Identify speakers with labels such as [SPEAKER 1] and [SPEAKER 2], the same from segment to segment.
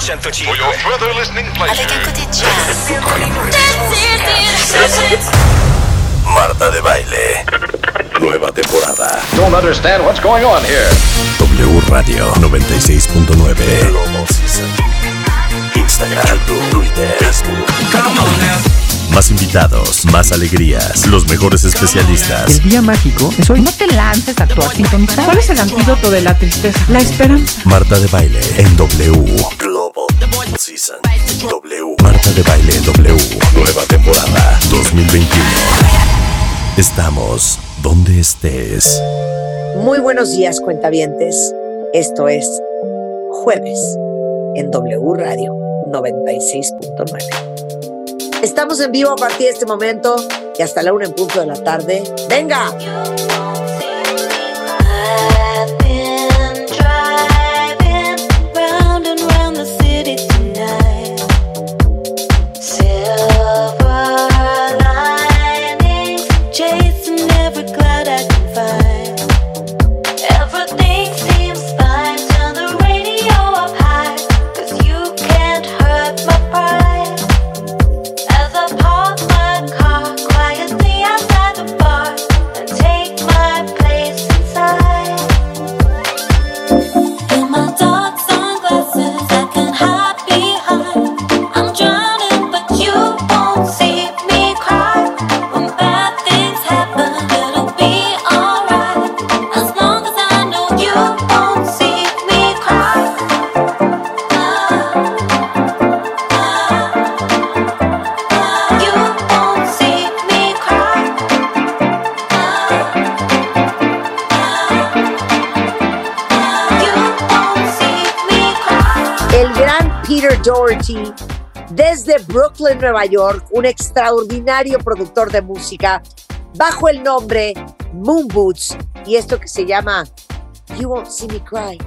[SPEAKER 1] For your further listening pleasure.
[SPEAKER 2] Avec un côté jazz.
[SPEAKER 3] Marta de baile. Nueva temporada.
[SPEAKER 4] Don't understand what's going on here.
[SPEAKER 3] W Radio 96.9. Global Season. Instagram, Twitter, Facebook. Más invitados, más alegrías, los mejores especialistas.
[SPEAKER 5] El día mágico es hoy.
[SPEAKER 6] No te lances a actuar sintonizado.
[SPEAKER 5] ¿Cuál es el antídoto de la tristeza? La esperanza.
[SPEAKER 3] Marta de baile en W. W. Marta de baile W. Nueva temporada 2021. Estamos donde estés.
[SPEAKER 7] Muy buenos días, cuentavientes. Esto es Jueves en W Radio 96.9. Estamos en vivo a partir de este momento y hasta la una en punto de la tarde. ¡Venga! Doherty, desde Brooklyn, Nueva York, un extraordinario productor de música, bajo el nombre Moon Boots, y esto que se llama You Won't See Me Cry.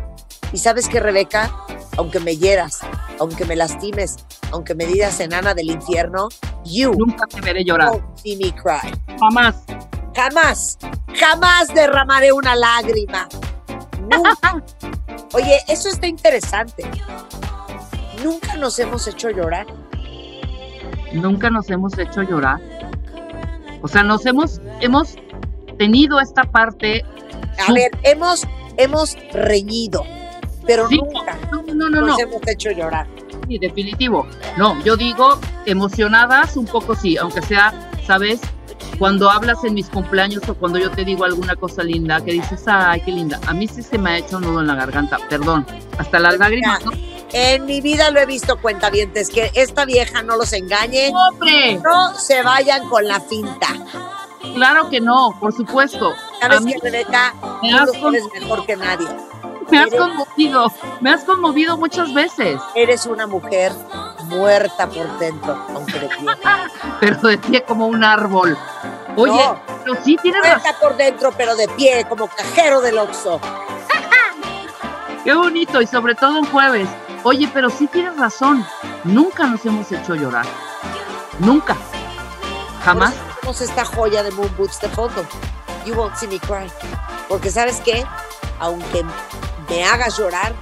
[SPEAKER 7] Y sabes que, Rebeca, aunque me hieras, aunque me lastimes, aunque me digas enana del infierno, you
[SPEAKER 5] Nunca te veré llorar.
[SPEAKER 7] won't see me cry.
[SPEAKER 5] Jamás.
[SPEAKER 7] Jamás, jamás derramaré una lágrima. Nunca. Oye, eso está interesante. Nunca nos hemos hecho llorar.
[SPEAKER 5] Nunca nos hemos hecho llorar. O sea, nos hemos, hemos tenido esta parte.
[SPEAKER 7] A ver, hemos, hemos reñido, pero
[SPEAKER 5] Sí,
[SPEAKER 7] nunca
[SPEAKER 5] no, no, no, no.
[SPEAKER 7] nos hemos hecho llorar.
[SPEAKER 5] Sí, definitivo. No, yo digo emocionadas un poco sí, aunque sea, ¿sabes? Cuando hablas en mis cumpleaños o cuando yo te digo alguna cosa linda, que dices, ay, qué linda. A mí sí se me ha hecho un nudo en la garganta, perdón. Hasta las lágrimas. ¿no?
[SPEAKER 7] En mi vida lo he visto cuentavientes, que esta vieja no los engañe.
[SPEAKER 5] ¡Hombre!
[SPEAKER 7] No se vayan con la finta.
[SPEAKER 5] Claro que no, por supueto.
[SPEAKER 7] ¿Sabes
[SPEAKER 5] A
[SPEAKER 7] qué, Rebeca?
[SPEAKER 5] me
[SPEAKER 7] Tú
[SPEAKER 5] has
[SPEAKER 7] lo sabes mejor que nadie.
[SPEAKER 5] me has conmovido, me has conmovido muchas veces,
[SPEAKER 7] Eres una mujer muerta por dentro, aunque de pie.
[SPEAKER 5] pero de pie como un árbol. Oye,
[SPEAKER 7] No.
[SPEAKER 5] pero sí tienes razón.
[SPEAKER 7] Muerta por dentro, pero de pie, como cajero del Oxxo.
[SPEAKER 5] Qué bonito, y sobre todo un jueves. Oye, pero sí tienes razón. Nunca nos hemos hecho llorar. Nunca. Jamás.
[SPEAKER 7] Tenemos esta joya de Moon Boots de fondo. You won't see me cry. Porque ¿sabes qué? Aunque me hagas llorar,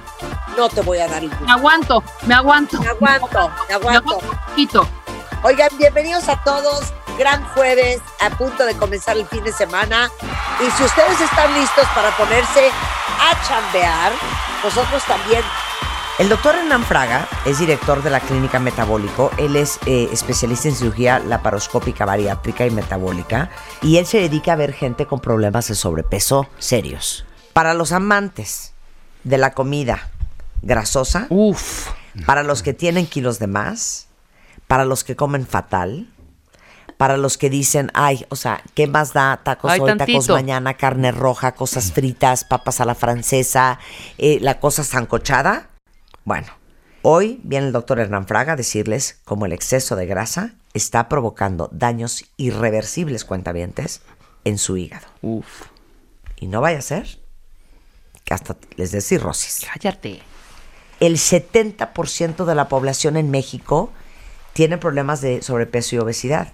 [SPEAKER 7] no te voy a dar el gusto.
[SPEAKER 5] Me aguanto, me aguanto.
[SPEAKER 7] Me aguanto, me
[SPEAKER 5] Me
[SPEAKER 7] aguanto.
[SPEAKER 5] aguanto un poquito.
[SPEAKER 7] Oigan, bienvenidos a todos. Gran jueves, a punto de comenzar el fin de semana. Y si ustedes están listos para ponerse a chambear, nosotros también.
[SPEAKER 8] El doctor Hernán Fraga es director de la Clínica Metabólico. Él es eh, especialista en cirugía laparoscópica bariátrica y metabólica. Y él se dedica a ver gente con problemas de sobrepeso serios. Para los amantes de la comida grasosa,
[SPEAKER 5] Uf.
[SPEAKER 8] para los que tienen kilos de más, para los que comen fatal, para los que dicen, ay, o sea, ¿qué más da tacos
[SPEAKER 5] Ay,
[SPEAKER 8] hoy, tacos mañana, carne roja, cosas fritas, papas a la francesa, eh, la cosa zancochada? Bueno, hoy viene el doctor Hernán Fraga a decirles cómo el exceso de grasa está provocando daños irreversibles, cuentavientes, en su hígado.
[SPEAKER 5] Uf.
[SPEAKER 8] Y no vaya a ser que hasta les dé cirrosis.
[SPEAKER 5] Cállate.
[SPEAKER 8] El 70% de la población en México tiene problemas de sobrepeso y obesidad.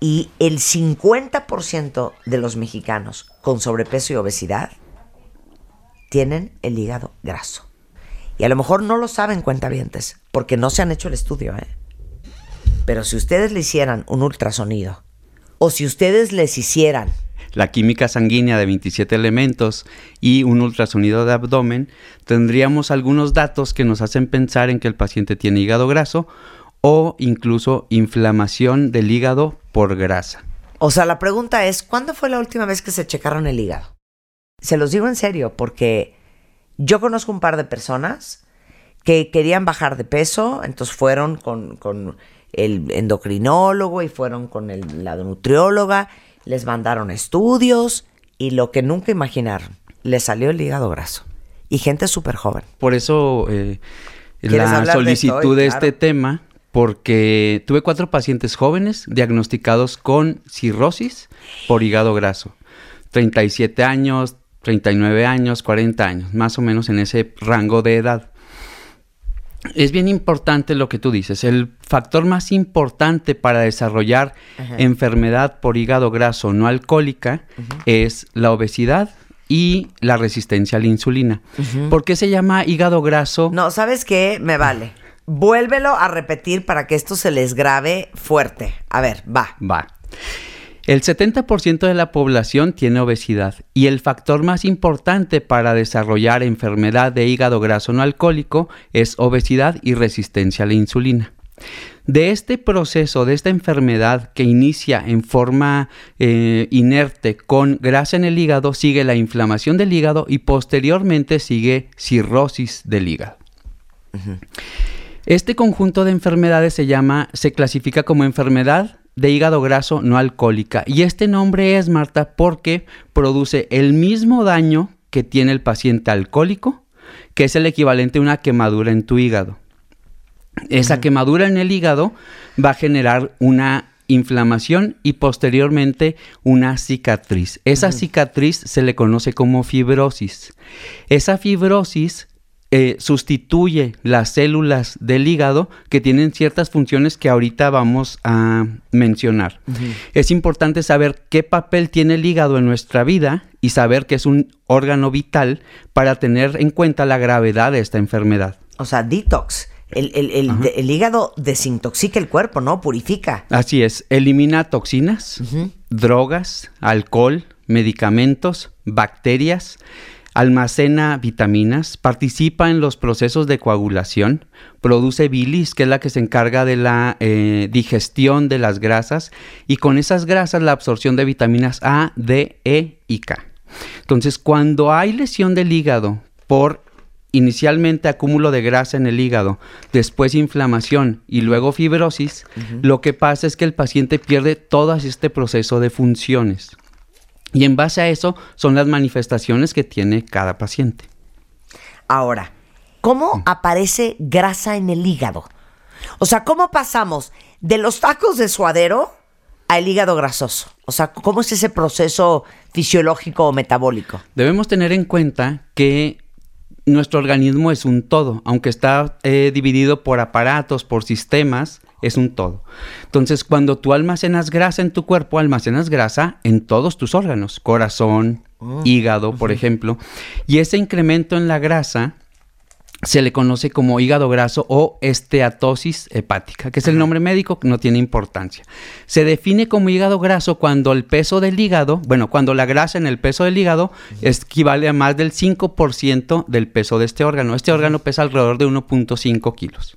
[SPEAKER 8] Y el 50% de los mexicanos con sobrepeso y obesidad tienen el hígado graso. Y a lo mejor no lo saben cuentavientes, porque no se han hecho el estudio, ¿eh? Pero si ustedes le hicieran un ultrasonido, o si ustedes les hicieran
[SPEAKER 9] la química sanguínea de 27 elementos y un ultrasonido de abdomen, tendríamos algunos datos que nos hacen pensar en que el paciente tiene hígado graso o incluso inflamación del hígado por grasa.
[SPEAKER 8] O sea, la pregunta es, ¿cuándo fue la última vez que se checaron el hígado? Se los digo en serio, porque yo conozco un par de personas que querían bajar de peso, entonces fueron con, el endocrinólogo y fueron con la nutrióloga, les mandaron estudios y lo que nunca imaginaron, les salió el hígado graso. Y gente súper joven.
[SPEAKER 9] Por eso eh,
[SPEAKER 8] ¿Quieres
[SPEAKER 9] la
[SPEAKER 8] de
[SPEAKER 9] solicitud
[SPEAKER 8] esto
[SPEAKER 9] de,
[SPEAKER 8] Claro.
[SPEAKER 9] este tema, porque tuve cuatro pacientes jóvenes diagnosticados con cirrosis por hígado graso. 37 años, 39 años, 40 años, más o menos en ese rango de edad. Es bien importante lo que tú dices. El factor más importante para desarrollar enfermedad por hígado graso no alcohólica es la obesidad y la resistencia a la insulina. ¿Por qué se llama hígado graso?
[SPEAKER 8] No, ¿sabes qué? Me vale. Vuélvelo a repetir para que esto se les grabe fuerte. A ver, va.
[SPEAKER 9] Va. El 70% de la población tiene obesidad y el factor más importante para desarrollar enfermedad de hígado graso no alcohólico es obesidad y resistencia a la insulina. De este proceso, de esta enfermedad que inicia en forma eh, inerte con grasa en el hígado, sigue la inflamación del hígado y posteriormente sigue cirrosis del hígado. Este conjunto de enfermedades se llama, se clasifica como enfermedad de hígado graso no alcohólica. Y este nombre es, Marta, porque produce el mismo daño que tiene el paciente alcohólico, que es el equivalente a una quemadura en tu hígado. Esa quemadura en el hígado va a generar una inflamación y posteriormente una cicatriz. Esa cicatriz se le conoce como fibrosis. Esa fibrosis eh, sustituye las células del hígado que tienen ciertas funciones que ahorita vamos a mencionar. Es importante saber qué papel tiene el hígado en nuestra vida y saber que es un órgano vital para tener en cuenta la gravedad de esta enfermedad.
[SPEAKER 8] O sea, detox. El, el- el- el hígado desintoxica el cuerpo, ¿no? Purifica.
[SPEAKER 9] Así es, elimina toxinas, drogas, alcohol, medicamentos, bacterias, almacena vitaminas, participa en los procesos de coagulación, produce bilis, que es la que se encarga de la eh, digestión de las grasas, y con esas grasas la absorción de vitaminas A, D, E y K. Entonces, cuando hay lesión del hígado por inicialmente acúmulo de grasa en el hígado, después inflamación y luego fibrosis, lo que pasa es que el paciente pierde todo este proceso de funciones. Y en base a eso son las manifestaciones que tiene cada paciente.
[SPEAKER 8] Ahora, ¿cómo aparece grasa en el hígado? O sea, ¿cómo pasamos de los tacos de suadero al hígado grasoso? O sea, ¿cómo es ese proceso fisiológico o metabólico?
[SPEAKER 9] Debemos tener en cuenta que nuestro organismo es un todo, aunque está eh, dividido por aparatos, por sistemas, es un todo. Entonces, cuando tú almacenas grasa en tu cuerpo, almacenas grasa en todos tus órganos, corazón, hígado, por ejemplo, y ese incremento en la grasa se le conoce como hígado graso o esteatosis hepática, que es el nombre médico que no tiene importancia. Se define como hígado graso cuando el peso del hígado, bueno, cuando la grasa en el peso del hígado equivale a más del 5% del peso de este órgano. Este órgano pesa alrededor de 1.5 kilos.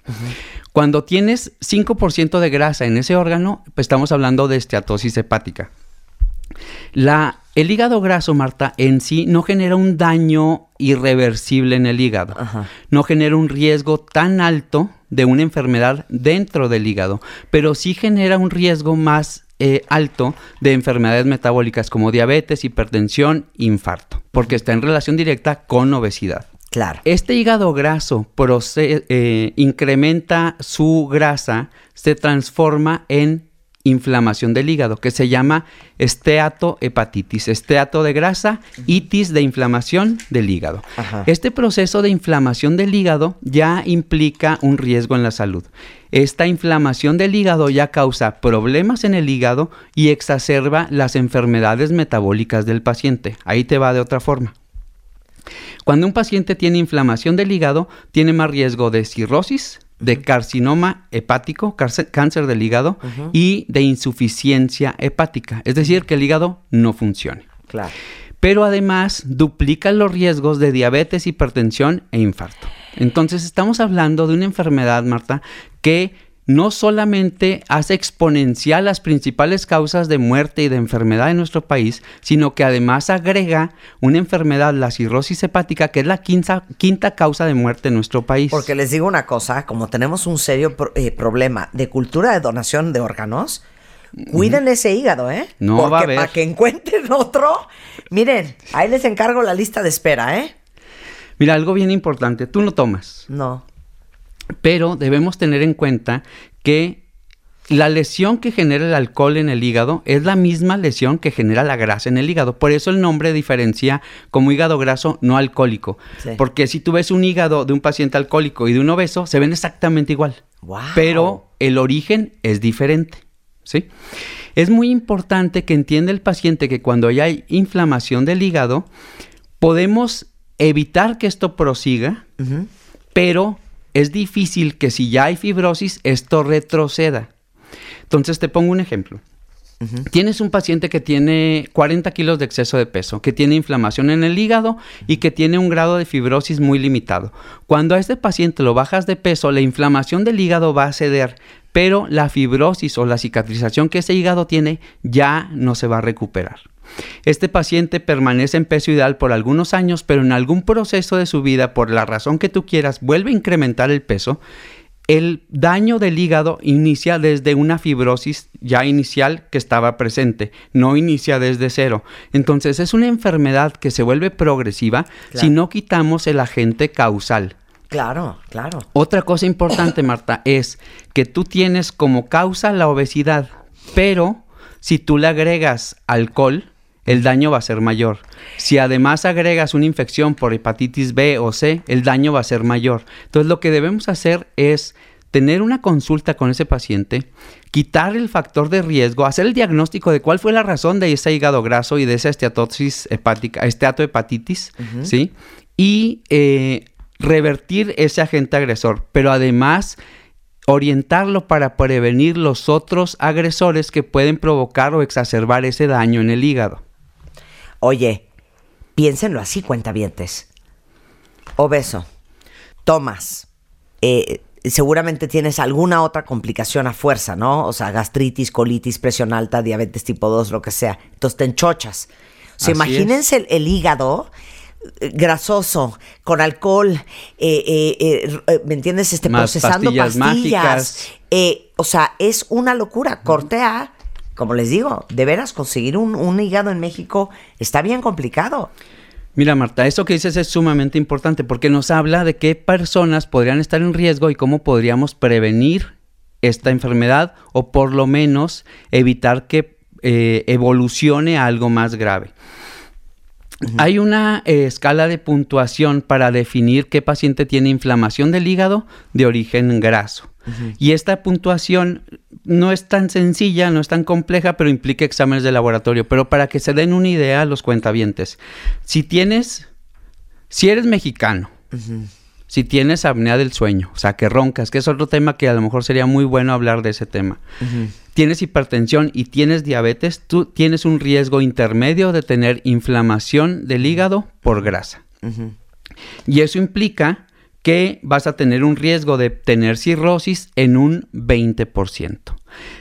[SPEAKER 9] Cuando tienes 5% de grasa en ese órgano, pues estamos hablando de esteatosis hepática. La, el hígado graso, Marta, en sí no genera un daño irreversible en el hígado. No genera un riesgo tan alto de una enfermedad dentro del hígado, pero sí genera un riesgo más eh, alto de enfermedades metabólicas como diabetes, hipertensión, infarto, porque está en relación directa con obesidad.
[SPEAKER 8] Claro.
[SPEAKER 9] Este hígado graso eh, incrementa su grasa, se transforma en inflamación del hígado, que se llama esteatohepatitis. Esteato de grasa, itis de inflamación del hígado.
[SPEAKER 8] Ajá.
[SPEAKER 9] Este proceso de inflamación del hígado ya implica un riesgo en la salud. Esta inflamación del hígado ya causa problemas en el hígado y exacerba las enfermedades metabólicas del paciente. Ahí te va de otra forma. Cuando un paciente tiene inflamación del hígado, tiene más riesgo de cirrosis, de carcinoma hepático, cáncer del hígado y de insuficiencia hepática, es decir, que el hígado no funcione.
[SPEAKER 8] Claro.
[SPEAKER 9] Pero además duplica los riesgos de diabetes, hipertensión e infarto. Entonces estamos hablando de una enfermedad, Marta, que no solamente hace exponencial las principales causas de muerte y de enfermedad en nuestro país, sino que además agrega una enfermedad, la cirrosis hepática, que es la quinta, quinta causa de muerte en nuestro país.
[SPEAKER 8] Porque les digo una cosa, como tenemos un serio pro- eh, problema de cultura de donación de órganos, cuiden ese hígado, ¿eh?
[SPEAKER 9] No
[SPEAKER 8] Porque
[SPEAKER 9] va a haber.
[SPEAKER 8] para que encuentren otro, miren, ahí les encargo la lista de espera, ¿eh?
[SPEAKER 9] Mira, algo bien importante, tú no tomas.
[SPEAKER 8] No.
[SPEAKER 9] Pero debemos tener en cuenta que la lesión que genera el alcohol en el hígado es la misma lesión que genera la grasa en el hígado. Por eso el nombre diferencia como hígado graso no alcohólico.
[SPEAKER 8] Sí.
[SPEAKER 9] Porque si tú ves un hígado de un paciente alcohólico y de un obeso, se ven exactamente igual.
[SPEAKER 8] Wow.
[SPEAKER 9] Pero el origen es diferente. ¿sí? Es muy importante que entienda el paciente que cuando ya hay inflamación del hígado, podemos evitar que esto prosiga, pero es difícil que si ya hay fibrosis, esto retroceda. Entonces te pongo un ejemplo. Tienes un paciente que tiene 40 kilos de exceso de peso, que tiene inflamación en el hígado y que tiene un grado de fibrosis muy limitado. Cuando a este paciente lo bajas de peso, la inflamación del hígado va a ceder, pero la fibrosis o la cicatrización que ese hígado tiene ya no se va a recuperar. Este paciente permanece en peso ideal por algunos años, pero en algún proceso de su vida, por la razón que tú quieras, vuelve a incrementar el peso. El daño del hígado inicia desde una fibrosis ya inicial que estaba presente, no inicia desde cero. Entonces es una enfermedad que se vuelve progresiva si no quitamos el agente causal.
[SPEAKER 8] Claro, claro.
[SPEAKER 9] Otra cosa importante, Marta, es que tú tienes como causa la obesidad, pero si tú le agregas alcohol, el daño va a ser mayor. Si además agregas una infección por hepatitis B o C, el daño va a ser mayor. Entonces lo que debemos hacer es tener una consulta con ese paciente, quitar el factor de riesgo, hacer el diagnóstico de cuál fue la razón de ese hígado graso y de esa esteatosis hepática, esteatohepatitis, ¿sí? Y eh, revertir ese agente agresor, pero además orientarlo para prevenir los otros agresores que pueden provocar o exacerbar ese daño en el hígado.
[SPEAKER 8] Oye, piénsenlo así, cuentavientes. Obeso, tomas, eh, seguramente tienes alguna otra complicación a fuerza, ¿no? O sea, gastritis, colitis, presión alta, diabetes tipo 2, lo que sea. Entonces te enchochas. O sea, imagínense el, el hígado eh, grasoso, con alcohol, eh, ¿me entiendes? Este,
[SPEAKER 9] Más
[SPEAKER 8] procesando
[SPEAKER 9] pastillas
[SPEAKER 8] pastillas.
[SPEAKER 9] mágicas.
[SPEAKER 8] O sea, es una locura. Corte A, como les digo, de veras conseguir un, un hígado en México está bien complicado.
[SPEAKER 9] Mira, Marta, eso que dices es sumamente importante porque nos habla de qué personas podrían estar en riesgo y cómo podríamos prevenir esta enfermedad o por lo menos evitar que eh, evolucione a algo más grave. Hay una eh, escala de puntuación para definir qué paciente tiene inflamación del hígado de origen graso. Y esta puntuación no es tan sencilla, no es tan compleja, pero implica exámenes de laboratorio. Pero para que se den una idea a los cuentavientes, si tienes, si eres mexicano, si tienes apnea del sueño, o sea, que roncas, que es otro tema que a lo mejor sería muy bueno hablar de ese tema. Tienes hipertensión y tienes diabetes, tú tienes un riesgo intermedio de tener inflamación del hígado por grasa. Y eso implica que vas a tener un riesgo de tener cirrosis en un 20%.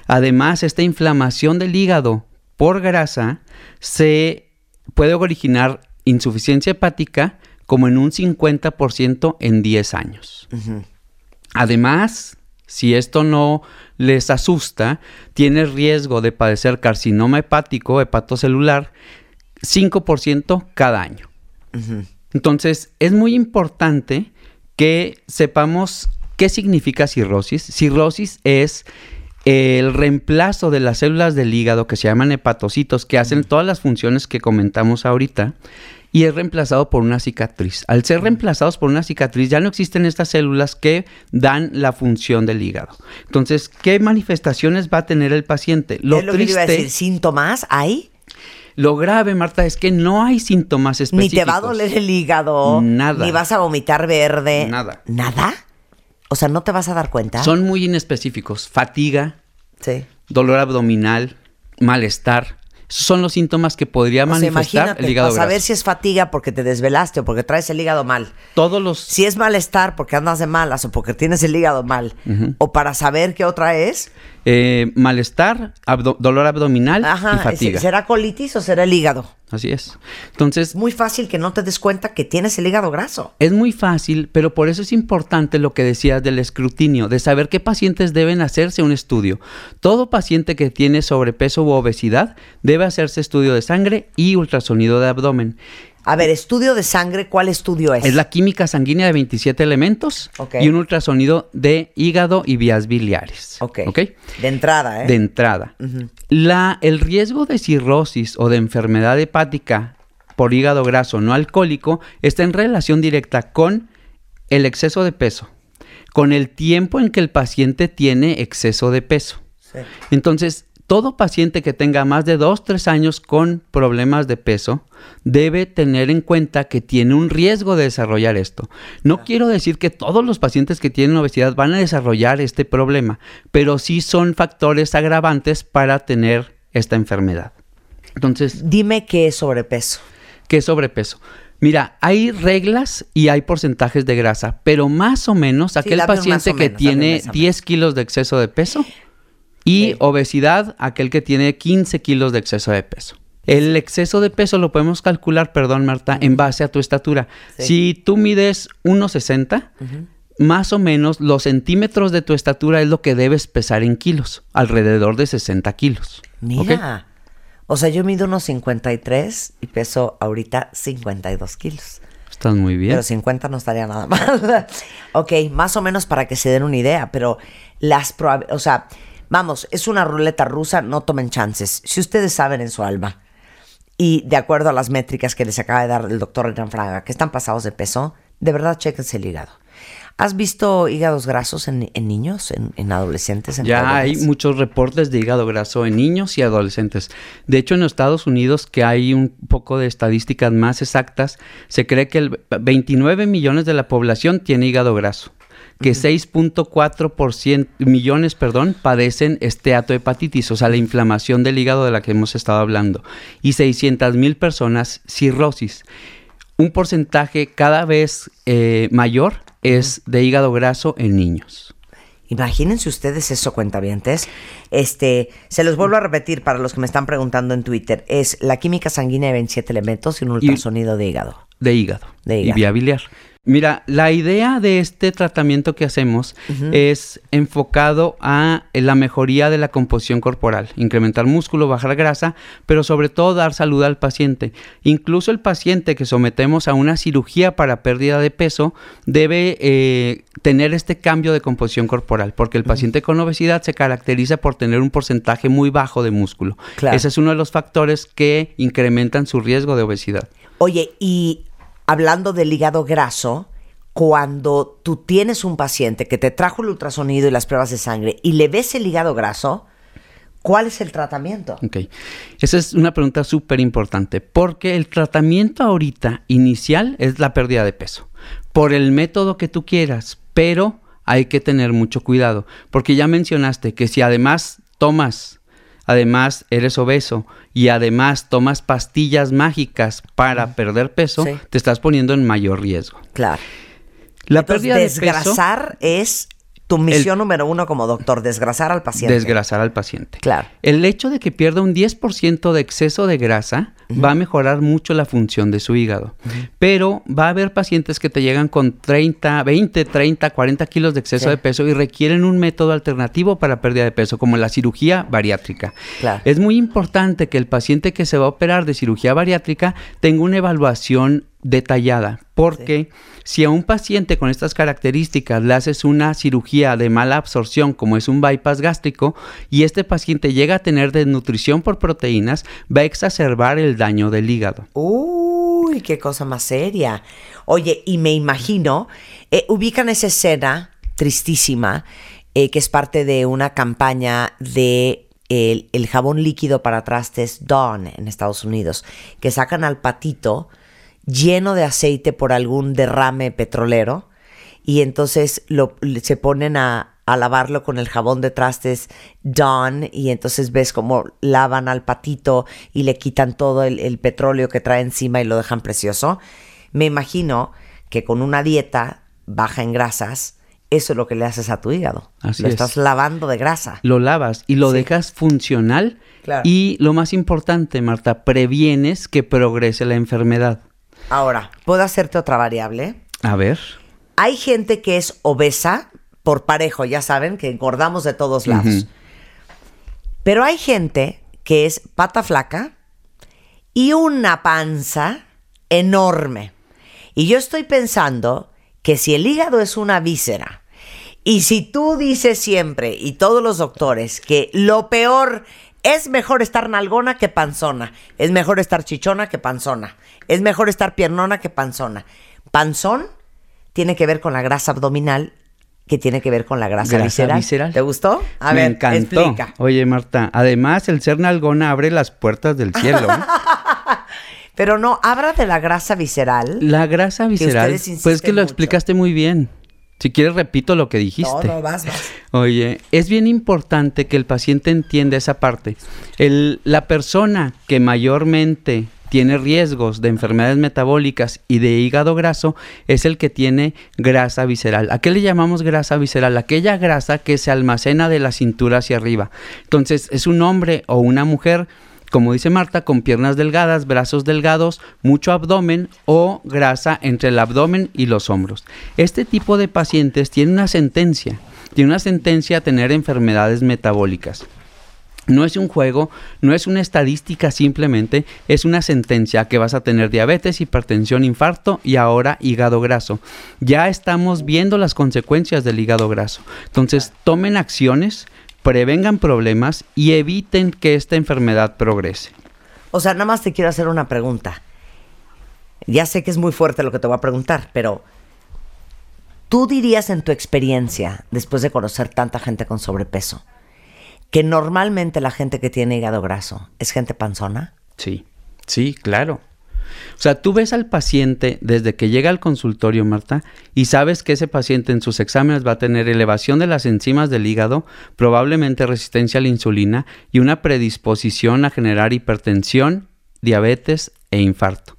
[SPEAKER 9] Además, esta inflamación del hígado por grasa se puede originar insuficiencia hepática como en un 50% en 10 años. Además, si esto no les asusta, tienes riesgo de padecer carcinoma hepático, hepatocelular, 5% cada año. Entonces, es muy importante que sepamos qué significa cirrosis. Cirrosis es el reemplazo de las células del hígado que se llaman hepatocitos, que hacen todas las funciones que comentamos ahorita, y es reemplazado por una cicatriz. Al ser reemplazados por una cicatriz, ya no existen estas células que dan la función del hígado. Entonces, ¿qué manifestaciones va a tener el paciente? Lo
[SPEAKER 8] es lo que te iba a
[SPEAKER 9] triste,
[SPEAKER 8] decir, ¿síntomas hay?
[SPEAKER 9] Lo grave, Marta, es que no hay síntomas
[SPEAKER 8] Ni
[SPEAKER 9] específicos.
[SPEAKER 8] te va a doler el hígado.
[SPEAKER 9] Nada.
[SPEAKER 8] Ni vas a vomitar verde.
[SPEAKER 9] Nada.
[SPEAKER 8] ¿Nada? O sea, ¿no te vas a dar cuenta?
[SPEAKER 9] Son muy inespecíficos. Fatiga,
[SPEAKER 8] Sí.
[SPEAKER 9] dolor abdominal, malestar. Esos son los síntomas que podría
[SPEAKER 8] O sea,
[SPEAKER 9] manifestar el hígado
[SPEAKER 8] para saber
[SPEAKER 9] graso.
[SPEAKER 8] si es fatiga porque te desvelaste o porque traes el hígado mal.
[SPEAKER 9] Todos los
[SPEAKER 8] Si es malestar porque andas de malas o porque tienes el hígado mal. O para saber qué otra es.
[SPEAKER 9] Eh, malestar, abdo- dolor abdominal y
[SPEAKER 8] Ajá.
[SPEAKER 9] fatiga.
[SPEAKER 8] ¿Será colitis o será el hígado?
[SPEAKER 9] Así es. Entonces,
[SPEAKER 8] Es muy fácil que no te des cuenta que tienes el hígado graso.
[SPEAKER 9] Es muy fácil, pero por eso es importante lo que decías del escrutinio, de saber qué pacientes deben hacerse un estudio. Todo paciente que tiene sobrepeso u obesidad debe hacerse estudio de sangre y ultrasonido de abdomen.
[SPEAKER 8] A ver, estudio de sangre, ¿cuál estudio es?
[SPEAKER 9] Es la química sanguínea de 27 elementos y un ultrasonido de hígado y vías biliares.
[SPEAKER 8] Ok.
[SPEAKER 9] ¿Ok?
[SPEAKER 8] De entrada, ¿eh?
[SPEAKER 9] De entrada. La, el riesgo de cirrosis o de enfermedad hepática por hígado graso no alcohólico está en relación directa con el exceso de peso, con el tiempo en que el paciente tiene exceso de peso.
[SPEAKER 8] Sí.
[SPEAKER 9] Entonces, todo paciente que tenga más de 2, 3 años con problemas de peso debe tener en cuenta que tiene un riesgo de desarrollar esto. No quiero decir que todos los pacientes que tienen obesidad van a desarrollar este problema, pero sí son factores agravantes para tener esta enfermedad. Entonces,
[SPEAKER 8] Dime qué es sobrepeso.
[SPEAKER 9] ¿qué es sobrepeso? Mira, hay reglas y hay porcentajes de grasa, pero más o menos aquel paciente que
[SPEAKER 8] menos,
[SPEAKER 9] tiene
[SPEAKER 8] más o
[SPEAKER 9] 10 kilos de exceso de peso y
[SPEAKER 8] Sí.
[SPEAKER 9] obesidad, aquel que tiene 15 kilos de exceso de peso. El exceso de peso lo podemos calcular, perdón Marta, en base a tu estatura.
[SPEAKER 8] Sí.
[SPEAKER 9] Si tú mides 1,60, más o menos los centímetros de tu estatura es lo que debes pesar en kilos, alrededor de 60 kilos.
[SPEAKER 8] Mira. O sea, yo mido unos 53 y peso ahorita 52 kilos.
[SPEAKER 9] Estás muy bien.
[SPEAKER 8] Pero 50 no estaría nada mal. ok, más o menos para que se den una idea, pero las probab- o sea, vamos, es una ruleta rusa, no tomen chances. Si ustedes saben en su alma y de acuerdo a las métricas que les acaba de dar el doctor Renan Fraga, que están pasados de peso, de verdad chequense el hígado. ¿Has visto hígados grasos en, en niños, en, en adolescentes? En
[SPEAKER 9] Ya hay muchos reportes de hígado graso en niños y adolescentes. De hecho, en los Estados Unidos, que hay un poco de estadísticas más exactas, se cree que el 29 millones de la población tiene hígado graso, que 6.4% millones, perdón, padecen esteatohepatitis, o sea, la inflamación del hígado de la que hemos estado hablando, y 600 mil personas cirrosis. Un porcentaje cada vez eh, mayor es de hígado graso en niños.
[SPEAKER 8] Imagínense ustedes eso, cuentavientes. Este, se los vuelvo a repetir para los que me están preguntando en Twitter. Es la química sanguínea de 27 elementos y un ultrasonido de hígado.
[SPEAKER 9] De hígado.
[SPEAKER 8] De
[SPEAKER 9] Y
[SPEAKER 8] hígado.
[SPEAKER 9] vía biliar. Mira, la idea de este tratamiento que hacemos es enfocado a la mejoría de la composición corporal, incrementar músculo, bajar grasa, pero sobre todo dar salud al paciente. Incluso el paciente que sometemos a una cirugía para pérdida de peso debe eh, tener este cambio de composición corporal, porque el paciente con obesidad se caracteriza por tener un porcentaje muy bajo de músculo.
[SPEAKER 8] Claro.
[SPEAKER 9] Ese es uno de los factores que incrementan su riesgo de obesidad.
[SPEAKER 8] Oye, y hablando del hígado graso, cuando tú tienes un paciente que te trajo el ultrasonido y las pruebas de sangre y le ves el hígado graso, ¿cuál es el tratamiento?
[SPEAKER 9] Ok. Esa es una pregunta súper importante porque el tratamiento ahorita inicial es la pérdida de peso por el método que tú quieras, pero hay que tener mucho cuidado porque ya mencionaste que si además tomas, además eres obeso y además tomas pastillas mágicas para perder peso,
[SPEAKER 8] Sí.
[SPEAKER 9] te estás poniendo en mayor riesgo.
[SPEAKER 8] Claro.
[SPEAKER 9] La
[SPEAKER 8] Entonces,
[SPEAKER 9] pérdida de peso
[SPEAKER 8] desgrasar es tu misión número uno como doctor, desgrasar al paciente.
[SPEAKER 9] desgrasar al paciente.
[SPEAKER 8] Claro.
[SPEAKER 9] El hecho de que pierda un 10% de exceso de grasa va a mejorar mucho la función de su hígado. Pero va a haber pacientes que te llegan con 30, 20, 30, 40 kilos de exceso
[SPEAKER 8] Sí.
[SPEAKER 9] de peso y requieren un método alternativo para pérdida de peso, como la cirugía bariátrica.
[SPEAKER 8] Claro.
[SPEAKER 9] Es muy importante que el paciente que se va a operar de cirugía bariátrica tenga una evaluación detallada, porque si a un paciente con estas características le haces una cirugía de mala absorción, como es un bypass gástrico, y este paciente llega a tener desnutrición por proteínas, va a exacerbar el daño del hígado.
[SPEAKER 8] Uy, qué cosa más seria. Oye, y me imagino, eh, ubican esa escena tristísima eh, que es parte de una campaña de el, el jabón líquido para trastes Dawn en Estados Unidos, que sacan al patito lleno de aceite por algún derrame petrolero y entonces lo, se ponen a, a lavarlo con el jabón de trastes Dawn y entonces ves cómo lavan al patito y le quitan todo el, el petróleo que trae encima y lo dejan precioso. Me imagino que con una dieta baja en grasas, eso es lo que le haces a tu hígado.
[SPEAKER 9] Así
[SPEAKER 8] lo
[SPEAKER 9] es.
[SPEAKER 8] estás lavando de grasa.
[SPEAKER 9] Lo lavas y lo
[SPEAKER 8] Sí.
[SPEAKER 9] dejas funcional.
[SPEAKER 8] Claro.
[SPEAKER 9] Y lo más importante, Marta, previenes que progrese la enfermedad.
[SPEAKER 8] Ahora, ¿puedo hacerte otra variable?
[SPEAKER 9] A ver.
[SPEAKER 8] Hay gente que es obesa por parejo, ya saben, que engordamos de todos lados. Pero hay gente que es pata flaca y una panza enorme. Y yo estoy pensando que si el hígado es una víscera, y si tú dices siempre, y todos los doctores, que lo peor es mejor estar nalgona que panzona, es mejor estar chichona que panzona, es mejor estar piernona que panzona. Panzón tiene que ver con la grasa abdominal, que tiene que ver con la grasa,
[SPEAKER 9] Grasa
[SPEAKER 8] visceral.
[SPEAKER 9] visceral.
[SPEAKER 8] ¿Te gustó? A
[SPEAKER 9] Me
[SPEAKER 8] ver,
[SPEAKER 9] encantó.
[SPEAKER 8] explica.
[SPEAKER 9] Oye, Marta, además el ser nalgona abre las puertas del cielo. ¿eh?
[SPEAKER 8] Pero no, habla de la grasa visceral.
[SPEAKER 9] La grasa visceral,
[SPEAKER 8] ustedes
[SPEAKER 9] pues es que lo
[SPEAKER 8] mucho.
[SPEAKER 9] explicaste muy bien. Si quieres repito lo que dijiste.
[SPEAKER 8] No, no, vas, vas.
[SPEAKER 9] Oye, es bien importante que el paciente entienda esa parte. El- la persona que mayormente tiene riesgos de enfermedades metabólicas y de hígado graso es el que tiene grasa visceral. ¿A qué le llamamos grasa visceral? Aquella grasa que se almacena de la cintura hacia arriba. Entonces, es un hombre o una mujer como dice Marta, con piernas delgadas, brazos delgados, mucho abdomen o grasa entre el abdomen y los hombros. Este tipo de pacientes tiene una sentencia, tiene una sentencia a tener enfermedades metabólicas. No es un juego, no es una estadística simplemente, es una sentencia que vas a tener diabetes, hipertensión, infarto y ahora hígado graso. Ya estamos viendo las consecuencias del hígado graso. Entonces, tomen acciones, prevengan problemas y eviten que esta enfermedad progrese.
[SPEAKER 8] O sea, nada más te quiero hacer una pregunta. Ya sé que es muy fuerte lo que te voy a preguntar, pero tú dirías en tu experiencia, después de conocer tanta gente con sobrepeso, que normalmente la gente que tiene hígado graso es gente panzona.
[SPEAKER 9] Sí, sí, claro. O sea, tú ves al paciente desde que llega al consultorio, Marta, y sabes que ese paciente en sus exámenes va a tener elevación de las enzimas del hígado, probablemente resistencia a la insulina y una predisposición a generar hipertensión, diabetes e infarto.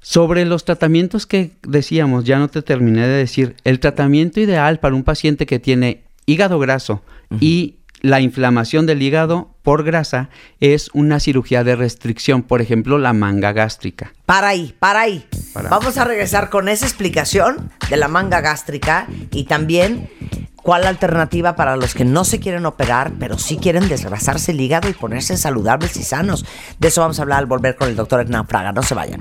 [SPEAKER 9] Sobre los tratamientos que decíamos, ya no te terminé de decir, el tratamiento ideal para un paciente que tiene hígado graso y la inflamación del hígado por grasa es una cirugía de restricción, por ejemplo, la manga gástrica.
[SPEAKER 8] Para ahí, para ahí.
[SPEAKER 9] Para.
[SPEAKER 8] Vamos a regresar con esa explicación de la manga gástrica y también cuál alternativa para los que no se quieren operar, pero sí quieren desgrasarse el hígado y ponerse saludables y sanos. De eso vamos a hablar al volver con el doctor Hernán Fraga. No se vayan.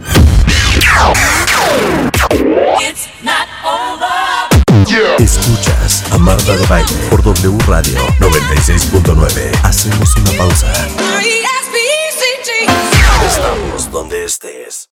[SPEAKER 3] Escuchas a Marta de Baile por W Radio 96.9. Hacemos una pausa. Estamos donde estés.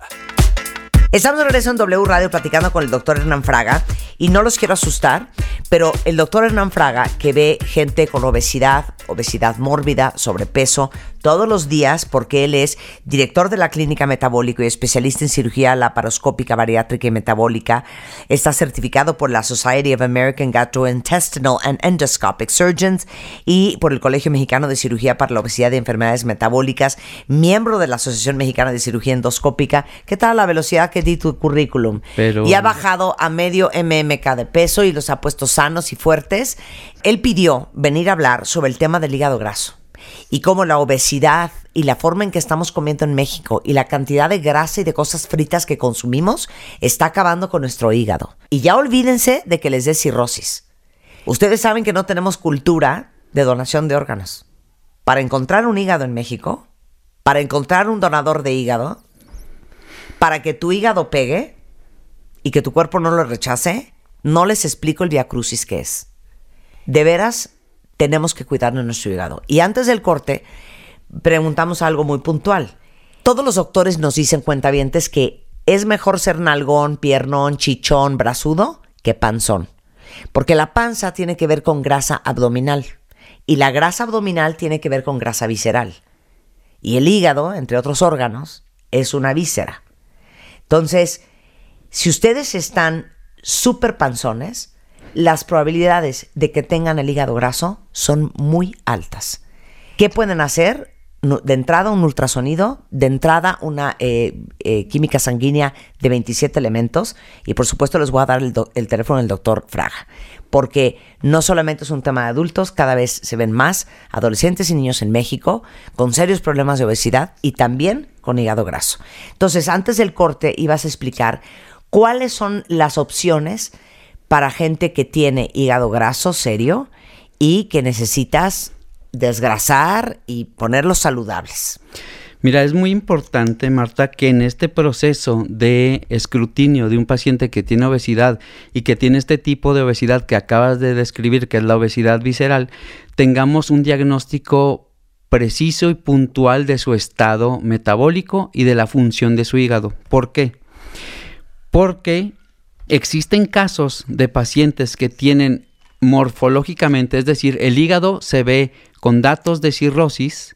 [SPEAKER 8] Estamos de regreso en W Radio platicando con el doctor Hernán Fraga y no los quiero asustar, pero el doctor Hernán Fraga que ve gente con obesidad, obesidad mórbida, sobrepeso, todos los días porque él es director de la clínica metabólico y especialista en cirugía laparoscópica, bariátrica y metabólica. Está certificado por la Society of American Gastrointestinal and Endoscopic Surgeons y por el Colegio Mexicano de Cirugía para la Obesidad y Enfermedades Metabólicas, miembro de la Asociación Mexicana de Cirugía Endoscópica. ¿Qué tal la velocidad que di tu currículum?
[SPEAKER 9] Pero-
[SPEAKER 8] Y ha bajado a medio MMK de peso y los ha puesto sanos y fuertes. Él pidió venir a hablar sobre el tema del hígado graso y cómo la obesidad y la forma en que estamos comiendo en México y la cantidad de grasa y de cosas fritas que consumimos está acabando con nuestro hígado. Y ya olvídense de que les dé cirrosis. Ustedes saben que no tenemos cultura de donación de órganos. Para encontrar un hígado en México, para encontrar un donador de hígado, para que tu hígado pegue y que tu cuerpo no lo rechace, no les explico el viacrucis que es. De veras, tenemos que cuidar de nuestro hígado. Y antes del corte, preguntamos algo muy puntual. Todos los doctores nos dicen, cuentavientes, que es mejor ser nalgón, piernón, chichón, brazudo que panzón. Porque la panza tiene que ver con grasa abdominal. Y la grasa abdominal tiene que ver con grasa visceral. Y el hígado, entre otros órganos, es una víscera. Entonces, si ustedes están súper panzones, las probabilidades de que tengan el hígado graso son muy altas. ¿Qué pueden hacer? De entrada un ultrasonido, de entrada una eh, eh, química sanguínea de 27 elementos y por supuesto les voy a dar el, el teléfono del doctor Fraga, porque no solamente es un tema de adultos, cada vez se ven más adolescentes y niños en México con serios problemas de obesidad y también con hígado graso. Entonces, antes del corte ibas a explicar cuáles son las opciones para gente que tiene hígado graso serio y que necesitas desgrasar y ponerlos saludables.
[SPEAKER 9] Mira, es muy importante, Marta, que en este proceso de escrutinio de un paciente que tiene obesidad y que tiene este tipo de obesidad que acabas de describir, que es la obesidad visceral, tengamos un diagnóstico preciso y puntual de su estado metabólico y de la función de su hígado. ¿Por qué? Porque existen casos de pacientes que tienen morfológicamente, es decir, el hígado se ve con datos de cirrosis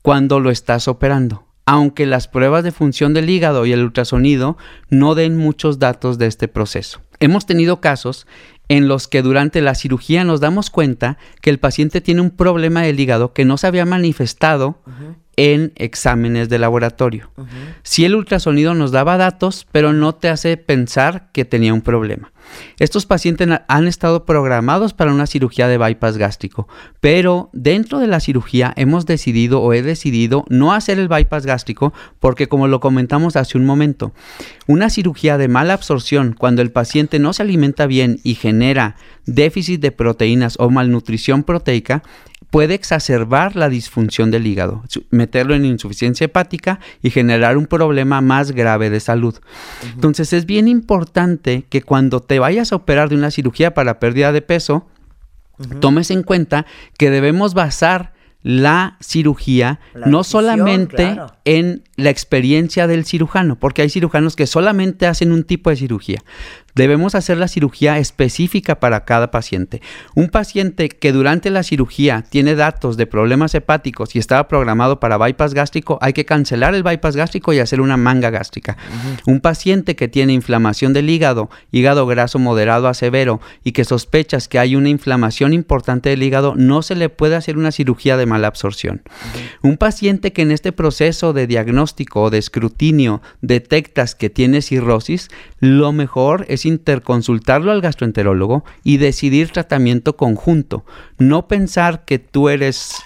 [SPEAKER 9] cuando lo estás operando, aunque las pruebas de función del hígado y el ultrasonido no den muchos datos de este proceso. Hemos tenido casos en los que durante la cirugía nos damos cuenta que el paciente tiene un problema del hígado que no se había manifestado en exámenes de laboratorio. Si el ultrasonido nos daba datos, pero no te hace pensar que tenía un problema. Estos pacientes han estado programados para una cirugía de bypass gástrico, pero dentro de la cirugía hemos decidido o he decidido no hacer el bypass gástrico porque como lo comentamos hace un momento, una cirugía de mala absorción cuando el paciente no se alimenta bien y genera déficit de proteínas o malnutrición proteica puede exacerbar la disfunción del hígado, meterlo en insuficiencia hepática y generar un problema más grave de salud. Entonces es bien importante que cuando te vayas a operar de una cirugía para pérdida de peso, tomes en cuenta que debemos basar la cirugía
[SPEAKER 8] La
[SPEAKER 9] no
[SPEAKER 8] decisión,
[SPEAKER 9] solamente
[SPEAKER 8] claro.
[SPEAKER 9] en la experiencia del cirujano, porque hay cirujanos que solamente hacen un tipo de cirugía. Debemos hacer la cirugía específica para cada paciente. Un paciente que durante la cirugía tiene datos de problemas hepáticos y estaba programado para bypass gástrico, hay que cancelar el bypass gástrico y hacer una manga gástrica. Un paciente que tiene inflamación del hígado, hígado graso moderado a severo y que sospechas que hay una inflamación importante del hígado, no se le puede hacer una cirugía de mala absorción. Un paciente que en este proceso de diagnóstico o de escrutinio detectas que tiene cirrosis, lo mejor es interconsultarlo al gastroenterólogo y decidir tratamiento conjunto. No pensar que tú eres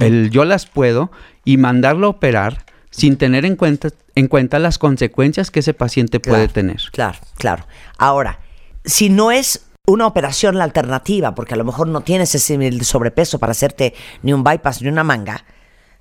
[SPEAKER 9] el yo las puedo y mandarlo a operar sin tener en cuenta, en cuenta las consecuencias que ese paciente puede tener.
[SPEAKER 8] Claro, claro. Ahora, si no es una operación la alternativa, porque a lo mejor no tienes ese sobrepeso para hacerte ni un bypass ni una manga,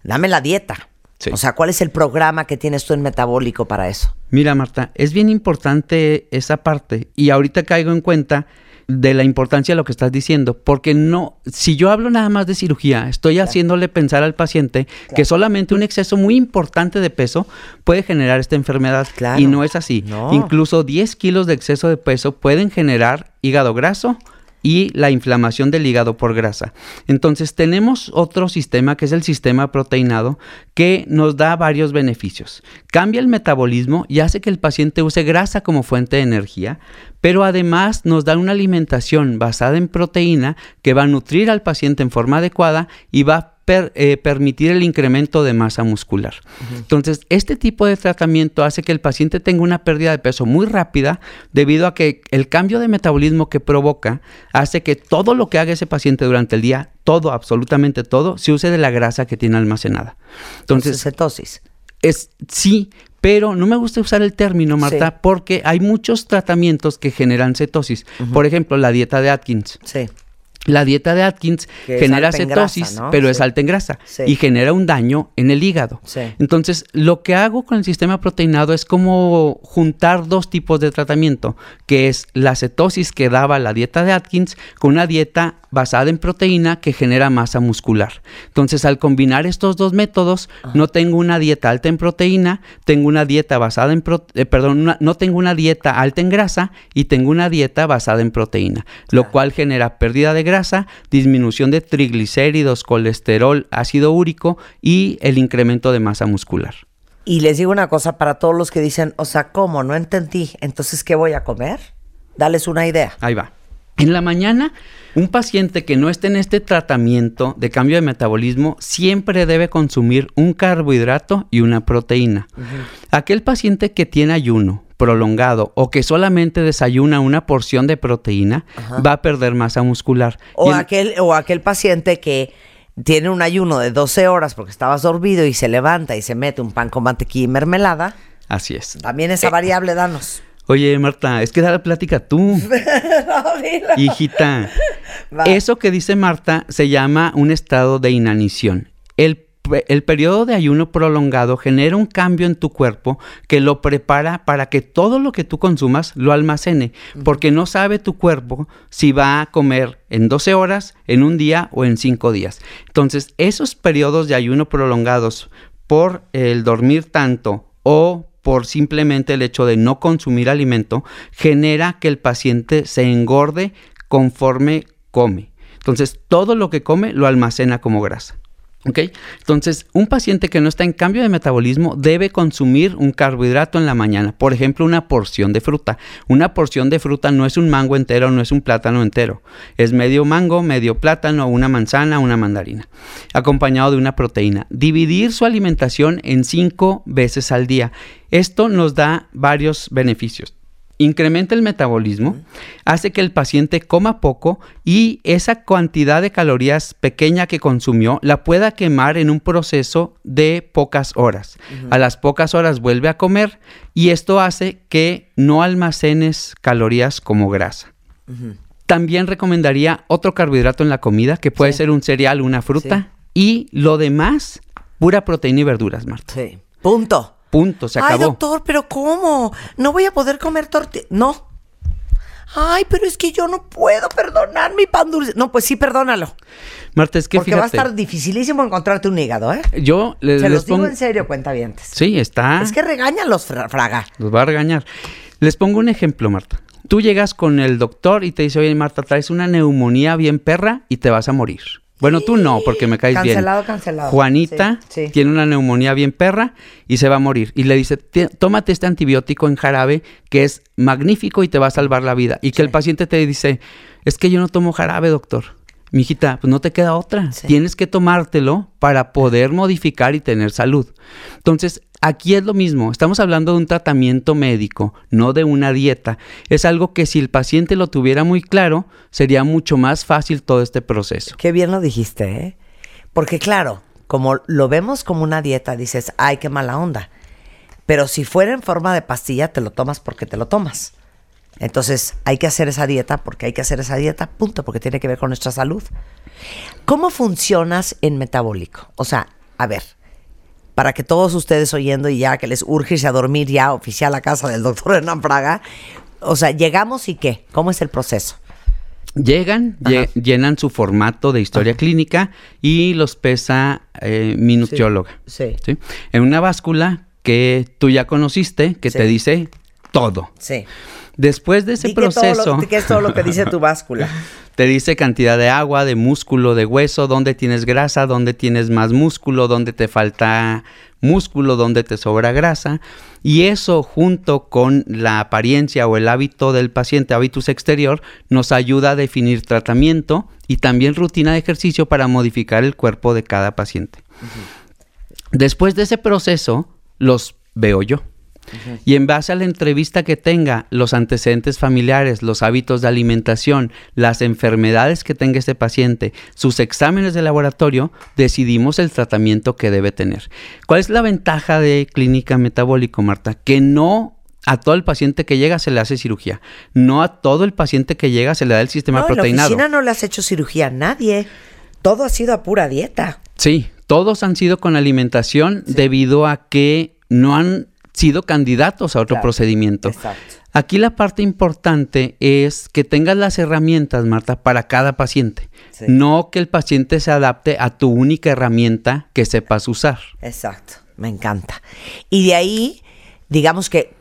[SPEAKER 8] dame la dieta.
[SPEAKER 9] Sí.
[SPEAKER 8] O sea, ¿cuál es el programa que tienes tú en metabólico para eso?
[SPEAKER 9] Mira, Marta, es bien importante esa parte y ahorita caigo en cuenta de la importancia de lo que estás diciendo, porque no, si yo hablo nada más de cirugía, estoy haciéndole pensar al paciente que solamente un exceso muy importante de peso puede generar esta enfermedad
[SPEAKER 8] Claro.
[SPEAKER 9] y no es así.
[SPEAKER 8] No.
[SPEAKER 9] Incluso 10 kilos de exceso de peso pueden generar hígado graso y la inflamación del hígado por grasa. Entonces tenemos otro sistema que es el sistema proteinado que nos da varios beneficios. Cambia el metabolismo y hace que el paciente use grasa como fuente de energía, pero además nos da una alimentación basada en proteína que va a nutrir al paciente en forma adecuada y va a per- eh, permitir el incremento de masa muscular. Entonces, este tipo de tratamiento hace que el paciente tenga una pérdida de peso muy rápida debido a que el cambio de metabolismo que provoca hace que todo lo que haga ese paciente durante el día, todo, absolutamente todo, se use de la grasa que tiene almacenada.
[SPEAKER 8] Entonces,
[SPEAKER 9] Entonces,
[SPEAKER 8] cetosis.
[SPEAKER 9] es sí, pero no me gusta usar el término, Marta,
[SPEAKER 8] Sí.
[SPEAKER 9] porque hay muchos tratamientos que generan cetosis. Por ejemplo, la dieta de Atkins.
[SPEAKER 8] Sí.
[SPEAKER 9] La dieta de Atkins
[SPEAKER 8] Que
[SPEAKER 9] genera cetosis,
[SPEAKER 8] grasa, ¿no?
[SPEAKER 9] pero es alta en grasa
[SPEAKER 8] Sí.
[SPEAKER 9] y genera un daño en el hígado.
[SPEAKER 8] Sí.
[SPEAKER 9] Entonces, lo que hago con el sistema proteinado es como juntar dos tipos de tratamiento, que es la cetosis que daba la dieta de Atkins con una dieta basada en proteína que genera masa muscular. Entonces, al combinar estos dos métodos, no tengo una dieta alta en proteína, tengo una dieta basada en pro- eh, perdón, una- no tengo una dieta alta en grasa y tengo una dieta basada en proteína, lo cual genera pérdida de grasa, disminución de triglicéridos, colesterol, ácido úrico y el incremento de masa muscular.
[SPEAKER 8] Y les digo una cosa para todos los que dicen, o sea, ¿cómo? No entendí. Entonces, ¿qué voy a comer? Dales una idea.
[SPEAKER 9] Ahí va. En la mañana, un paciente que no esté en este tratamiento de cambio de metabolismo siempre debe consumir un carbohidrato y una proteína. Aquel paciente que tiene ayuno prolongado o que solamente desayuna una porción de proteína va a perder masa muscular.
[SPEAKER 8] O
[SPEAKER 9] en-
[SPEAKER 8] aquel, o aquel paciente que tiene un ayuno de 12 horas porque estabas dormido y se levanta y se mete un pan con mantequilla y mermelada.
[SPEAKER 9] Así es.
[SPEAKER 8] También esa variable, danos.
[SPEAKER 9] Oye, Marta, es que da la plática tú. Hijita.
[SPEAKER 8] Va.
[SPEAKER 9] Eso que dice Marta se llama un estado de inanición. El, el periodo de ayuno prolongado genera un cambio en tu cuerpo que lo prepara para que todo lo que tú consumas lo almacene, porque no sabe tu cuerpo si va a comer en 12 horas, en un día o en 5 días. Entonces, esos periodos de ayuno prolongados por el dormir tanto o por simplemente el hecho de no consumir alimento, genera que el paciente se engorde conforme come. Entonces, todo lo que come lo almacena como grasa. Entonces, un paciente que no está en cambio de metabolismo debe consumir un carbohidrato en la mañana. Por ejemplo, una porción de fruta. Una porción de fruta no es un mango entero, no es un plátano entero. Es medio mango, medio plátano, una manzana, una mandarina. Acompañado de una proteína. Dividir su alimentación en cinco veces al día. Esto nos da varios beneficios. Incrementa el metabolismo, hace que el paciente coma poco y esa cantidad de calorías pequeña que consumió la pueda quemar en un proceso de pocas horas. A las pocas horas vuelve a comer y esto hace que no almacenes calorías como grasa. También recomendaría otro carbohidrato en la comida, que puede ser un cereal, una fruta, y lo demás, pura proteína y verduras, Marta.
[SPEAKER 8] Sí. Punto.
[SPEAKER 9] Punto, se
[SPEAKER 8] Ay,
[SPEAKER 9] acabó.
[SPEAKER 8] doctor, pero ¿cómo? No voy a poder comer tortilla. No. Ay, pero es que yo no puedo perdonar mi pan dulce. No, pues sí, perdónalo.
[SPEAKER 9] Marta, es que
[SPEAKER 8] porque va a estar dificilísimo encontrarte un hígado, ¿eh?
[SPEAKER 9] yo les,
[SPEAKER 8] Se
[SPEAKER 9] les
[SPEAKER 8] los digo en serio, cuentavientes.
[SPEAKER 9] Sí, está.
[SPEAKER 8] Es que regañan los fra- fraga.
[SPEAKER 9] Los va a regañar. Les pongo un ejemplo, Marta. Tú llegas con el doctor y te dice, oye, Marta, traes una neumonía bien perra y te vas a morir. Bueno, tú no, porque me caes
[SPEAKER 8] Cancelado,
[SPEAKER 9] bien.
[SPEAKER 8] cancelado.
[SPEAKER 9] Juanita
[SPEAKER 8] Sí, sí.
[SPEAKER 9] tiene una neumonía bien perra y se va a morir. Y le dice, "Té- tómate este antibiótico en jarabe que es magnífico y te va a salvar la vida. Y que el paciente te dice, es que yo no tomo jarabe, doctor. Mijita, pues no te queda otra. Tienes que tomártelo para poder modificar y tener salud. Entonces, aquí es lo mismo. Estamos hablando de un tratamiento médico, no de una dieta. Es algo que si el paciente lo tuviera muy claro, sería mucho más fácil todo este proceso.
[SPEAKER 8] Qué bien lo dijiste, ¿eh? Porque claro, como lo vemos como una dieta, dices, ay, qué mala onda. Pero si fuera en forma de pastilla, te lo tomas porque te lo tomas. Entonces, hay que hacer esa dieta porque hay que hacer esa dieta, punto, porque tiene que ver con nuestra salud. ¿Cómo funcionas en metabólico? O sea, a ver, para que todos ustedes oyendo y ya que les urge irse a dormir ya oficial a casa del doctor Hernán Praga, o sea, llegamos y qué, ¿cómo es el proceso?
[SPEAKER 9] Llegan, lle- llenan su formato de historia clínica y los pesa eh, mi nutrióloga.
[SPEAKER 8] Sí.
[SPEAKER 9] ¿sí? En una báscula que tú ya conociste, que
[SPEAKER 8] Sí.
[SPEAKER 9] te dice todo.
[SPEAKER 8] Sí.
[SPEAKER 9] Después de ese
[SPEAKER 8] Di que todo lo-
[SPEAKER 9] proceso,
[SPEAKER 8] ¿Qué es todo lo que dice tu báscula?
[SPEAKER 9] te dice cantidad de agua, de músculo, de hueso, dónde tienes grasa, dónde tienes más músculo, dónde te falta músculo, dónde te sobra grasa. Y eso junto con la apariencia o el hábito del paciente, hábitus exterior, nos ayuda a definir tratamiento y también rutina de ejercicio para modificar el cuerpo de cada paciente. Después de ese proceso, los veo yo. Y en base a la entrevista que tenga, los antecedentes familiares, los hábitos de alimentación, las enfermedades que tenga este paciente, sus exámenes de laboratorio, decidimos el tratamiento que debe tener. ¿Cuál es la ventaja de clínica metabólico, Marta? Que no a todo el paciente que llega se le hace cirugía. No a todo el paciente que llega se le da el sistema
[SPEAKER 8] No, en la
[SPEAKER 9] proteinado.
[SPEAKER 8] oficina no le has hecho cirugía a nadie. Todo ha sido a pura dieta.
[SPEAKER 9] Sí, todos han sido con alimentación debido a que no han sido candidatos a otro
[SPEAKER 8] Claro,
[SPEAKER 9] procedimiento.
[SPEAKER 8] exacto.
[SPEAKER 9] Aquí la parte importante es que tengas las herramientas, Marta, para cada paciente.
[SPEAKER 8] Sí.
[SPEAKER 9] No que el paciente se adapte a tu única herramienta que sepas usar.
[SPEAKER 8] Exacto, me encanta. Y de ahí, digamos que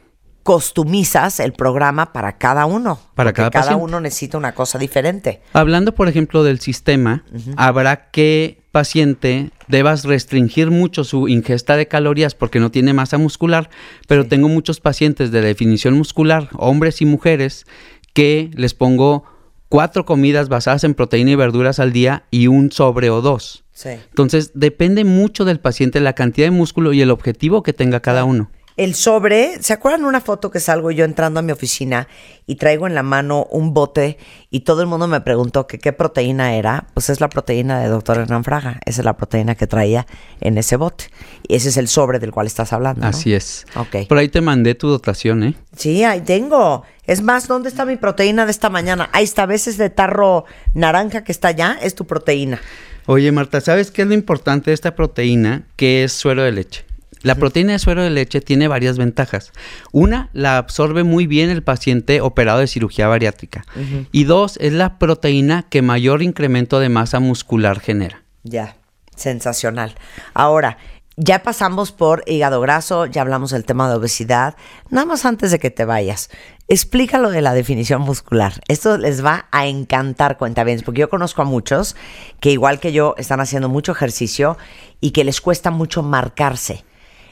[SPEAKER 8] costumizas el programa para cada uno.
[SPEAKER 9] Para cada
[SPEAKER 8] cada
[SPEAKER 9] paciente.
[SPEAKER 8] uno necesita una cosa diferente.
[SPEAKER 9] Hablando, por ejemplo, del sistema, habrá que paciente debas restringir mucho su ingesta de calorías porque no tiene masa muscular, pero tengo muchos pacientes de definición muscular, hombres y mujeres, que les pongo cuatro comidas basadas en proteína y verduras al día y un sobre o dos.
[SPEAKER 8] Sí.
[SPEAKER 9] Entonces, depende mucho del paciente la cantidad de músculo y el objetivo que tenga cada uno.
[SPEAKER 8] El sobre, ¿se acuerdan una foto que salgo yo entrando a mi oficina y traigo en la mano un bote y todo el mundo me preguntó que qué proteína era? Pues es la proteína de doctor Hernán Fraga, esa es la proteína que traía en ese bote. Y ese es el sobre del cual estás hablando. ¿no?
[SPEAKER 9] Así es.
[SPEAKER 8] Ok.
[SPEAKER 9] Por ahí te mandé tu dotación, ¿eh?
[SPEAKER 8] Sí, ahí tengo. Es más, ¿dónde está mi proteína de esta mañana? Ahí está, ¿ves ese tarro naranja que está allá? Es tu proteína.
[SPEAKER 9] Oye, Marta, ¿sabes qué es lo importante de esta proteína? Que es suero de leche. La proteína de suero de leche tiene varias ventajas. Una, la absorbe muy bien el paciente operado de cirugía bariátrica. Y dos, es la proteína que mayor incremento de masa muscular genera.
[SPEAKER 8] Ya, sensacional. Ahora, ya pasamos por hígado graso, ya hablamos del tema de obesidad. Nada más antes de que te vayas, explica lo de la definición muscular. Esto les va a encantar, cuenta bien, porque yo conozco a muchos que igual que yo están haciendo mucho ejercicio y que les cuesta mucho marcarse.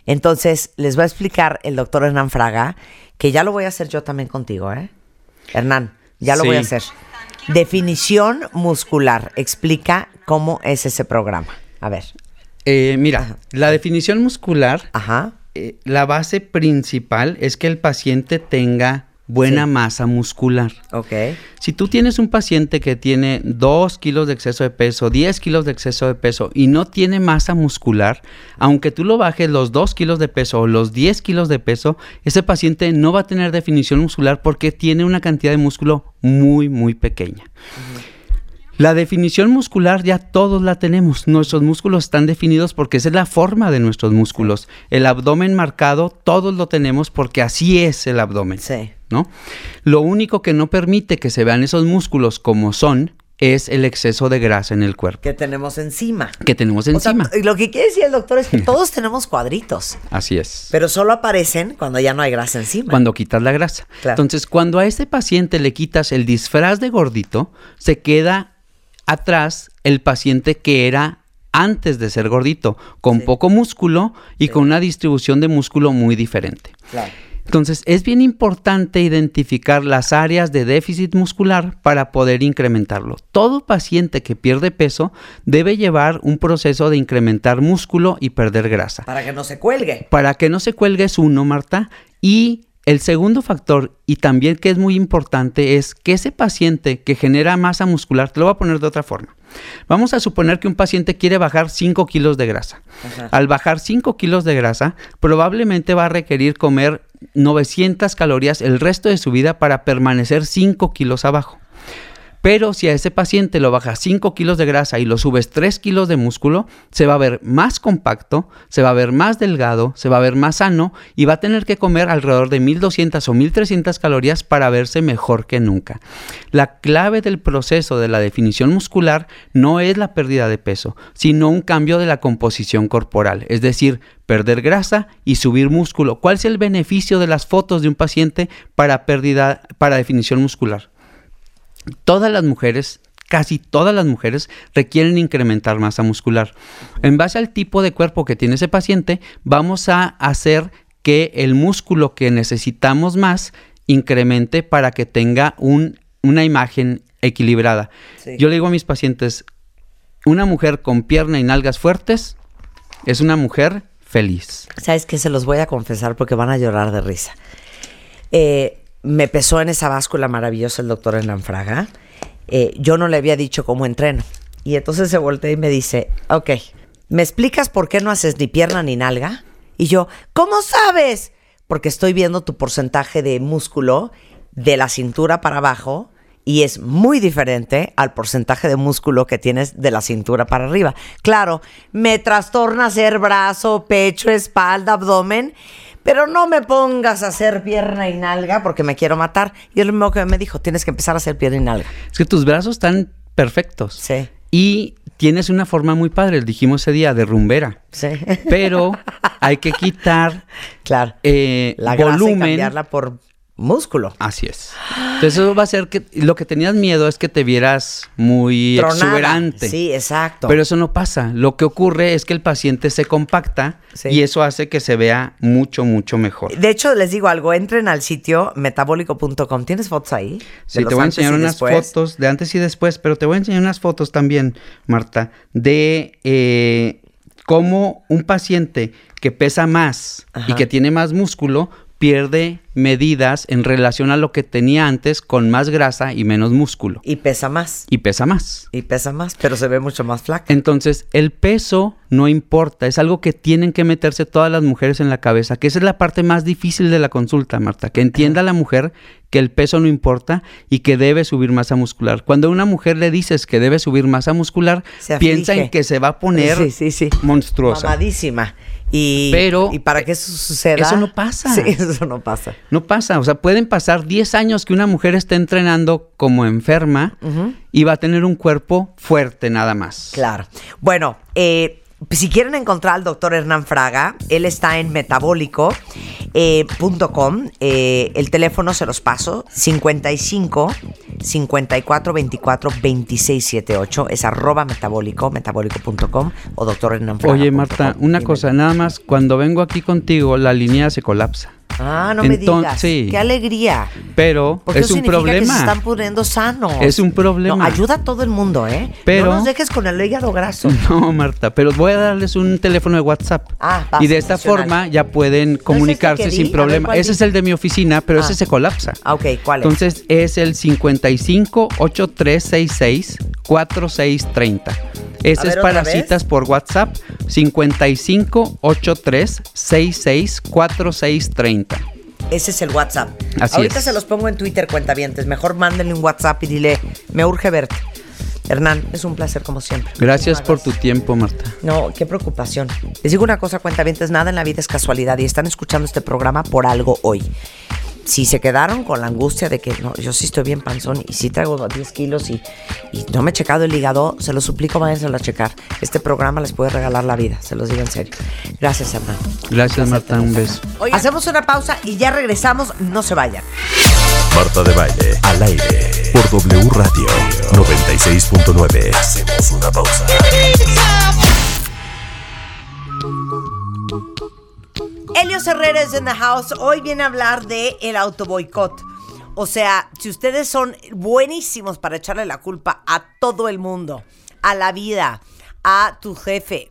[SPEAKER 8] Entonces, les va a explicar el doctor Hernán Fraga, que ya lo voy a hacer yo también contigo, ¿eh? Hernán, ya lo
[SPEAKER 9] Sí.
[SPEAKER 8] voy a hacer. Definición muscular. Explica cómo es ese programa. A ver.
[SPEAKER 9] Eh, mira, la definición muscular,
[SPEAKER 8] Ajá.
[SPEAKER 9] eh, la base principal es que el paciente tenga buena
[SPEAKER 8] Sí.
[SPEAKER 9] masa muscular.
[SPEAKER 8] Ok.
[SPEAKER 9] Si tú tienes un paciente que tiene 2 kilos de exceso de peso, 10 kilos de exceso de peso y no tiene masa muscular, aunque tú lo bajes los 2 kilos de peso o los 10 kilos de peso, ese paciente no va a tener definición muscular porque tiene una cantidad de músculo muy, muy pequeña. La definición muscular ya todos la tenemos. Nuestros músculos están definidos porque esa es la forma de nuestros músculos. El abdomen marcado, todos lo tenemos porque así es el abdomen.
[SPEAKER 8] Sí.
[SPEAKER 9] ¿no? Lo único que no permite que se vean esos músculos como son es el exceso de grasa en el cuerpo
[SPEAKER 8] Que tenemos encima.
[SPEAKER 9] que tenemos
[SPEAKER 8] O sea,
[SPEAKER 9] encima.
[SPEAKER 8] lo que quiere decir el doctor es que todos tenemos cuadritos,
[SPEAKER 9] Así es.
[SPEAKER 8] pero solo aparecen cuando ya no hay grasa encima.
[SPEAKER 9] Cuando quitas la grasa.
[SPEAKER 8] Claro.
[SPEAKER 9] Entonces, cuando a este paciente le quitas el disfraz de gordito, se queda atrás el paciente que era antes de ser gordito, con
[SPEAKER 8] Sí.
[SPEAKER 9] poco músculo y con una distribución de músculo muy diferente.
[SPEAKER 8] Claro.
[SPEAKER 9] Entonces, es bien importante identificar las áreas de déficit muscular para poder incrementarlo. Todo paciente que pierde peso debe llevar un proceso de incrementar músculo y perder grasa.
[SPEAKER 8] Para que no se cuelgue.
[SPEAKER 9] Para que no se cuelgue es uno, Marta. Y el segundo factor, y también que es muy importante, es que ese paciente que genera masa muscular, te lo voy a poner de otra forma. Vamos a suponer que un paciente quiere bajar 5 kilos de grasa.
[SPEAKER 8] Ajá.
[SPEAKER 9] Al bajar 5 kilos de grasa, probablemente va a requerir comer 900 calorías el resto de su vida para permanecer 5 kilos abajo. Pero si a ese paciente lo bajas 5 kilos de grasa y lo subes 3 kilos de músculo, se va a ver más compacto, se va a ver más delgado, se va a ver más sano y va a tener que comer alrededor de 1200 o 1300 calorías para verse mejor que nunca. La clave del proceso de la definición muscular no es la pérdida de peso, sino un cambio de la composición corporal, es decir, perder grasa y subir músculo. ¿Cuál es el beneficio de las fotos de un paciente para pérdida para definición muscular? Todas las mujeres, casi todas las mujeres requieren incrementar masa muscular. En base al tipo de cuerpo que tiene ese paciente, vamos a hacer que el músculo que necesitamos más incremente para que tenga un- una imagen equilibrada.
[SPEAKER 8] Sí.
[SPEAKER 9] Yo le digo a mis pacientes, una mujer con pierna y nalgas fuertes es una mujer feliz.
[SPEAKER 8] ¿Sabes qué? Se los voy a confesar porque van a llorar de risa. Eh, me pesó en esa báscula maravillosa el doctor Hernán Fraga. Eh, yo no le había dicho cómo entreno. Y entonces se voltea y me dice, ok, ¿me explicas por qué no haces ni pierna ni nalga? Y yo, ¿cómo sabes? Porque estoy viendo tu porcentaje de músculo de la cintura para abajo y es muy diferente al porcentaje de músculo que tienes de la cintura para arriba. Claro, me trastorna hacer brazo, pecho, espalda, abdomen, pero no me pongas a hacer pierna y nalga porque me quiero matar. Y es lo mismo que me dijo, tienes que empezar a hacer pierna y nalga.
[SPEAKER 9] Es que tus brazos están perfectos.
[SPEAKER 8] Sí.
[SPEAKER 9] Y tienes una forma muy padre, dijimos ese día, de rumbera.
[SPEAKER 8] Sí.
[SPEAKER 9] Pero hay que quitar
[SPEAKER 8] claro.
[SPEAKER 9] eh,
[SPEAKER 8] La grasa y cambiarla por músculo.
[SPEAKER 9] Así es. Entonces eso va a hacer que lo que tenías miedo es que te vieras muy
[SPEAKER 8] Tronada.
[SPEAKER 9] exuberante.
[SPEAKER 8] Sí, exacto.
[SPEAKER 9] Pero eso no pasa. Lo que ocurre es que el paciente se compacta
[SPEAKER 8] Sí.
[SPEAKER 9] y eso hace que se vea mucho, mucho mejor.
[SPEAKER 8] De hecho, les digo algo, entren al sitio metabólico.com. ¿Tienes fotos ahí?
[SPEAKER 9] Sí, te voy a enseñar unas
[SPEAKER 8] después.
[SPEAKER 9] fotos de antes y después, pero te voy a enseñar unas fotos también, Marta, de eh, cómo un paciente que pesa más y que tiene más músculo pierde medidas en relación a lo que tenía antes con más grasa y menos músculo.
[SPEAKER 8] Y pesa más.
[SPEAKER 9] Y pesa más.
[SPEAKER 8] Y pesa más, pero se ve mucho más flaca.
[SPEAKER 9] Entonces, el peso no importa, es algo que tienen que meterse todas las mujeres en la cabeza, que esa es la parte más difícil de la consulta, Marta, que entienda la mujer que el peso no importa y que debe subir masa muscular. Cuando a una mujer le dices que debe subir masa muscular, piensa en que se va a poner
[SPEAKER 8] Sí, sí, sí.
[SPEAKER 9] monstruosa.
[SPEAKER 8] Mamadísima. Y,
[SPEAKER 9] Pero-
[SPEAKER 8] y para que eso suceda.
[SPEAKER 9] Eso no pasa.
[SPEAKER 8] Sí, eso no pasa.
[SPEAKER 9] No pasa, o sea, pueden pasar 10 años que una mujer esté entrenando como enferma y va a tener un cuerpo fuerte nada más.
[SPEAKER 8] Claro. Bueno, eh, si quieren encontrar al doctor Hernán Fraga, él está en metabólico.com. Eh. Eh, el teléfono se los paso: 55 54 24 26 78. Es arroba metabólico, metabólico.com o doctor Hernán Fraga.
[SPEAKER 9] Oye, Marta, una
[SPEAKER 8] Dime.
[SPEAKER 9] cosa, nada más, cuando vengo aquí contigo, la línea se colapsa.
[SPEAKER 8] Ah, no me digas.
[SPEAKER 9] sí.
[SPEAKER 8] Qué alegría.
[SPEAKER 9] Pero
[SPEAKER 8] Porque
[SPEAKER 9] es
[SPEAKER 8] eso
[SPEAKER 9] un
[SPEAKER 8] que se
[SPEAKER 9] problema.
[SPEAKER 8] están poniendo sanos.
[SPEAKER 9] Es un problema.
[SPEAKER 8] No, ayuda a todo el mundo, ¿eh?
[SPEAKER 9] Pero-
[SPEAKER 8] No nos dejes con el hígado graso.
[SPEAKER 9] No, Marta, pero voy a darles un teléfono de WhatsApp.
[SPEAKER 8] Ah, vas,
[SPEAKER 9] y de esta forma ya pueden comunicarse sin
[SPEAKER 8] ver,
[SPEAKER 9] problema.
[SPEAKER 8] ¿cuál
[SPEAKER 9] Ese es el de mi oficina, pero
[SPEAKER 8] Ah.
[SPEAKER 9] ese se colapsa.
[SPEAKER 8] Ah, ok, ¿cuál es?
[SPEAKER 9] Entonces es el 55 8366 4630. Ese
[SPEAKER 8] A
[SPEAKER 9] es
[SPEAKER 8] ver,
[SPEAKER 9] para citas por WhatsApp 55 8366 4630.
[SPEAKER 8] Ese es el WhatsApp.
[SPEAKER 9] Así
[SPEAKER 8] Ahorita
[SPEAKER 9] es.
[SPEAKER 8] se los pongo en Twitter, cuentavientes. Mejor mándenle un WhatsApp y dile, me urge verte. Hernán, es un placer como siempre.
[SPEAKER 9] Gracias por tu tiempo, Marta.
[SPEAKER 8] No, qué preocupación. Les digo una cosa, cuentavientes, nada en la vida es casualidad y están escuchando este programa por algo hoy. Si se quedaron con la angustia de que no, yo sí estoy bien panzón y sí traigo 10 kilos y, y no me he checado el hígado, se los suplico, váyanselo a checar. Este programa les puede regalar la vida, se los digo en serio. Gracias, Hernán.
[SPEAKER 9] Gracias, Marta. Un beso.
[SPEAKER 8] Hacemos una pausa y ya regresamos, no se vayan.
[SPEAKER 3] Marta de Baile, al aire, por W Radio 96.9. Hacemos una pausa.
[SPEAKER 8] Helios Herrera es in the house. Hoy viene a hablar de el autoboicot. O sea, si ustedes son buenísimos para echarle la culpa a todo el mundo, a la vida, a tu jefe,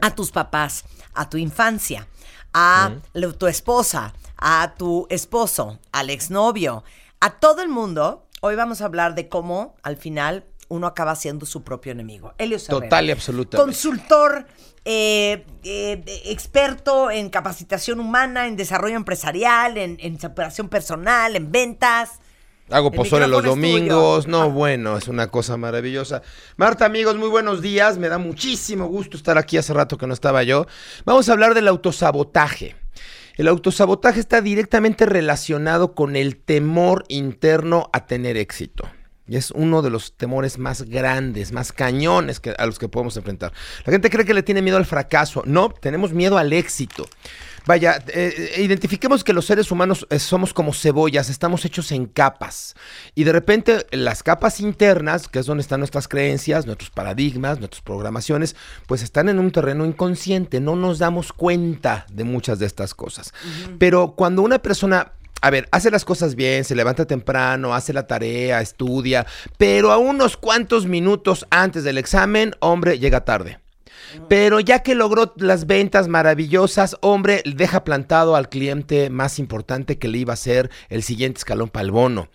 [SPEAKER 8] a tus papás, a tu infancia, a tu esposa, a tu esposo, al exnovio, a todo el mundo, hoy vamos a hablar de cómo al final uno acaba siendo su propio enemigo. Helios Herrera.
[SPEAKER 10] Total y absolutamente.
[SPEAKER 8] Consultor, eh, eh, experto en capacitación humana, en desarrollo empresarial, en, en superación personal, en ventas.
[SPEAKER 10] Hago pozole los domingos. No, bueno, es una cosa maravillosa. Marta, amigos, muy buenos días. Me da muchísimo gusto estar aquí hace rato que no estaba yo. Vamos a hablar del autosabotaje. El autosabotaje está directamente relacionado con el temor interno a tener éxito. Y es uno de los temores más grandes, más cañones que, a los que podemos enfrentar. La gente cree que le tiene miedo al fracaso. No, tenemos miedo al éxito. Vaya, eh, eh, identifiquemos que los seres humanos eh, somos como cebollas, estamos hechos en capas. Y de repente las capas internas, que es donde están nuestras creencias, nuestros paradigmas, nuestras programaciones, pues están en un terreno inconsciente, no nos damos cuenta de muchas de estas cosas. Pero cuando una persona a ver, hace las cosas bien, se levanta temprano, hace la tarea, estudia, pero a unos cuantos minutos antes del examen, hombre, llega tarde. Pero ya que logró las ventas maravillosas, hombre, deja plantado al cliente más importante que le iba a ser el siguiente escalón para el bono.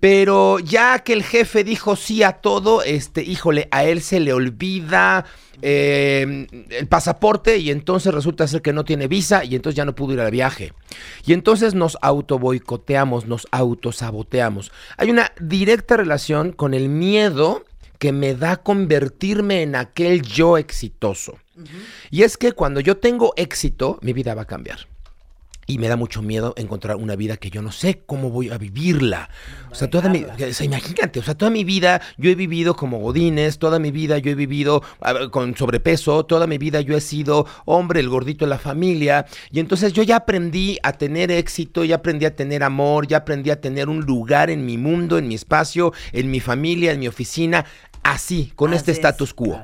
[SPEAKER 10] Pero ya que el jefe dijo sí a todo, este, híjole, a él se le olvida eh, el pasaporte y entonces resulta ser que no tiene visa y entonces ya no pudo ir al viaje. Y entonces nos autoboicoteamos, nos autosaboteamos. Hay una directa relación con el miedo que me da convertirme en aquel yo exitoso. Y es que cuando yo tengo éxito, mi vida va a cambiar. Y me da mucho miedo encontrar una vida que yo no sé cómo voy a vivirla. O sea, toda mi, o sea, imagínate, o sea, toda mi vida yo he vivido como godines, toda mi vida yo he vivido ver, con sobrepeso, toda mi vida yo he sido hombre, el gordito de la familia. Y entonces yo ya aprendí a tener éxito, ya aprendí a tener amor, ya aprendí a tener un lugar en mi mundo, en mi espacio, en mi familia, en mi oficina, así, con este status quo.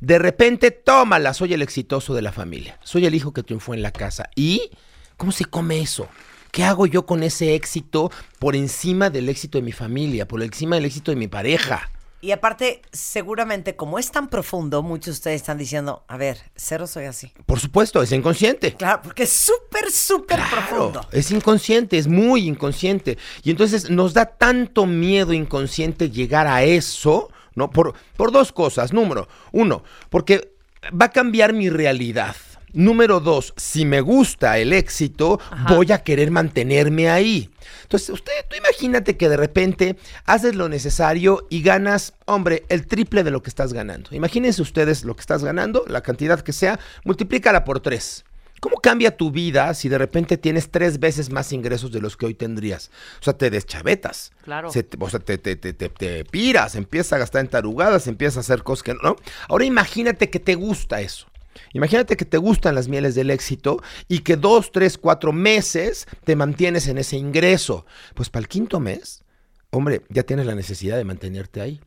[SPEAKER 10] De repente, tómala, soy el exitoso de la familia. Soy el hijo que triunfó en la casa. ¿Y cómo se come eso? ¿Qué hago yo con ese éxito por encima del éxito de mi familia, por encima del éxito de mi pareja?
[SPEAKER 8] Y aparte, seguramente, como es tan profundo, muchos de ustedes están diciendo, a ver, cero soy así.
[SPEAKER 10] Por supuesto, es inconsciente.
[SPEAKER 8] Claro, porque es súper, súper profundo.
[SPEAKER 10] Es inconsciente, es muy inconsciente. Y entonces nos da tanto miedo inconsciente llegar a eso, ¿no? Por, por dos cosas. Número uno, porque va a cambiar mi realidad. Número dos, si me gusta el éxito, voy a querer mantenerme ahí. Entonces, usted, tú imagínate que de repente haces lo necesario y ganas, hombre, el triple de lo que estás ganando. Imagínense ustedes lo que estás ganando, la cantidad que sea, multiplícala por tres. ¿Cómo cambia tu vida si de repente tienes tres veces más ingresos de los que hoy tendrías? O sea, te deschavetas.
[SPEAKER 11] Claro.
[SPEAKER 10] Se te- o sea, te, te, te, te- te piras, empiezas a gastar en tarugadas, empiezas a hacer cosas que no. Ahora imagínate que te gusta eso. Imagínate que te gustan las mieles del éxito y que dos, tres, cuatro meses te mantienes en ese ingreso. Pues para el quinto mes, hombre, ya tienes la necesidad de mantenerte ahí.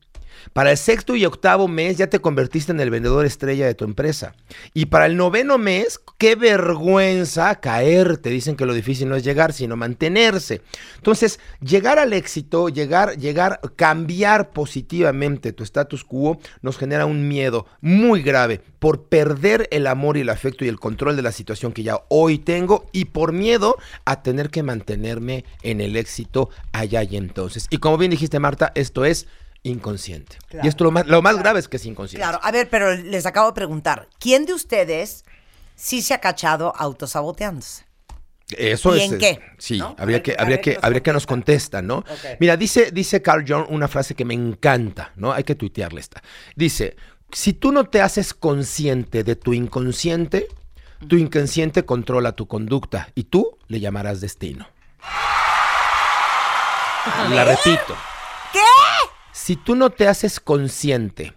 [SPEAKER 10] Para el sexto y octavo mes ya te convertiste en el vendedor estrella de tu empresa. Y para el noveno mes, qué vergüenza caerte. Dicen que lo difícil no es llegar, sino mantenerse. Entonces, llegar al éxito, llegar, llegar, cambiar positivamente tu status quo nos genera un miedo muy grave por perder el amor y el afecto y el control de la situación que ya hoy tengo y por miedo a tener que mantenerme en el éxito allá y entonces. Y como bien dijiste, Marta, esto es inconsciente.
[SPEAKER 8] Claro.
[SPEAKER 10] y esto lo más, lo más grave es que es inconsciente.
[SPEAKER 8] Claro, a ver, pero les acabo de preguntar, ¿quién de ustedes sí se ha cachado autosaboteándose?
[SPEAKER 10] Eso
[SPEAKER 8] ¿Y
[SPEAKER 10] es.
[SPEAKER 8] en qué?
[SPEAKER 10] Sí, habría
[SPEAKER 8] ver,
[SPEAKER 10] que, habría que, habría que nos contestan, ¿no? Mira, dice, dice Carl Jung una frase que me encanta, ¿no? Hay que tuitearle esta. Dice: si tú no te haces consciente de tu inconsciente, tu inconsciente controla tu conducta y tú le llamarás destino. La repito.
[SPEAKER 8] ¿Qué?
[SPEAKER 10] Si tú no te haces consciente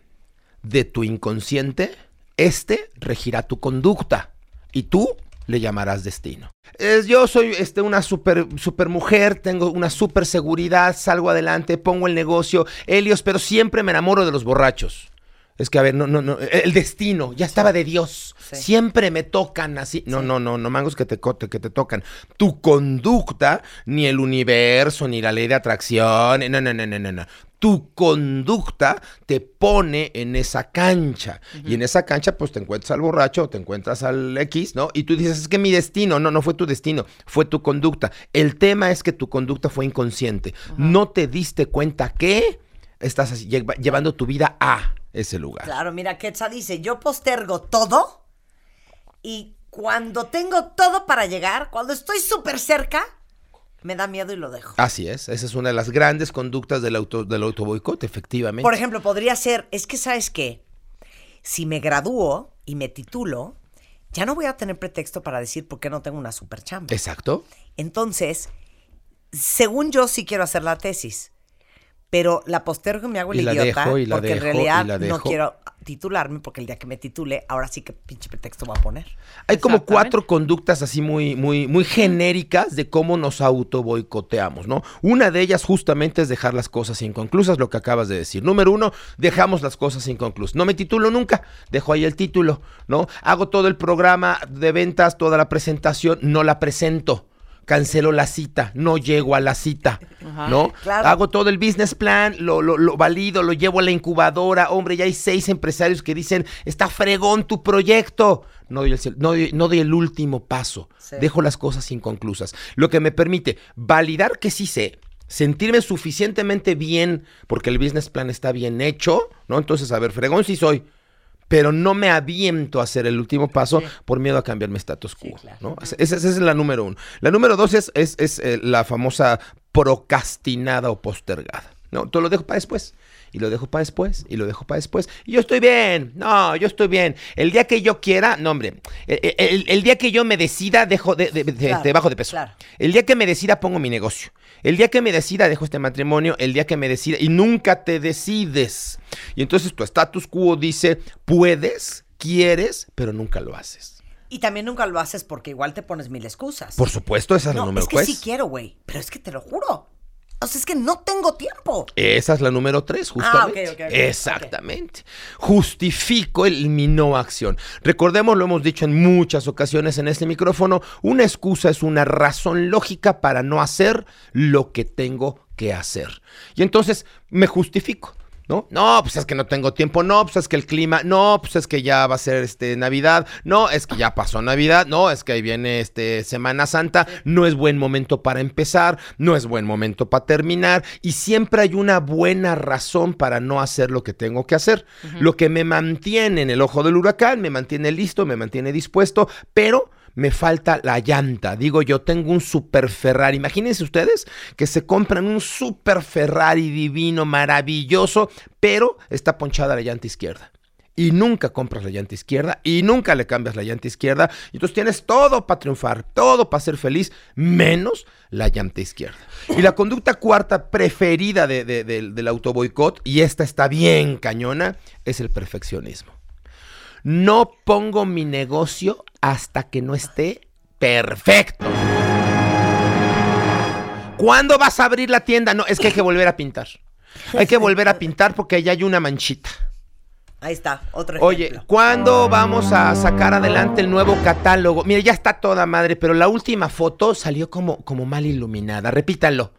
[SPEAKER 10] de tu inconsciente, este regirá tu conducta y tú le llamarás destino. Es- yo soy este, una super, super mujer, tengo una super seguridad, salgo adelante, pongo el negocio, Helios, pero siempre me enamoro de los borrachos. Es que, a ver, no, no, no, el destino, ya estaba de Dios. Siempre me tocan así. No, no, no, no mangos que te, que te tocan. Tu conducta, ni el universo, ni la ley de atracción, no, no, no, no, no. Tu conducta te pone en esa cancha. Y en esa cancha, pues te encuentras al borracho, te encuentras al X, ¿no? Y tú dices, es que mi destino, no, no fue tu destino, fue tu conducta. El tema es que tu conducta fue inconsciente. No te diste cuenta que estás así, llevando tu vida a ese lugar.
[SPEAKER 8] Claro, mira, Quetzal dice, yo postergo todo y cuando tengo todo para llegar, cuando estoy súper cerca, me da miedo y lo dejo.
[SPEAKER 10] Así es, esa es una de las grandes conductas del auto del autoboicot, efectivamente.
[SPEAKER 8] Por ejemplo, podría ser, es que sabes qué, si me gradúo y me titulo, ya no voy a tener pretexto para decir por qué no tengo una super chamba.
[SPEAKER 10] Exacto.
[SPEAKER 8] Entonces, según yo sí quiero hacer la tesis, pero la postergo y me hago el
[SPEAKER 10] Y la
[SPEAKER 8] idiota
[SPEAKER 10] dejo, y la
[SPEAKER 8] porque en realidad
[SPEAKER 10] y la
[SPEAKER 8] no quiero titularme porque el día que me titule, ahora sí que pinche pretexto voy a poner.
[SPEAKER 10] Hay como cuatro conductas así muy, muy, muy genéricas de cómo nos auto boicoteamos, ¿no? Una de ellas justamente es dejar las cosas inconclusas, lo que acabas de decir. Número uno, dejamos las cosas inconclusas. No me titulo nunca, dejo ahí el título, ¿no? Hago todo el programa de ventas, toda la presentación, no la presento. Cancelo la cita, no llego a la cita, ¿no?
[SPEAKER 8] Claro.
[SPEAKER 10] Hago todo el business plan, lo, lo, lo valido, lo llevo a la incubadora. Hombre, ya hay seis empresarios que dicen, está fregón tu proyecto. No doy el, no doy- no doy el último paso.
[SPEAKER 8] Sí.
[SPEAKER 10] Dejo las cosas inconclusas. Lo que me permite validar que sí sé, sentirme suficientemente bien porque el business plan está bien hecho, ¿no? Entonces, a ver, fregón sí soy. Pero no me aviento a hacer el último paso por miedo a cambiar mi status quo. ¿no? Esa, esa es la número uno. La número dos es, es, es, eh, la famosa procrastinada o postergada. No, todo lo dejo para después. Y lo dejo para después. Y lo dejo para después. Y yo estoy bien. No, yo estoy bien. El día que yo quiera, no, hombre. El, el- el día que yo me decida, dejo de, de- de-
[SPEAKER 7] Claro,
[SPEAKER 10] de bajo de peso.
[SPEAKER 7] claro.
[SPEAKER 10] El día que me decida, pongo mi negocio. El día que me decida, dejo este matrimonio. El día que me decida. Y nunca te decides. Y entonces tu status quo dice: puedes, quieres, pero nunca lo haces.
[SPEAKER 7] Y también nunca lo haces porque igual te pones mil excusas.
[SPEAKER 10] Por supuesto, esa es la número
[SPEAKER 7] es que sí quiero, güey. Pero es que te lo juro. O sea, es que no tengo tiempo.
[SPEAKER 10] Esa es la número tres, justamente.
[SPEAKER 7] Ah, ok, ok, ok,
[SPEAKER 10] Exactamente. Justifico el, mi no acción. Recordemos, lo hemos dicho en muchas ocasiones en este micrófono, una excusa es una razón lógica para no hacer lo que tengo que hacer. Y entonces me justifico. ¿No? No, pues es que no tengo tiempo, no, pues es que el clima, no, pues es que ya va a ser este Navidad, no, es que ya pasó Navidad, no, es que ahí viene este Semana Santa, no es buen momento para empezar, no es buen momento para terminar y siempre hay una buena razón para no hacer lo que tengo que hacer. Lo que me mantiene en el ojo del huracán, me mantiene listo, me mantiene dispuesto, pero me falta la llanta. Digo, yo tengo un super Ferrari. Imagínense ustedes que se compran un super Ferrari divino, maravilloso, pero está ponchada la llanta izquierda. Y nunca compras la llanta izquierda y nunca le cambias la llanta izquierda. Y entonces tienes todo para triunfar, todo para ser feliz, menos la llanta izquierda. Y la conducta cuarta preferida de- de- del- del autoboicot, y esta está bien cañona, es el perfeccionismo. No pongo mi negocio hasta que no esté perfecto. ¿Cuándo vas a abrir la tienda? No, es que hay que volver a pintar. Hay que volver a pintar porque allá hay una manchita.
[SPEAKER 7] Ahí está, otro
[SPEAKER 10] Oye. ¿cuándo vamos a sacar adelante el nuevo catálogo? Mire, ya está toda madre, pero la última foto salió como, como mal iluminada. Repítanlo.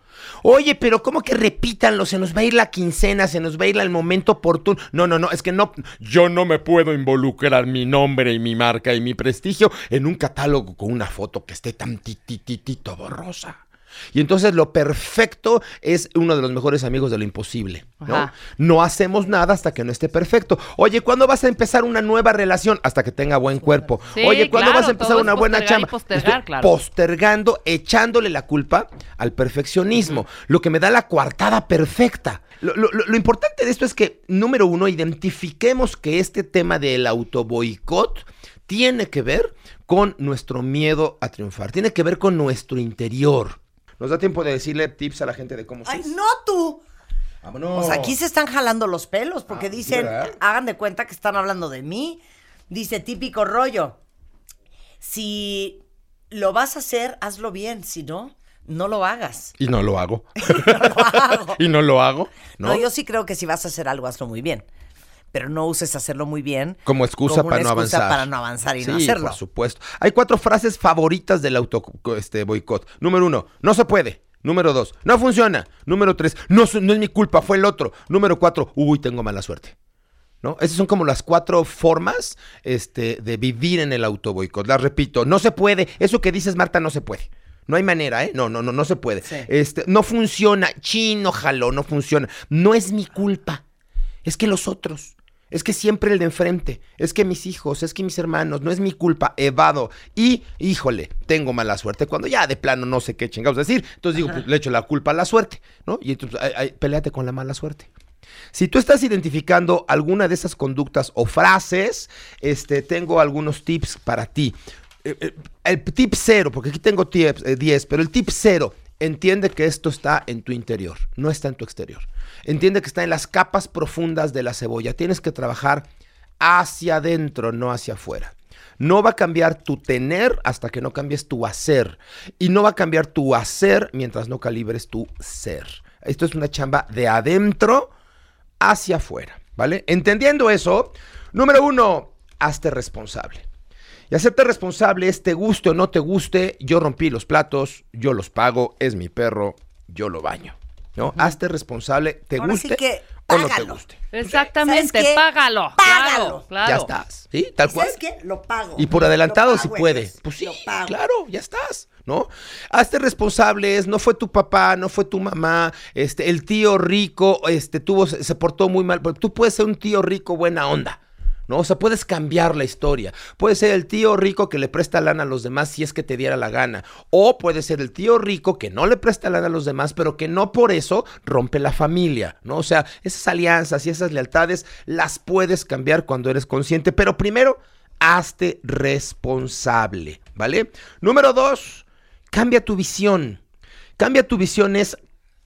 [SPEAKER 10] Oye, pero ¿cómo que repítanlo? Se nos va a ir la quincena, se nos va a ir el momento oportuno. No, no, no, es que no. Yo no me puedo involucrar mi nombre y mi marca y mi prestigio en un catálogo con una foto que esté tan tititito borrosa. Y entonces lo perfecto es uno de los mejores amigos de lo imposible. ¿no? No hacemos nada hasta que no esté perfecto. Oye, ¿cuándo vas a empezar una nueva relación? Hasta que tenga buen cuerpo.
[SPEAKER 12] Sí,
[SPEAKER 10] Oye, ¿cuándo
[SPEAKER 12] claro,
[SPEAKER 10] vas a empezar una buena chamba?
[SPEAKER 12] postergar,
[SPEAKER 10] Estoy
[SPEAKER 12] claro.
[SPEAKER 10] Postergando, echándole la culpa al perfeccionismo, lo que me da la coartada perfecta. Lo- lo importante de esto es que, número uno, identifiquemos que este tema del autoboicot tiene que ver con nuestro miedo a triunfar, tiene que ver con nuestro interior. ¿Nos da tiempo de decirle tips a la gente de cómo
[SPEAKER 7] Ay,
[SPEAKER 10] ser?
[SPEAKER 7] no tú.
[SPEAKER 10] Vámonos.
[SPEAKER 7] O sea, aquí se están jalando los pelos porque
[SPEAKER 10] Ah,
[SPEAKER 7] dicen,
[SPEAKER 10] ¿verdad?
[SPEAKER 7] hagan de cuenta que están hablando de mí. Dice típico rollo. Si lo vas a hacer, hazlo bien. Si no, no lo hagas.
[SPEAKER 10] Y no lo hago.
[SPEAKER 7] lo hago.
[SPEAKER 10] y no lo hago. ¿no?
[SPEAKER 7] No, yo sí creo que si vas a hacer algo, hazlo muy bien. Pero no uses hacerlo muy bien
[SPEAKER 10] Como excusa
[SPEAKER 7] como
[SPEAKER 10] para
[SPEAKER 7] una
[SPEAKER 10] no
[SPEAKER 7] excusa
[SPEAKER 10] avanzar.
[SPEAKER 7] para no avanzar y
[SPEAKER 10] sí,
[SPEAKER 7] no hacerlo.
[SPEAKER 10] por supuesto. Hay cuatro frases favoritas del auto este, boicot. Número uno, no se puede. Número dos, no funciona. Número tres, no, es mi culpa, fue el otro. Número cuatro, uy, tengo mala suerte. ¿No? Esas son como las cuatro formas este, de vivir en el auto boicot. Las repito, no se puede. Eso que dices, Marta, no se puede. No hay manera, ¿eh? No, no, no, no se puede.
[SPEAKER 7] Sí.
[SPEAKER 10] Este, no funciona. Chino, jaló, no funciona. No es mi culpa. Es que los otros. Es que siempre el de enfrente. Es que mis hijos, es que mis hermanos. No es mi culpa. Evado. Y, híjole, tengo mala suerte. Cuando ya de plano no sé qué chingados decir. Entonces digo, pues le echo la culpa a la suerte, ¿no? Y entonces, ay, ay, peleate con la mala suerte. Si tú estás identificando alguna de esas conductas o frases, este, tengo algunos tips para ti. Eh, eh, el tip cero, porque aquí tengo tips, eh, 10, pero el tip cero, entiende que esto está en tu interior, no está en tu exterior. Entiende que está en las capas profundas de la cebolla. Tienes que trabajar hacia adentro, no hacia afuera. No va a cambiar tu tener hasta que no cambies tu hacer. Y no va a cambiar tu hacer mientras no calibres tu ser. Esto es una chamba de adentro hacia afuera, ¿vale? Entendiendo eso, número uno, hazte responsable. Y hacerte responsable es te guste o no te guste, yo rompí los platos, yo los pago, es mi perro, yo lo baño. ¿No? Hazte responsable, te
[SPEAKER 7] Ahora sí
[SPEAKER 10] guste
[SPEAKER 7] que
[SPEAKER 10] o no te
[SPEAKER 7] págalo.
[SPEAKER 10] guste.
[SPEAKER 12] Exactamente,
[SPEAKER 7] ¿Sabes qué?
[SPEAKER 12] págalo.
[SPEAKER 7] Págalo.
[SPEAKER 12] Claro, claro.
[SPEAKER 10] Ya estás, ¿sí? Tal cual.
[SPEAKER 7] ¿Sabes qué? Lo pago.
[SPEAKER 10] Y por adelantado
[SPEAKER 7] Lo
[SPEAKER 10] si
[SPEAKER 7] pago,
[SPEAKER 10] puede.
[SPEAKER 7] Eres.
[SPEAKER 10] Pues sí,
[SPEAKER 7] Lo pago.
[SPEAKER 10] claro, ya estás, ¿no? Hazte responsables, no fue tu papá, no fue tu mamá, este, el tío rico, este, tuvo, se se portó muy mal. Pero Tú puedes ser un tío rico buena onda, ¿no? O sea, puedes cambiar la historia. Puede ser el tío rico que le presta lana a los demás si es que te diera la gana. O puede ser el tío rico que no le presta lana a los demás, pero que no por eso rompe la familia, ¿no? O sea, esas alianzas y esas lealtades las puedes cambiar cuando eres consciente, pero primero, hazte responsable, ¿vale? Número dos, cambia tu visión. Cambia tu visión es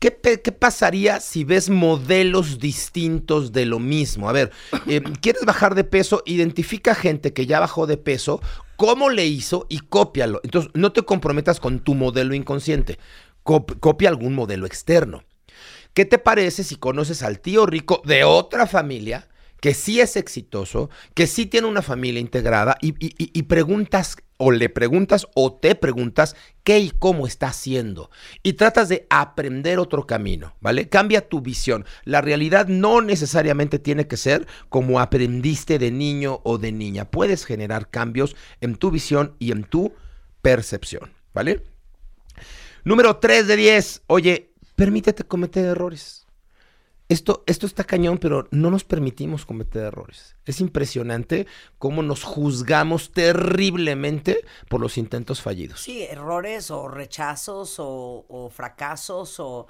[SPEAKER 10] ¿Qué, pasaría si ves modelos distintos de lo mismo? A ver, eh, ¿quieres bajar de peso? Identifica gente que ya bajó de peso, cómo le hizo y cópialo. Entonces, no te comprometas con tu modelo inconsciente. Cop- copia algún modelo externo. ¿Qué te parece si conoces al tío rico de otra familia que sí es exitoso, que sí tiene una familia integrada y, y- y- y preguntas o le preguntas o te preguntas qué y cómo está haciendo y tratas de aprender otro camino, ¿vale? Cambia tu visión. La realidad no necesariamente tiene que ser como aprendiste de niño o de niña. Puedes generar cambios en tu visión y en tu percepción, ¿vale? Número 3 de 10. Oye, permítete cometer errores. Esto, esto está cañón, pero no nos permitimos cometer errores. Es impresionante cómo nos juzgamos terriblemente por los intentos fallidos.
[SPEAKER 8] Sí, errores o rechazos o, o fracasos o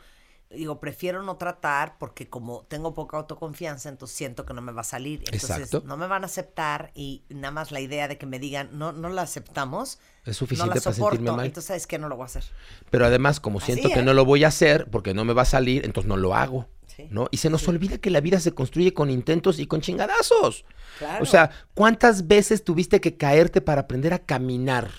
[SPEAKER 8] digo, prefiero no tratar porque como tengo poca autoconfianza, entonces siento que no me va a salir. Entonces
[SPEAKER 10] Exacto.
[SPEAKER 8] no me van a aceptar y nada más la idea de que me digan, no, no la aceptamos,
[SPEAKER 10] Es
[SPEAKER 8] no
[SPEAKER 10] suficiente
[SPEAKER 8] la
[SPEAKER 10] para
[SPEAKER 8] soporto.
[SPEAKER 10] sentirme mal.
[SPEAKER 8] Entonces, ¿sabes qué? No lo voy a hacer.
[SPEAKER 10] Pero además, como
[SPEAKER 8] Así
[SPEAKER 10] siento que no lo voy a hacer porque no me va a salir, entonces no lo hago. ¿No? Y se nos olvida que la vida se construye con intentos y con chingadazos.
[SPEAKER 8] Claro.
[SPEAKER 10] O sea, ¿cuántas veces tuviste que caerte para aprender a caminar?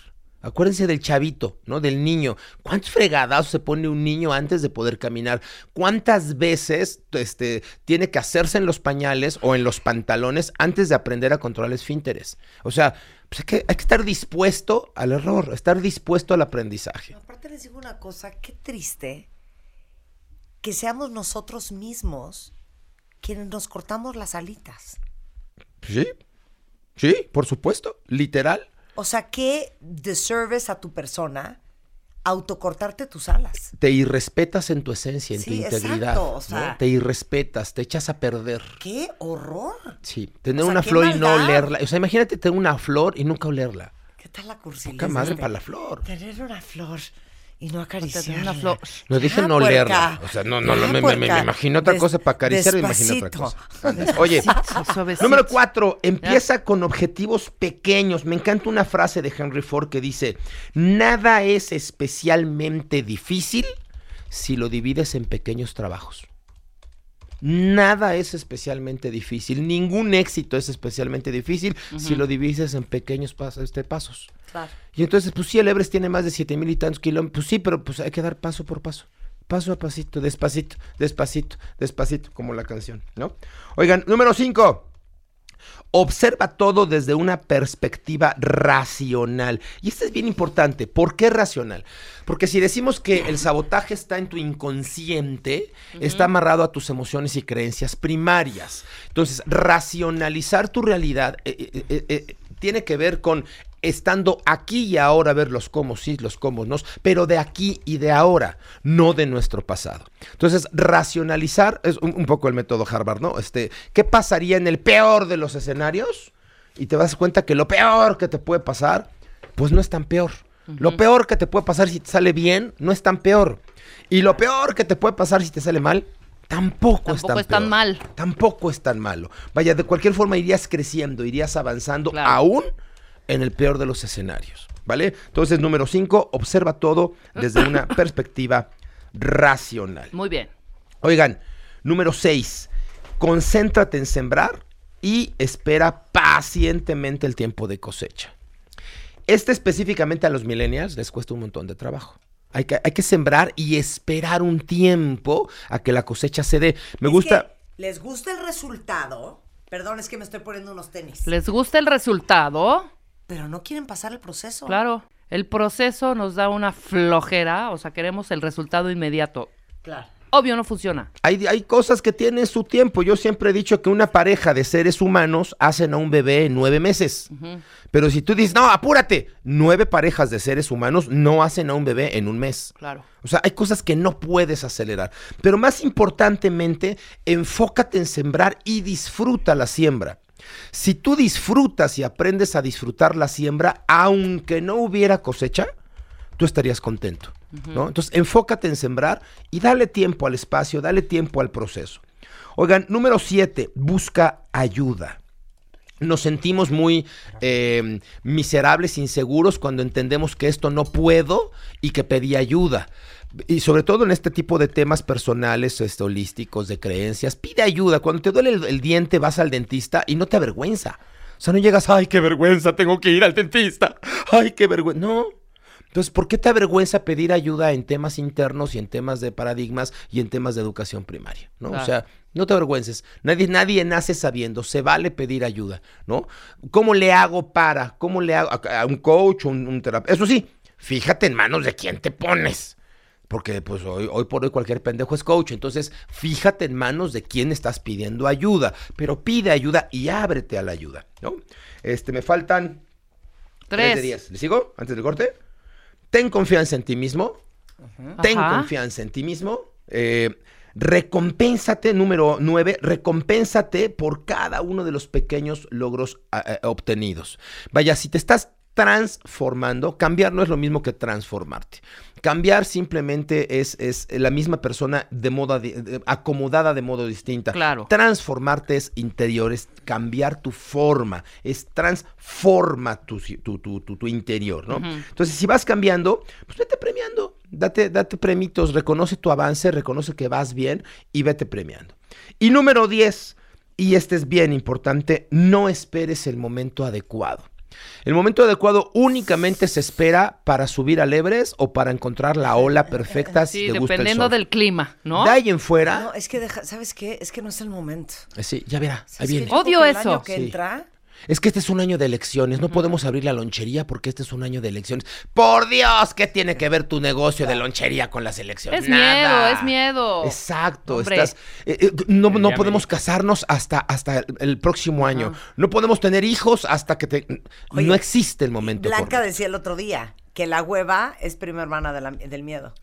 [SPEAKER 10] Acuérdense del chavito, ¿no? Del niño. ¿Cuántos fregadazos se pone un niño antes de poder caminar? ¿Cuántas veces este, tiene que hacerse en los pañales o en los pantalones antes de aprender a controlar esfínteres? O sea, pues hay, que, hay que estar dispuesto al error, estar dispuesto al aprendizaje.
[SPEAKER 8] Aparte les digo una cosa, qué triste que seamos nosotros mismos quienes nos cortamos las alitas.
[SPEAKER 10] Sí, sí, por supuesto, literal.
[SPEAKER 8] O sea, qué disservice a tu persona autocortarte tus alas.
[SPEAKER 10] Te irrespetas en tu esencia, en
[SPEAKER 8] Sí,
[SPEAKER 10] tu integridad.
[SPEAKER 8] exacto, o
[SPEAKER 10] ¿no?
[SPEAKER 8] sea-
[SPEAKER 10] Te irrespetas, te echas a perder.
[SPEAKER 8] ¡Qué horror!
[SPEAKER 10] Sí, tener
[SPEAKER 8] O sea,
[SPEAKER 10] una flor y no olerla. O sea, imagínate tener una flor y nunca olerla.
[SPEAKER 8] ¿Qué tal la cursilidad?
[SPEAKER 10] Poca madre para la flor.
[SPEAKER 8] Tener una flor y no acariciarla.
[SPEAKER 11] Tener una flor.
[SPEAKER 10] No dije no
[SPEAKER 8] puerca.
[SPEAKER 10] O sea, no, no, no, me, me- me imagino otra
[SPEAKER 8] Des-
[SPEAKER 10] cosa para acariciar, me imagino otra
[SPEAKER 8] despacito.
[SPEAKER 10] cosa. Oye,
[SPEAKER 11] Suavecito.
[SPEAKER 10] número cuatro, empieza con objetivos pequeños. Me encanta una frase de Henry Ford que dice, nada es especialmente difícil si lo divides en pequeños trabajos. Nada es especialmente difícil, ningún éxito es especialmente difícil si lo divides en pequeños pasos, este, pasos.
[SPEAKER 8] Claro.
[SPEAKER 10] Y entonces, pues sí, el Everest tiene más de siete mil y tantos kilómetros. Pues sí, pero pues hay que dar paso por paso. Paso a pasito, despacito, despacito, despacito, como la canción, ¿no? Oigan, número 5. Observa todo desde una perspectiva racional. Y esto es bien importante. ¿Por qué racional? Porque si decimos que el sabotaje está en tu inconsciente, está amarrado a tus emociones y creencias primarias. Entonces, racionalizar tu realidad eh, eh, eh, eh, tiene que ver con estando aquí y ahora ver los cómo sí, los cómo no, pero de aquí y de ahora, no de nuestro pasado. Entonces, racionalizar es un, un poco el método Harvard, ¿no? Este, ¿qué pasaría en el peor de los escenarios? Y te das cuenta que lo peor que te puede pasar, pues no es tan peor. Lo peor que te puede pasar si te sale bien, no es tan peor. Y lo peor que te puede pasar si te sale mal, tampoco, es tan
[SPEAKER 11] es tan mal.
[SPEAKER 10] Tampoco es tan malo. Vaya, de cualquier forma irías creciendo, irías avanzando
[SPEAKER 11] Claro.
[SPEAKER 10] aún en el peor de los escenarios. ¿Vale? Entonces, número 5, observa todo desde una perspectiva racional.
[SPEAKER 11] Muy bien.
[SPEAKER 10] Oigan, número 6, concéntrate en sembrar y espera pacientemente el tiempo de cosecha. Este específicamente a los millennials les cuesta un montón de trabajo. Hay que, hay que sembrar y esperar un tiempo a que la cosecha se dé. Me
[SPEAKER 8] Es
[SPEAKER 10] gusta...
[SPEAKER 8] que les gusta el resultado. Perdón, es que me estoy poniendo unos tenis.
[SPEAKER 11] ¿Les gusta el resultado?
[SPEAKER 8] Pero no quieren pasar el proceso.
[SPEAKER 11] Claro. El proceso nos da una flojera, o sea, queremos el resultado inmediato.
[SPEAKER 8] Claro.
[SPEAKER 11] Obvio no funciona.
[SPEAKER 10] Hay, hay cosas que tienen su tiempo. Yo siempre he dicho que una pareja de seres humanos hacen a un bebé en nueve meses. Pero si tú dices, no, apúrate, nueve parejas de seres humanos no hacen a un bebé en un mes.
[SPEAKER 11] Claro.
[SPEAKER 10] O sea, hay cosas que no puedes acelerar. Pero más importantemente, enfócate en sembrar y disfruta la siembra. Si tú disfrutas y aprendes a disfrutar la siembra, aunque no hubiera cosecha, tú estarías contento. ¿no? Entonces, enfócate en sembrar y dale tiempo al espacio, dale tiempo al proceso. Oigan, número siete, busca ayuda. Nos sentimos muy eh, miserables, inseguros cuando entendemos que esto no puedo y que pedí ayuda. Y sobre todo en este tipo de temas personales, este, holísticos, de creencias, pide ayuda. Cuando te duele el, el diente, vas al dentista y no te avergüenza. O sea, no llegas, ay, qué vergüenza, tengo que ir al dentista. Ay, qué vergüenza. No, entonces, ¿por qué te avergüenza pedir ayuda en temas internos y en temas de paradigmas y en temas de educación primaria? ¿no? O sea, no te avergüences. Nadie, nadie nace sabiendo. Se vale pedir ayuda, ¿no? ¿Cómo le hago para? ¿Cómo le hago? A, a un coach, un, un terapeuta. Eso sí, fíjate en manos de quién te pones. Porque pues hoy, hoy por hoy cualquier pendejo es coach. Entonces, fíjate en manos de quién estás pidiendo ayuda. Pero pide ayuda y ábrete a la ayuda, ¿no? Este, me faltan tres de
[SPEAKER 11] Tres.
[SPEAKER 10] diez. ¿Le sigo? Antes del corte. Ten confianza en ti mismo. Ten
[SPEAKER 11] Ajá.
[SPEAKER 10] confianza en ti mismo. Eh, recompénsate, número nueve, recompénsate por cada uno de los pequeños logros ah, obtenidos. Vaya, si te estás transformando, cambiar no es lo mismo que transformarte. Cambiar simplemente es, es la misma persona de de- acomodada de modo distinta.
[SPEAKER 11] Claro.
[SPEAKER 10] Transformarte es interior, es cambiar tu forma, es transforma tu, tu, tu- tu- tu interior, ¿no? Entonces, si vas cambiando, pues vete premiando, date, date premitos, reconoce tu avance, reconoce que vas bien y vete premiando. Y número 10, y este es bien importante, no esperes el momento adecuado. El momento adecuado únicamente se espera para subir al Everest o para encontrar la ola perfecta si
[SPEAKER 11] Sí,
[SPEAKER 10] te gusta el
[SPEAKER 11] dependiendo
[SPEAKER 10] sol.
[SPEAKER 11] del clima, ¿no?
[SPEAKER 10] De ahí en fuera,
[SPEAKER 8] No, es que deja, ¿sabes qué? Es que no es el momento.
[SPEAKER 10] eh, sí, ya verá, ahí viene.
[SPEAKER 11] Odio
[SPEAKER 8] el
[SPEAKER 11] eso.
[SPEAKER 8] año que
[SPEAKER 10] Sí.
[SPEAKER 8] entra,
[SPEAKER 10] Es que este es un año de elecciones, no podemos abrir la lonchería porque este es un año de elecciones. Por Dios, ¿qué tiene que ver tu negocio de lonchería con las elecciones?
[SPEAKER 11] Es
[SPEAKER 10] Nada.
[SPEAKER 11] miedo, es miedo.
[SPEAKER 10] Exacto,
[SPEAKER 11] Hombre.
[SPEAKER 10] estás, eh, eh, no, no podemos casarnos hasta, hasta el, próximo año. No podemos tener hijos hasta que te...
[SPEAKER 8] Oye,
[SPEAKER 10] no existe el momento.
[SPEAKER 8] Blanca
[SPEAKER 10] correcto.
[SPEAKER 8] decía el otro día que la hueva es prima hermana de la- del miedo.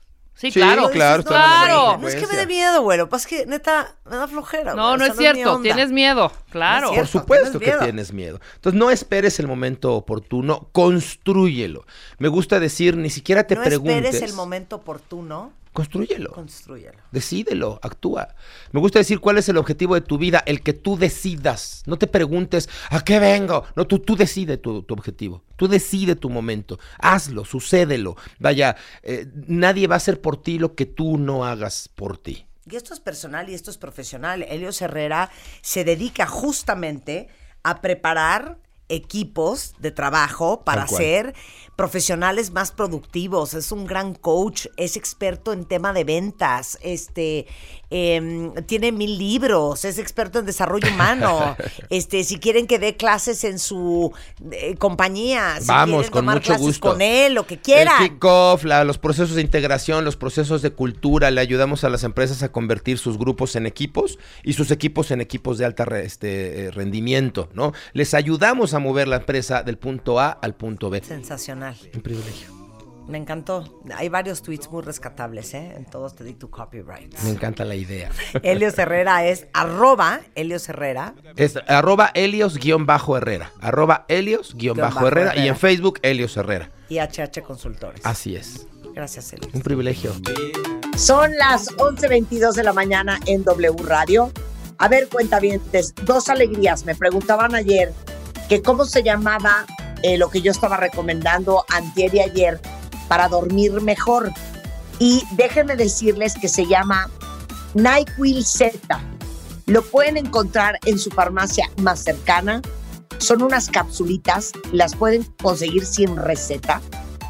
[SPEAKER 11] Sí,
[SPEAKER 10] Sí,
[SPEAKER 11] claro.
[SPEAKER 10] claro,
[SPEAKER 8] Dices,
[SPEAKER 11] claro.
[SPEAKER 10] la
[SPEAKER 8] No es que me dé miedo, güero. Pues que neta me da flojera.
[SPEAKER 11] No, no es cierto. Tienes miedo. Claro.
[SPEAKER 8] No
[SPEAKER 10] Por supuesto
[SPEAKER 8] tienes
[SPEAKER 10] que tienes miedo. Entonces no esperes el momento oportuno, construyelo. Me gusta decir, ni siquiera te
[SPEAKER 8] no
[SPEAKER 10] preguntes.
[SPEAKER 8] esperes el momento oportuno,
[SPEAKER 10] Construyelo.
[SPEAKER 8] construyelo.
[SPEAKER 10] Decídelo, actúa. Me gusta decir cuál es el objetivo de tu vida, el que tú decidas. No te preguntes, ¿a qué vengo? No, tú, tú decide tu, tu objetivo. Tú decide tu momento. Hazlo, sucédelo. Vaya, eh, nadie va a hacer por ti lo que tú no hagas por ti.
[SPEAKER 8] Y esto es personal y esto es profesional. Helios Herrera se dedica justamente a preparar equipos de trabajo para ser profesionales más productivos. Es un gran coach, es experto en tema de ventas, este em, tiene mil libros, es experto en desarrollo humano. este, si quieren que dé clases en su eh, compañía, si
[SPEAKER 10] Vamos, con
[SPEAKER 8] tomar
[SPEAKER 10] mucho gusto.
[SPEAKER 8] con él, lo que quieran.
[SPEAKER 10] El kickoff, los procesos de integración, los procesos de cultura, le ayudamos a las empresas a convertir sus grupos en equipos y sus equipos en equipos de alta re- este, eh, rendimiento, ¿no? Les ayudamos a mover la empresa del punto A al punto B.
[SPEAKER 8] Sensacional.
[SPEAKER 10] Un privilegio.
[SPEAKER 8] Me encantó. Hay varios tweets muy rescatables, ¿eh? En todos te di tu copyright.
[SPEAKER 10] Me encanta la idea.
[SPEAKER 8] Helios Herrera es arroba Helios Herrera.
[SPEAKER 10] Es arroba Helios-Herrera. Arroba Helios-Herrera. Y
[SPEAKER 8] Herrera.
[SPEAKER 10] en Facebook, Helios Herrera.
[SPEAKER 8] y HH Consultores.
[SPEAKER 10] Así es.
[SPEAKER 8] Gracias, Helios.
[SPEAKER 10] Un privilegio.
[SPEAKER 7] Son las 11.22 de la mañana en W Radio. A ver, cuentavientes, dos alegrías. Me preguntaban ayer que cómo se llamaba eh, lo que yo estaba recomendando antier y ayer para dormir mejor. Y déjenme decirles que se llama NyQuil Z. Lo pueden encontrar en su farmacia más cercana. Son unas capsulitas, las pueden conseguir sin receta.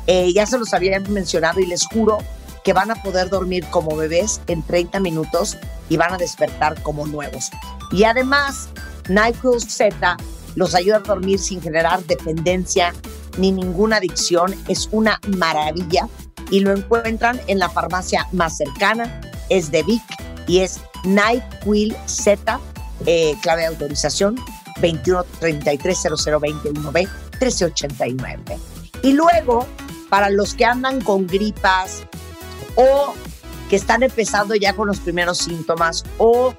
[SPEAKER 7] Eh, ya se los había mencionado y les juro que van a poder dormir como bebés en 30 minutos y van a despertar como nuevos. Y además, NyQuil Z los ayuda a dormir sin generar dependencia ni ninguna adicción. Es una maravilla y lo encuentran en la farmacia más cercana. Es de Vic y es NyQuil Z, eh, clave de autorización 21330021B 1389. Y luego, para los que andan con gripas o que están empezando ya con los primeros síntomas o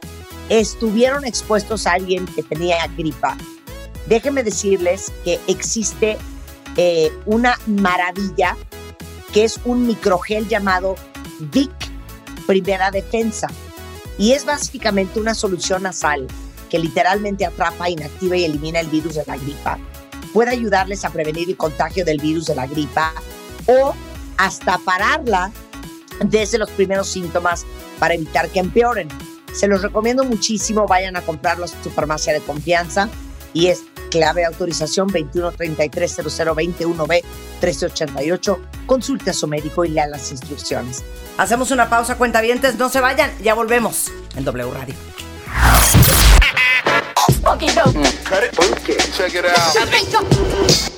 [SPEAKER 7] estuvieron expuestos a alguien que tenía gripa
[SPEAKER 13] déjenme decirles que existe eh, una maravilla que es un microgel llamado Vic Primera Defensa. Y es básicamente una solución nasal que literalmente atrapa, inactiva y elimina el virus de la gripa. Puede ayudarles a prevenir el contagio del virus de la gripa o hasta pararla desde los primeros síntomas para evitar que empeoren. Se los recomiendo muchísimo, vayan a comprarlo a su farmacia de confianza y es clave de autorización 21330021B 1388. Consulte a su médico y lea las instrucciones.
[SPEAKER 8] Hacemos una pausa, cuentavientes, no se vayan, ya volvemos en W Radio.
[SPEAKER 1] Check it out.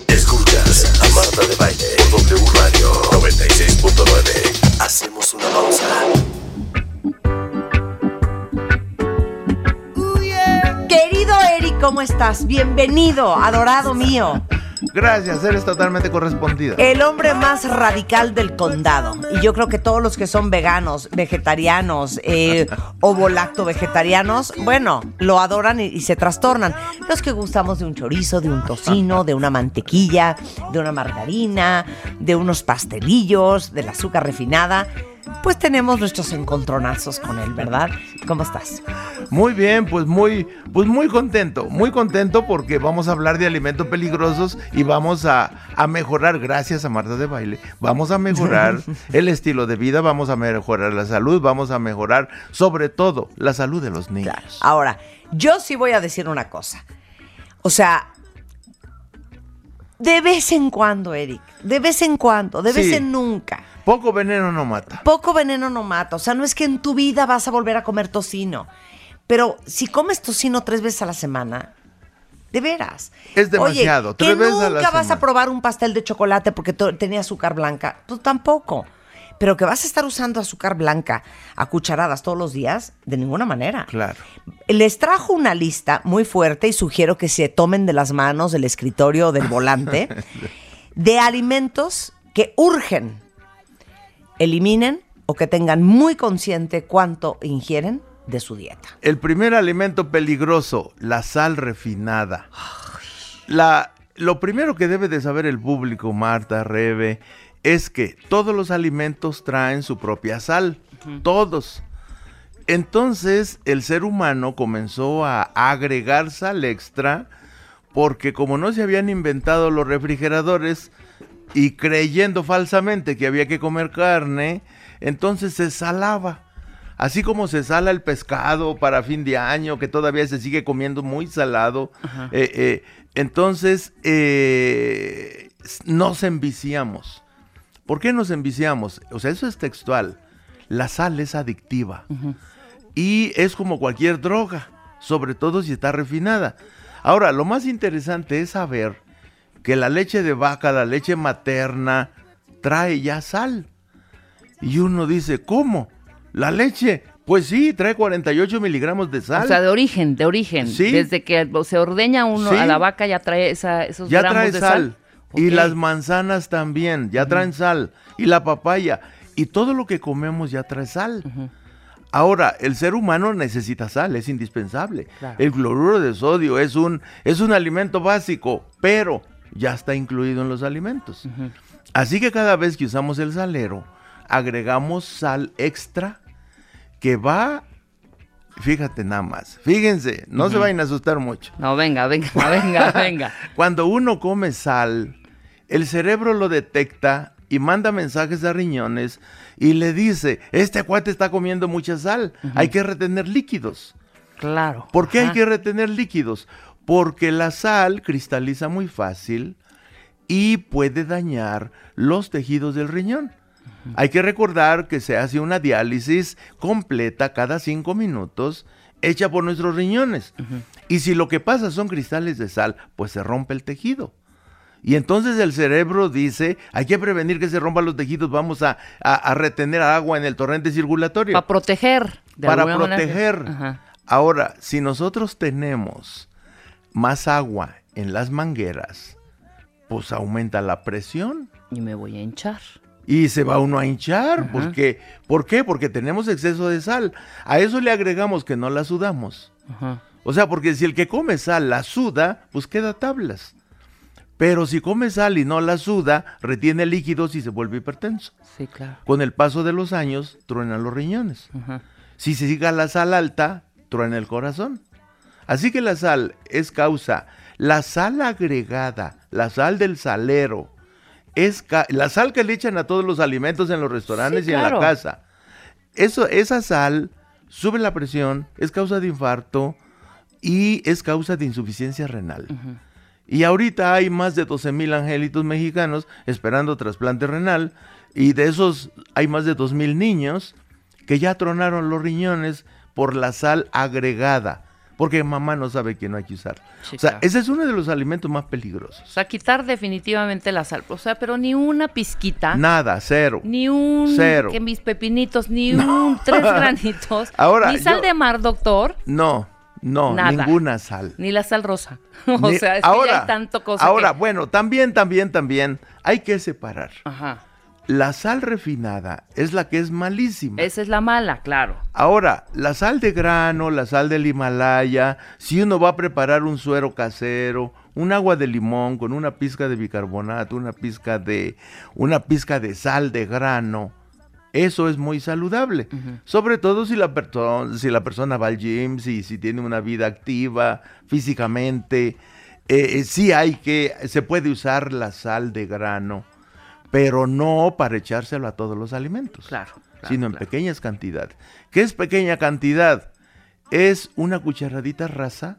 [SPEAKER 3] Escuchas a Marta de Baile por W Radio 96.9. Hacemos una pausa.
[SPEAKER 8] ¿Cómo estás? Bienvenido, adorado mío.
[SPEAKER 12] Gracias, eres totalmente correspondida.
[SPEAKER 8] El hombre más radical del condado. Y yo creo que todos los que son veganos, vegetarianos, eh, ovolacto vegetarianos, bueno, lo adoran y, y se trastornan. Los que gustamos de un chorizo, de un tocino, de una mantequilla, de una margarina, de unos pastelillos, del azúcar refinada, pues tenemos nuestros encontronazos con él, ¿verdad? ¿Cómo estás?
[SPEAKER 12] Muy bien, pues muy, pues muy contento, muy contento porque vamos a hablar de alimentos peligrosos y vamos a, a mejorar, gracias a Marta de Baile, vamos a mejorar el estilo de vida, vamos a mejorar la salud, vamos a mejorar sobre todo la salud de los niños.
[SPEAKER 8] Ahora, yo sí voy a decir una cosa. O sea, de vez en cuando, Eric, de vez en cuando, de vez
[SPEAKER 12] Sí.
[SPEAKER 8] en nunca.
[SPEAKER 12] Poco veneno no mata.
[SPEAKER 8] Poco veneno no mata. O sea, no es que en tu vida vas a volver a comer tocino. Pero si comes tocino tres veces a la semana, de veras.
[SPEAKER 12] Es demasiado,
[SPEAKER 8] Oye,
[SPEAKER 12] tres
[SPEAKER 8] que
[SPEAKER 12] veces a la
[SPEAKER 8] nunca vas a probar un pastel de chocolate porque tenía azúcar blanca. Tú tampoco. Pero que vas a estar usando azúcar blanca a cucharadas todos los días, de ninguna manera.
[SPEAKER 12] Claro.
[SPEAKER 8] Les trajo una lista muy fuerte y sugiero que se tomen de las manos del escritorio o del volante de alimentos que urgen eliminen o que tengan muy consciente cuánto ingieren de su dieta.
[SPEAKER 12] El primer alimento peligroso, la sal refinada. La, lo primero que debe de saber el público, Marta, Rebe, es que todos los alimentos traen su propia sal. Todos. Entonces el ser humano comenzó a agregar sal extra porque como no se habían inventado los refrigeradores y creyendo falsamente que había que comer carne, entonces se salaba. Así como se sala el pescado para fin de año, que todavía se sigue comiendo muy salado, eh, eh, entonces eh, nos enviciamos. ¿Por qué nos enviciamos? O sea, eso es textual. La sal es adictiva y es como cualquier droga, sobre todo si está refinada. Ahora, lo más interesante es saber que la leche de vaca, la leche materna, trae ya sal. Y uno dice, ¿cómo? ¿La leche? Pues sí, trae 48 miligramos de sal.
[SPEAKER 11] O sea, de origen, de origen.
[SPEAKER 12] Sí.
[SPEAKER 11] Desde que se ordeña uno
[SPEAKER 12] Sí.
[SPEAKER 11] a la vaca ya trae esa, esos
[SPEAKER 12] ya
[SPEAKER 11] gramos
[SPEAKER 12] trae
[SPEAKER 11] de
[SPEAKER 12] sal.
[SPEAKER 11] sal.
[SPEAKER 12] Y las manzanas también, ya traen sal. Y la papaya. Y todo lo que comemos ya trae sal. Ahora, el ser humano necesita sal, es indispensable.
[SPEAKER 11] Claro.
[SPEAKER 12] El cloruro de sodio es un, es un alimento básico, pero ya está incluido en los alimentos. Así que cada vez que usamos el salero, agregamos sal extra que va, fíjate nada más, fíjense, no se vayan a asustar mucho.
[SPEAKER 11] No, venga, venga, venga, venga.
[SPEAKER 12] Cuando uno come sal, el cerebro lo detecta y manda mensajes a riñones y le dice, este cuate está comiendo mucha sal, hay que retener líquidos.
[SPEAKER 11] Claro.
[SPEAKER 12] ¿Por qué hay que retener líquidos? Porque la sal cristaliza muy fácil y puede dañar los tejidos del riñón. Hay que recordar que se hace una diálisis completa cada cinco minutos hecha por nuestros riñones. Y si lo que pasa son cristales de sal, pues se rompe el tejido. Y entonces el cerebro dice, hay que prevenir que se rompan los tejidos, vamos a, a- a retener agua en el torrente circulatorio
[SPEAKER 11] Para proteger. de
[SPEAKER 12] para proteger. Ahora, si nosotros tenemos más agua en las mangueras, pues aumenta la presión
[SPEAKER 11] Y me voy a hinchar.
[SPEAKER 12] y se va uno a hinchar.
[SPEAKER 11] Ajá.
[SPEAKER 12] Porque, ¿Por qué? Porque tenemos exceso de sal. A eso le agregamos que no la sudamos.
[SPEAKER 11] Ajá.
[SPEAKER 12] O sea, porque si el que come sal la suda, pues queda tablas. Pero si come sal y no la suda, retiene líquidos y se vuelve hipertenso.
[SPEAKER 11] Sí, claro.
[SPEAKER 12] Con el paso de los años, truenan los riñones. Si se siga la sal alta, truena el corazón. Así que la sal es causa. La sal agregada, la sal del salero, es la sal que le echan a todos los alimentos en los restaurantes
[SPEAKER 11] Sí,
[SPEAKER 12] y en la casa. Eso, esa sal sube la presión, es causa de infarto y es causa de insuficiencia renal. Y ahorita hay más de 12 mil angelitos mexicanos esperando trasplante renal y de esos hay más de 2 mil niños que ya tronaron los riñones por la sal agregada, porque mamá no sabe que no hay que usar.
[SPEAKER 11] Sí,
[SPEAKER 12] o sea,
[SPEAKER 11] claro.
[SPEAKER 12] ese es uno de los alimentos más peligrosos.
[SPEAKER 11] O sea, quitar definitivamente la sal. O sea, pero ni una pizquita.
[SPEAKER 12] Nada, cero.
[SPEAKER 11] Ni un.
[SPEAKER 12] Cero.
[SPEAKER 11] Que mis pepinitos, ni un. Tres granitos.
[SPEAKER 12] Ahora,
[SPEAKER 11] Ni sal
[SPEAKER 12] yo-
[SPEAKER 11] de mar, doctor.
[SPEAKER 12] No, no,
[SPEAKER 11] Nada.
[SPEAKER 12] ninguna sal.
[SPEAKER 11] Ni la sal rosa. o
[SPEAKER 12] Ni-
[SPEAKER 11] sea, es que ya hay tanto cosa.
[SPEAKER 12] ahora
[SPEAKER 11] que-
[SPEAKER 12] bueno, también, también, también hay que separar.
[SPEAKER 11] Ajá.
[SPEAKER 12] La sal refinada es la que es malísima.
[SPEAKER 11] Esa es la mala, claro.
[SPEAKER 12] Ahora, la sal de grano, la sal del Himalaya, si uno va a preparar un suero casero, un agua de limón con una pizca de bicarbonato, una pizca de una pizca de sal de grano, eso es muy saludable. Sobre todo si la, perso- si la persona va al gym, si, si tiene una vida activa físicamente, eh, eh, sí hay que, se puede usar la sal de grano, pero no para echárselo a todos los alimentos
[SPEAKER 11] Claro. claro,
[SPEAKER 12] sino en
[SPEAKER 11] claro.
[SPEAKER 12] pequeñas cantidades. ¿Qué es pequeña cantidad? Es una cucharadita rasa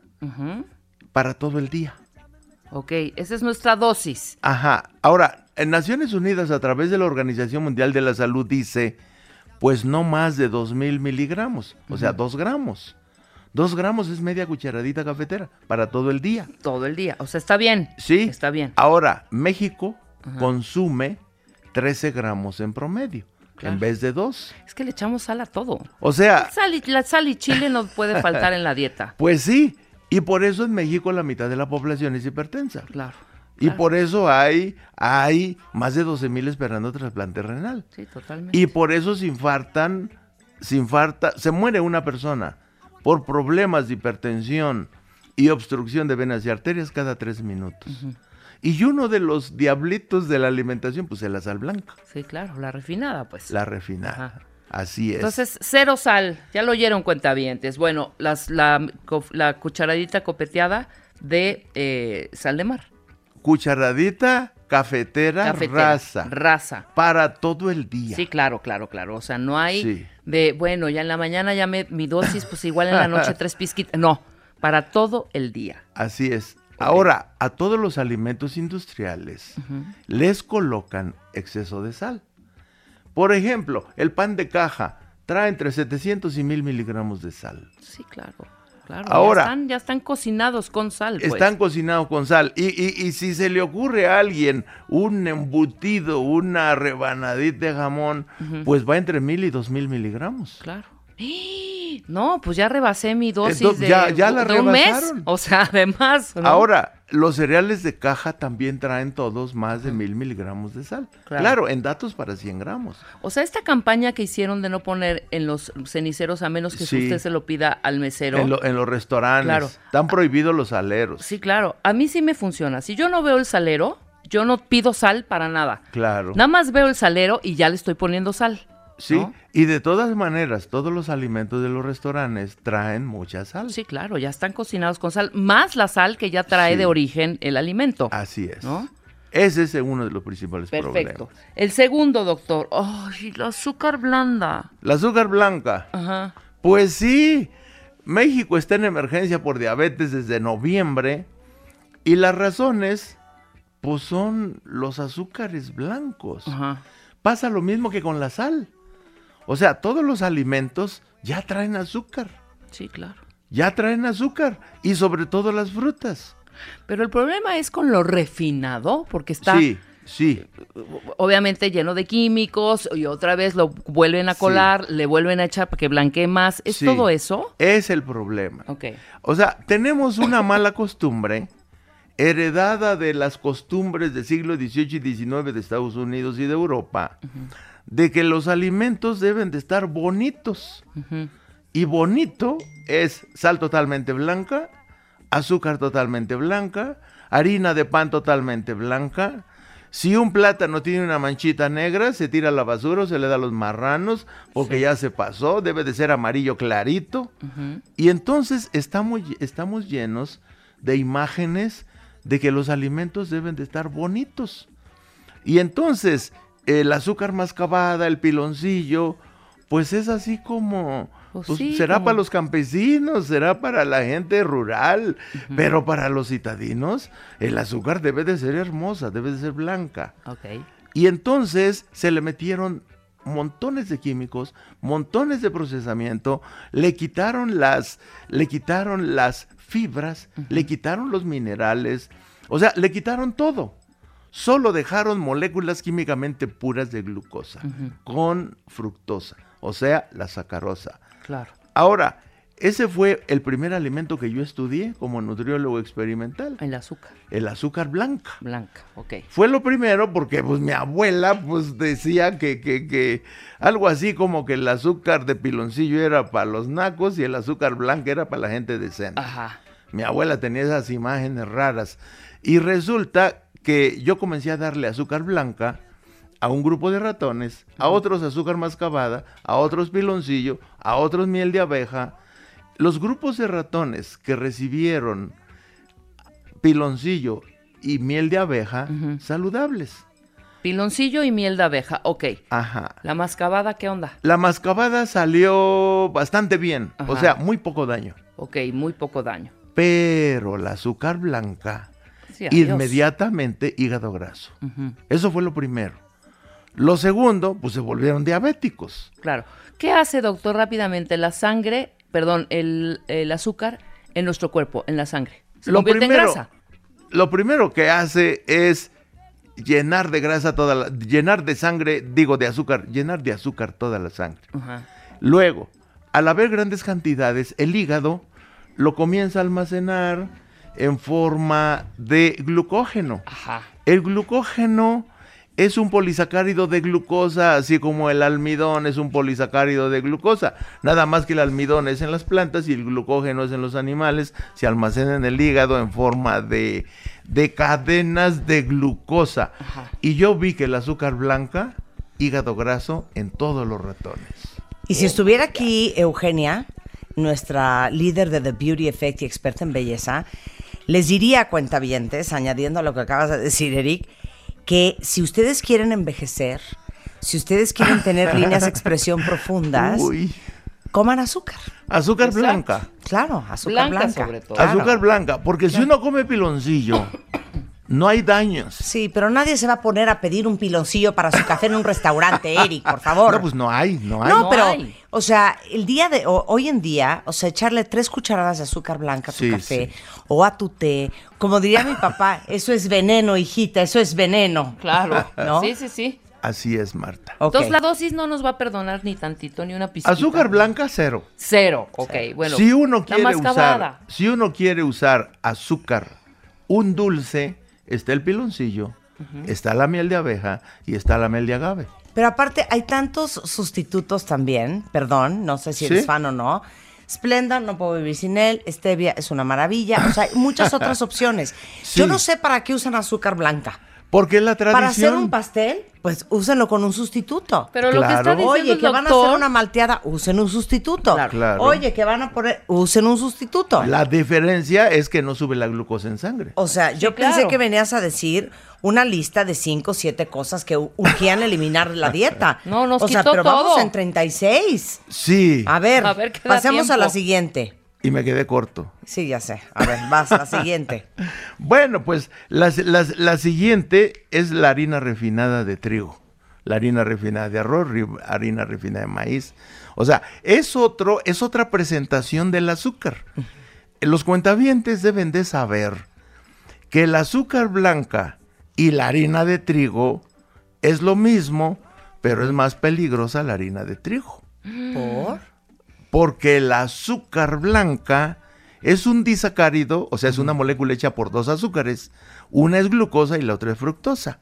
[SPEAKER 12] para todo el día.
[SPEAKER 11] Ok, esa es nuestra dosis.
[SPEAKER 12] Ajá. Ahora, en Naciones Unidas, a través de la Organización Mundial de la Salud, dice, pues no más de 2.000 miligramos, o sea, 2 gramos. 2 gramos es media cucharadita cafetera para todo el día.
[SPEAKER 11] Todo el día. O sea, está bien.
[SPEAKER 12] Sí.
[SPEAKER 11] Está bien.
[SPEAKER 12] Ahora, México consume 13 gramos en promedio,
[SPEAKER 11] Claro.
[SPEAKER 12] en vez de 2.
[SPEAKER 11] Es que le echamos sal a todo.
[SPEAKER 12] O sea,
[SPEAKER 11] Sal y- la sal y chile no puede faltar en la dieta.
[SPEAKER 12] Pues sí, y por eso en México la mitad de la población es hipertensa.
[SPEAKER 11] Claro.
[SPEAKER 12] Y
[SPEAKER 11] claro.
[SPEAKER 12] por eso hay, hay más de 12 mil esperando trasplante renal.
[SPEAKER 11] Sí, totalmente.
[SPEAKER 12] Y por eso se infartan, se infarta, se muere una persona por problemas de hipertensión y obstrucción de venas y arterias cada tres minutos. Y uno de los diablitos de la alimentación, pues es la sal blanca,
[SPEAKER 11] Sí, claro, la refinada, pues.
[SPEAKER 12] la refinada.
[SPEAKER 11] Ajá.
[SPEAKER 12] Así es.
[SPEAKER 11] Entonces, cero sal. Ya lo oyeron cuentavientes. Bueno, las, la, la cucharadita copeteada de eh, sal de mar.
[SPEAKER 12] Cucharadita cafetera,
[SPEAKER 11] Cafetera.
[SPEAKER 12] rasa.
[SPEAKER 11] Raza.
[SPEAKER 12] Para todo el día.
[SPEAKER 11] Sí, claro, claro, claro. O sea, no hay
[SPEAKER 12] Sí.
[SPEAKER 11] de, bueno, ya en la mañana ya me, mi dosis, pues igual en la noche tres pizquitas. No, para todo el día.
[SPEAKER 12] Así es. Ahora, a todos los alimentos industriales les colocan exceso de sal. Por ejemplo, el pan de caja trae entre 700 y 1000 miligramos de sal.
[SPEAKER 11] Sí, claro. Claro,
[SPEAKER 12] Ahora-
[SPEAKER 11] ya están, ya están cocinados con sal. Pues.
[SPEAKER 12] Están cocinados con sal. Y, y- y si se le ocurre a alguien un embutido, una rebanadita de jamón, pues va entre 1000 y 2000 miligramos.
[SPEAKER 11] Claro. No, pues ya rebasé mi dosis
[SPEAKER 12] Entonces,
[SPEAKER 11] de,
[SPEAKER 12] ya- ya la
[SPEAKER 11] de un mes. O sea, además. ¿no?
[SPEAKER 12] Ahora, los cereales de caja también traen todos más de 1000 miligramos de sal.
[SPEAKER 11] Claro.
[SPEAKER 12] Claro. en datos para 100 gramos.
[SPEAKER 11] O sea, esta campaña que hicieron de no poner en los ceniceros a menos que
[SPEAKER 12] Sí.
[SPEAKER 11] usted se lo pida al mesero.
[SPEAKER 12] En, lo- en los restaurantes.
[SPEAKER 11] Claro.
[SPEAKER 12] Están prohibidos los aleros.
[SPEAKER 11] Sí, claro. A mí sí me funciona. Si yo no veo el salero, yo no pido sal para nada.
[SPEAKER 12] Claro.
[SPEAKER 11] Nada más veo el salero y ya le estoy poniendo sal.
[SPEAKER 12] Sí,
[SPEAKER 11] ¿no?
[SPEAKER 12] y de todas maneras, todos los alimentos de los restaurantes traen mucha sal.
[SPEAKER 11] Sí, claro, ya están cocinados con sal, más la sal que ya trae
[SPEAKER 12] Sí.
[SPEAKER 11] de origen el alimento.
[SPEAKER 12] Así es.
[SPEAKER 11] ¿No?
[SPEAKER 12] Ese es uno de los principales
[SPEAKER 11] Perfecto.
[SPEAKER 12] problemas.
[SPEAKER 11] El segundo, doctor. Ay, la azúcar blanda.
[SPEAKER 12] La azúcar blanca.
[SPEAKER 11] Ajá.
[SPEAKER 12] Pues sí, México está en emergencia por diabetes desde noviembre y las razones, pues son los azúcares blancos.
[SPEAKER 11] Ajá.
[SPEAKER 12] Pasa lo mismo que con la sal. O sea, todos los alimentos ya traen azúcar.
[SPEAKER 11] Sí, claro.
[SPEAKER 12] Ya traen azúcar. Y sobre todo las frutas.
[SPEAKER 11] Pero el problema es con lo refinado, porque está
[SPEAKER 12] Sí, sí.
[SPEAKER 11] obviamente lleno de químicos y otra vez lo vuelven a
[SPEAKER 12] Sí.
[SPEAKER 11] colar, le vuelven a echar para que blanquee más. ¿Es
[SPEAKER 12] Sí.
[SPEAKER 11] todo eso?
[SPEAKER 12] Es el problema.
[SPEAKER 11] Ok.
[SPEAKER 12] O sea, tenemos una mala costumbre heredada de las costumbres del siglo XVIII y XIX de Estados Unidos y de Europa, de que los alimentos deben de estar bonitos. Y bonito es sal totalmente blanca, azúcar totalmente blanca, harina de pan totalmente blanca. Si un plátano tiene una manchita negra, se tira a la basura o se le da a los marranos porque ya se pasó, debe de ser amarillo clarito. Y entonces estamos, estamos llenos de imágenes de que los alimentos deben de estar bonitos. Y entonces el azúcar mascabada, el piloncillo, pues es así como...
[SPEAKER 14] Pues
[SPEAKER 12] pues,
[SPEAKER 14] sí,
[SPEAKER 12] será
[SPEAKER 14] como-
[SPEAKER 12] para los campesinos, será para la gente rural, pero para los citadinos el azúcar debe de ser hermosa, debe de ser blanca.
[SPEAKER 14] Ok.
[SPEAKER 12] Y entonces se le metieron montones de químicos, montones de procesamiento, le quitaron las, le quitaron las fibras, le quitaron los minerales, o sea, le quitaron todo. Solo dejaron moléculas químicamente puras de glucosa con fructosa, o sea, la sacarosa.
[SPEAKER 14] Claro.
[SPEAKER 12] Ahora, ese fue el primer alimento que yo estudié como nutriólogo experimental.
[SPEAKER 14] El azúcar.
[SPEAKER 12] El azúcar blanca.
[SPEAKER 14] Blanca, ok.
[SPEAKER 12] Fue lo primero porque pues mi abuela pues decía que, que, que algo así como que el azúcar de piloncillo era para los nacos y el azúcar blanca era para la gente decente.
[SPEAKER 14] Ajá.
[SPEAKER 12] Mi abuela tenía esas imágenes raras. Y resulta que yo comencé a darle azúcar blanca a un grupo de ratones, a otros azúcar mascabada, a otros piloncillo, a otros miel de abeja. Los grupos de ratones que recibieron piloncillo y miel de abeja, saludables.
[SPEAKER 14] Piloncillo y miel de abeja, ok.
[SPEAKER 12] Ajá.
[SPEAKER 14] La mascabada, ¿qué onda?
[SPEAKER 12] La mascabada salió bastante bien, o sea, muy poco daño.
[SPEAKER 14] Ok, muy poco daño.
[SPEAKER 12] Pero la azúcar blanca,
[SPEAKER 14] Sí,
[SPEAKER 12] inmediatamente hígado graso. Eso fue lo primero. Lo segundo, pues se volvieron diabéticos.
[SPEAKER 14] Claro. ¿Qué hace, doctor, rápidamente la sangre, perdón, el, el azúcar en nuestro cuerpo, en la sangre? Se
[SPEAKER 12] Lo
[SPEAKER 14] convierte en
[SPEAKER 12] primero,
[SPEAKER 14] grasa.
[SPEAKER 12] lo primero que hace es llenar de grasa toda la, llenar de sangre, digo de azúcar, llenar de azúcar toda la sangre. Luego, al haber grandes cantidades, el hígado lo comienza a almacenar en forma de glucógeno.
[SPEAKER 14] Ajá.
[SPEAKER 12] El glucógeno es un polisacárido de glucosa, así como el almidón es un polisacárido de glucosa. Nada más que el almidón es en las plantas y el glucógeno es en los animales. Se almacena en el hígado en forma de, de cadenas de glucosa. Y yo vi que el azúcar blanca, hígado graso en todos los ratones.
[SPEAKER 8] Y si estuviera aquí Eugenia, nuestra líder de The Beauty Effect y experta en belleza, les diría a cuentavientes, añadiendo a lo que acabas de decir, Eric, que si ustedes quieren envejecer, si ustedes quieren tener líneas de expresión profundas,
[SPEAKER 12] Uy.
[SPEAKER 8] coman azúcar.
[SPEAKER 12] Azúcar
[SPEAKER 14] Exacto.
[SPEAKER 12] blanca.
[SPEAKER 8] Claro, azúcar
[SPEAKER 14] Blanca
[SPEAKER 8] blanca.
[SPEAKER 14] sobre todo.
[SPEAKER 8] Claro.
[SPEAKER 12] Azúcar blanca. Porque si uno come piloncillo, no hay daños.
[SPEAKER 8] Sí, pero nadie se va a poner a pedir un piloncillo para su café en un restaurante, Eric, por favor.
[SPEAKER 12] No, pues no hay, no hay.
[SPEAKER 8] No,
[SPEAKER 14] No
[SPEAKER 8] pero,
[SPEAKER 14] hay.
[SPEAKER 8] O sea, el día de o- hoy en día, o sea, echarle tres cucharadas de azúcar blanca a tu
[SPEAKER 12] Sí,
[SPEAKER 8] café
[SPEAKER 12] sí.
[SPEAKER 8] o a tu té, como diría mi papá, eso es veneno, hijita, eso es veneno.
[SPEAKER 14] Claro.
[SPEAKER 8] ¿No?
[SPEAKER 14] Sí, sí, sí.
[SPEAKER 12] Así es, Marta.
[SPEAKER 8] Ok.
[SPEAKER 14] Entonces la dosis no nos va a perdonar ni tantito, ni una pizquita.
[SPEAKER 12] Azúcar blanca, cero.
[SPEAKER 14] Cero. Ok, bueno.
[SPEAKER 12] si uno quiere usar, si uno quiere usar azúcar, un dulce, está el piloncillo, está la miel de abeja y está la miel de agave.
[SPEAKER 8] Pero aparte hay tantos sustitutos también, perdón, no sé si eres
[SPEAKER 12] ¿Sí?
[SPEAKER 8] fan o no. Splenda, no puedo vivir sin él. Stevia es una maravilla. O sea, hay muchas otras opciones.
[SPEAKER 12] Sí.
[SPEAKER 8] Yo no sé para qué usan azúcar blanca.
[SPEAKER 12] Porque la tradición.
[SPEAKER 8] Para hacer un pastel, pues úsenlo con un sustituto.
[SPEAKER 14] Pero lo que está diciendo
[SPEAKER 8] Oye,
[SPEAKER 14] el
[SPEAKER 8] que van a hacer una malteada, usen un sustituto.
[SPEAKER 14] Claro.
[SPEAKER 12] Claro.
[SPEAKER 8] Oye, que van a poner, usen un sustituto.
[SPEAKER 12] La diferencia es que no sube la glucosa en sangre.
[SPEAKER 8] O sea, yo
[SPEAKER 14] Sí,
[SPEAKER 8] pensé
[SPEAKER 14] claro.
[SPEAKER 8] que venías a decir una lista de cinco o siete cosas que urgían eliminar de la dieta.
[SPEAKER 14] No, nos
[SPEAKER 8] O sea,
[SPEAKER 14] quitó
[SPEAKER 8] pero vamos en 36.
[SPEAKER 12] Sí.
[SPEAKER 8] A ver,
[SPEAKER 14] A ver, ¿qué da
[SPEAKER 8] pasemos a la siguiente.
[SPEAKER 12] Y me quedé corto.
[SPEAKER 8] Sí, ya sé. A ver, vas, la siguiente.
[SPEAKER 12] Bueno, pues la, la- la siguiente es la harina refinada de trigo. La harina refinada de arroz, ri- harina refinada de maíz. O sea, es otro, es otra presentación del azúcar. Los cuentavientes deben de saber que el azúcar blanca y la harina de trigo es lo mismo, pero es más peligrosa la harina de trigo.
[SPEAKER 8] ¿Por?
[SPEAKER 12] Porque el azúcar blanca es un disacárido, o sea, es una molécula hecha por dos azúcares. Una es glucosa y la otra es fructosa.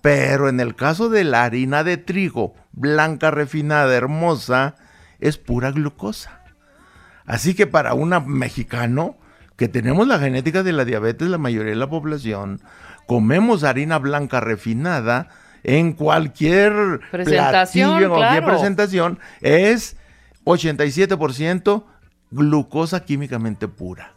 [SPEAKER 12] Pero en el caso de la harina de trigo blanca, refinada, hermosa, es pura glucosa. Así que para un mexicano que tenemos la genética de la diabetes, la mayoría de la población, comemos harina blanca refinada en cualquier
[SPEAKER 14] Presentación,
[SPEAKER 12] platillo, en cualquier presentación, es 87% glucosa químicamente pura.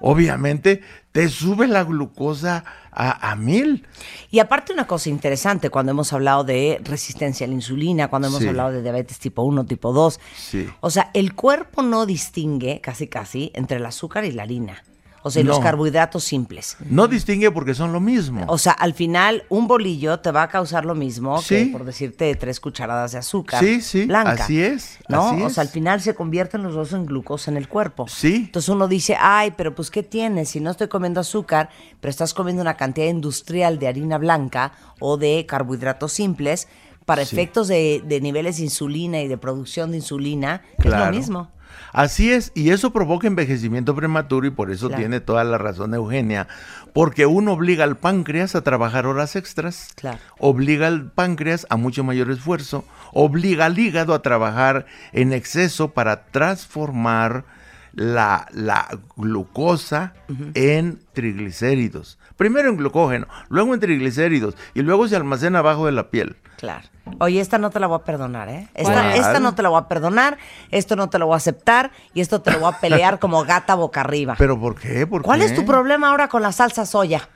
[SPEAKER 12] Obviamente te sube la glucosa a, a mil.
[SPEAKER 8] Y aparte una cosa interesante, cuando hemos hablado de resistencia a la insulina, cuando hemos
[SPEAKER 12] Sí.
[SPEAKER 8] hablado de diabetes tipo 1, tipo 2,
[SPEAKER 12] Sí.
[SPEAKER 8] o sea, el cuerpo no distingue casi casi entre el azúcar y la harina. O sea, y los
[SPEAKER 12] No.
[SPEAKER 8] carbohidratos simples.
[SPEAKER 12] No distingue porque son lo mismo.
[SPEAKER 8] O sea, al final un bolillo te va a causar lo mismo
[SPEAKER 12] Sí.
[SPEAKER 8] que, por decirte, tres cucharadas de azúcar
[SPEAKER 12] Sí, sí,
[SPEAKER 8] blanca.
[SPEAKER 12] así es,
[SPEAKER 8] ¿No?
[SPEAKER 12] así
[SPEAKER 8] o
[SPEAKER 12] es.
[SPEAKER 8] sea, al final se convierten los dos en glucosa en el cuerpo.
[SPEAKER 12] Sí.
[SPEAKER 8] Entonces uno dice, ay, pero pues ¿qué tienes? Si no estoy comiendo azúcar, pero estás comiendo una cantidad industrial de harina blanca o de carbohidratos simples, para
[SPEAKER 12] Sí.
[SPEAKER 8] efectos de, de niveles de insulina y de producción de insulina, es
[SPEAKER 12] Claro.
[SPEAKER 8] lo mismo.
[SPEAKER 12] Así es, y eso provoca envejecimiento prematuro y por eso
[SPEAKER 8] Claro.
[SPEAKER 12] tiene toda la razón Eugenia, porque uno obliga al páncreas a trabajar horas extras,
[SPEAKER 8] Claro.
[SPEAKER 12] obliga al páncreas a mucho mayor esfuerzo, obliga al hígado a trabajar en exceso para transformar la, la glucosa en triglicéridos. Primero en glucógeno, luego en triglicéridos y luego se almacena abajo de la piel.
[SPEAKER 8] Claro. Oye, esta no te la voy a perdonar, ¿eh? Esta, no te la voy a perdonar, esto no te lo voy a aceptar y esto te lo voy a pelear como gata boca arriba.
[SPEAKER 12] ¿Pero por qué? ¿Por
[SPEAKER 8] ¿Cuál
[SPEAKER 12] qué?
[SPEAKER 8] es tu problema ahora con la salsa soya?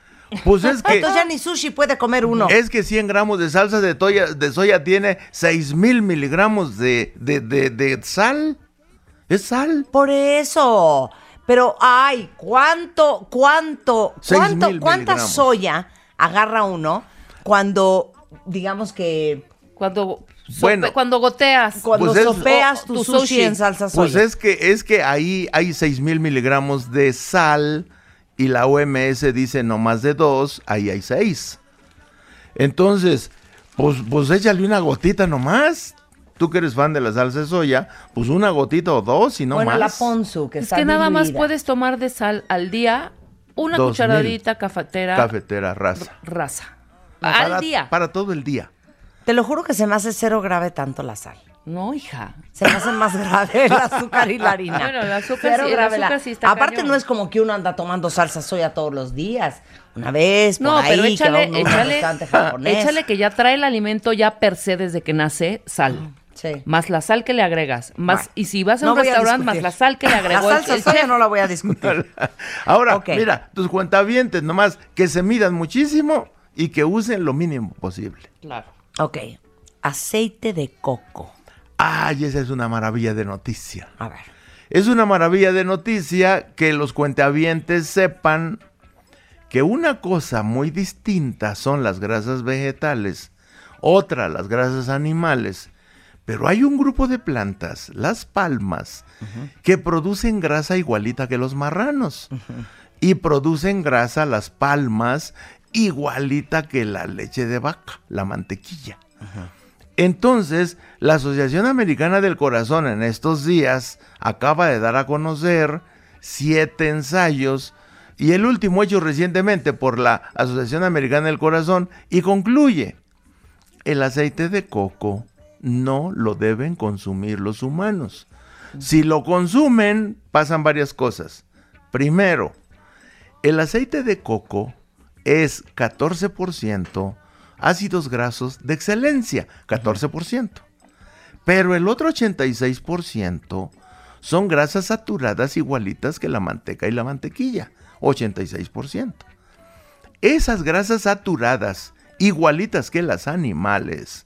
[SPEAKER 12] Pues es que...
[SPEAKER 8] Entonces ya ni sushi puede comer uno.
[SPEAKER 12] Es que 100 gramos de salsa de, toya- de soya tiene 6 mil miligramos de, de, de- de sal. Es sal.
[SPEAKER 8] Por eso. Pero, ay, ¿cuánto, cuánto,
[SPEAKER 12] Seis
[SPEAKER 8] cuánto, cuánta
[SPEAKER 12] miligramos.
[SPEAKER 8] soya agarra uno cuando, digamos que,
[SPEAKER 14] Cuando, sope-
[SPEAKER 12] Bueno.
[SPEAKER 14] cuando goteas.
[SPEAKER 8] cuando
[SPEAKER 12] Pues es-
[SPEAKER 8] sopeas tu,
[SPEAKER 14] tu
[SPEAKER 8] sushi,
[SPEAKER 14] sushi.
[SPEAKER 8] en salsa soya?
[SPEAKER 12] Pues es que, es que ahí hay 6 mil miligramos de sal y la OMS dice no más de 2, ahí hay 6. Entonces, pues, pues échale una gotita nomás. Tú que eres fan de la salsa de soya, pues una gotita o dos y no
[SPEAKER 8] bueno,
[SPEAKER 12] más.
[SPEAKER 8] la ponzu, que
[SPEAKER 14] Es
[SPEAKER 8] está
[SPEAKER 14] que nada más puedes tomar de sal al día una
[SPEAKER 12] Dos
[SPEAKER 14] cucharadita cafetera
[SPEAKER 12] Cafetera, raza.
[SPEAKER 14] raza.
[SPEAKER 12] Para-
[SPEAKER 14] al día.
[SPEAKER 12] Para todo el día.
[SPEAKER 8] Te lo juro que se me hace cero grave tanto la sal.
[SPEAKER 14] No, hija.
[SPEAKER 8] Se me hace más grave el azúcar y la harina.
[SPEAKER 14] Bueno, el azúcar
[SPEAKER 8] Cero
[SPEAKER 14] sí- el azúcar sí está
[SPEAKER 8] Aparte
[SPEAKER 14] cañón.
[SPEAKER 8] no es como que uno anda tomando salsa soya todos los días. Una vez, por
[SPEAKER 14] No,
[SPEAKER 8] ahí,
[SPEAKER 14] pero
[SPEAKER 8] que
[SPEAKER 14] échale,
[SPEAKER 8] va uno a un
[SPEAKER 14] échale,
[SPEAKER 8] restaurante japonés.
[SPEAKER 14] échale que ya trae el alimento ya per se desde que nace sal.
[SPEAKER 8] Sí.
[SPEAKER 14] Más la sal que le agregas. Más,
[SPEAKER 8] Bueno,
[SPEAKER 14] y si vas a
[SPEAKER 8] no
[SPEAKER 14] un
[SPEAKER 8] a
[SPEAKER 14] restaurante, más la sal que le agregó
[SPEAKER 8] La salsa
[SPEAKER 14] el
[SPEAKER 8] soya no la voy a discutir.
[SPEAKER 12] Ahora, mira, tus cuentavientes nomás que se midan muchísimo y que usen lo mínimo posible.
[SPEAKER 14] Claro.
[SPEAKER 8] Ok. Aceite de coco.
[SPEAKER 12] Ay, esa es una maravilla de noticia.
[SPEAKER 8] A ver.
[SPEAKER 12] Es una maravilla de noticia que los cuentavientes sepan que una cosa muy distinta son las grasas vegetales, otra las grasas animales, pero hay un grupo de plantas, las palmas, que producen grasa igualita que los marranos. Y producen grasa las palmas igualita que la leche de vaca, la mantequilla. Entonces, la Asociación Americana del Corazón en estos días acaba de dar a conocer siete ensayos y el último hecho recientemente por la Asociación Americana del Corazón y concluye, el aceite de coco no lo deben consumir los humanos. Si lo consumen, pasan varias cosas. Primero, el aceite de coco es 14% ácidos grasos de excelencia, 14%. Pero el otro 86% son grasas saturadas igualitas que la manteca y la mantequilla, 86%. Esas grasas saturadas, igualitas que las animales,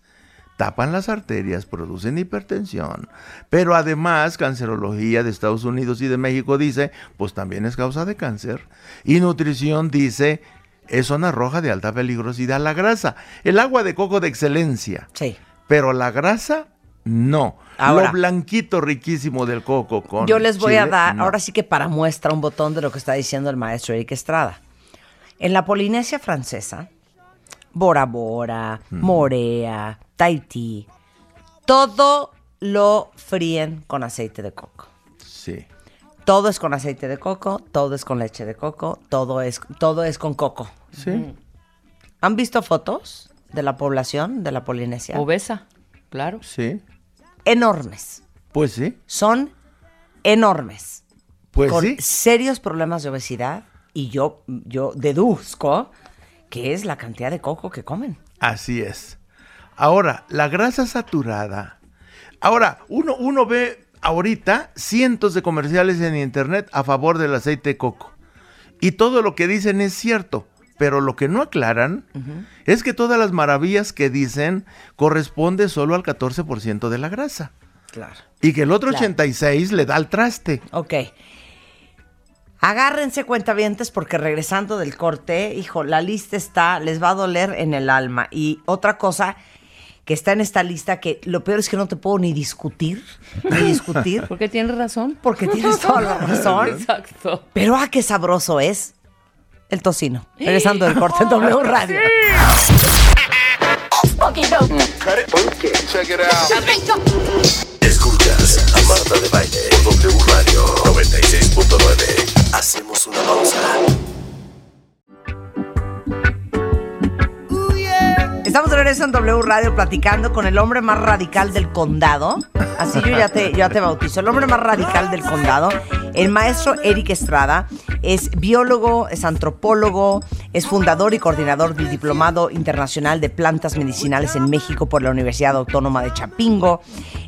[SPEAKER 12] tapan las arterias, producen hipertensión, pero además Cancerología de Estados Unidos y de México dice, pues también es causa de cáncer, y Nutrición dice, es zona roja de alta peligrosidad la grasa, el agua de coco de excelencia,
[SPEAKER 8] Sí.
[SPEAKER 12] pero la grasa no.
[SPEAKER 8] Ahora-
[SPEAKER 12] Lo blanquito riquísimo del coco con
[SPEAKER 8] Yo les voy a dar,
[SPEAKER 12] no.
[SPEAKER 8] ahora sí que para muestra, un botón de lo que está diciendo el maestro Eric Estrada. En la Polinesia francesa, Bora Bora, Morea, Tahití, todo lo fríen con aceite de coco.
[SPEAKER 12] Sí.
[SPEAKER 8] Todo es con aceite de coco, todo es con leche de coco, todo es, todo es con coco.
[SPEAKER 12] Sí.
[SPEAKER 8] ¿Han visto fotos de la población de la Polinesia?
[SPEAKER 14] Obesa, claro.
[SPEAKER 12] Sí.
[SPEAKER 8] Enormes.
[SPEAKER 12] Pues sí.
[SPEAKER 8] Son enormes,
[SPEAKER 12] Pues
[SPEAKER 8] con
[SPEAKER 12] sí.
[SPEAKER 8] serios problemas de obesidad, y yo, yo deduzco que es la cantidad de coco que comen.
[SPEAKER 12] Así es. Ahora, la grasa saturada. Ahora, uno, uno ve ahorita cientos de comerciales en internet a favor del aceite de coco. Y todo lo que dicen es cierto. Pero lo que no aclaran es que todas las maravillas que dicen corresponde solo al 14% de la grasa.
[SPEAKER 8] Claro.
[SPEAKER 12] Y que el otro
[SPEAKER 8] Claro.
[SPEAKER 12] 86 le da al traste.
[SPEAKER 8] Ok. Agárrense cuentavientes porque regresando del corte, hijo, la lista está, les va a doler en el alma. Y otra cosa que está en esta lista que lo peor es que no te puedo ni discutir, ni discutir.
[SPEAKER 14] Porque tienes razón.
[SPEAKER 8] Porque tienes toda la razón.
[SPEAKER 14] Exacto.
[SPEAKER 8] Pero ah, qué sabroso es el tocino. Regresando del corte en W Radio.
[SPEAKER 1] Out.
[SPEAKER 3] Escuchas a Marta de Baile por W Radio 96.9. Hacemos una pausa.
[SPEAKER 8] Estamos de regreso en W Radio platicando con el hombre más radical del condado. Así yo ya te, ya te bautizo. El hombre más radical del condado, el maestro Eric Estrada, es biólogo, es antropólogo, es fundador y coordinador del Diplomado Internacional de Plantas Medicinales en México por la Universidad Autónoma de Chapingo.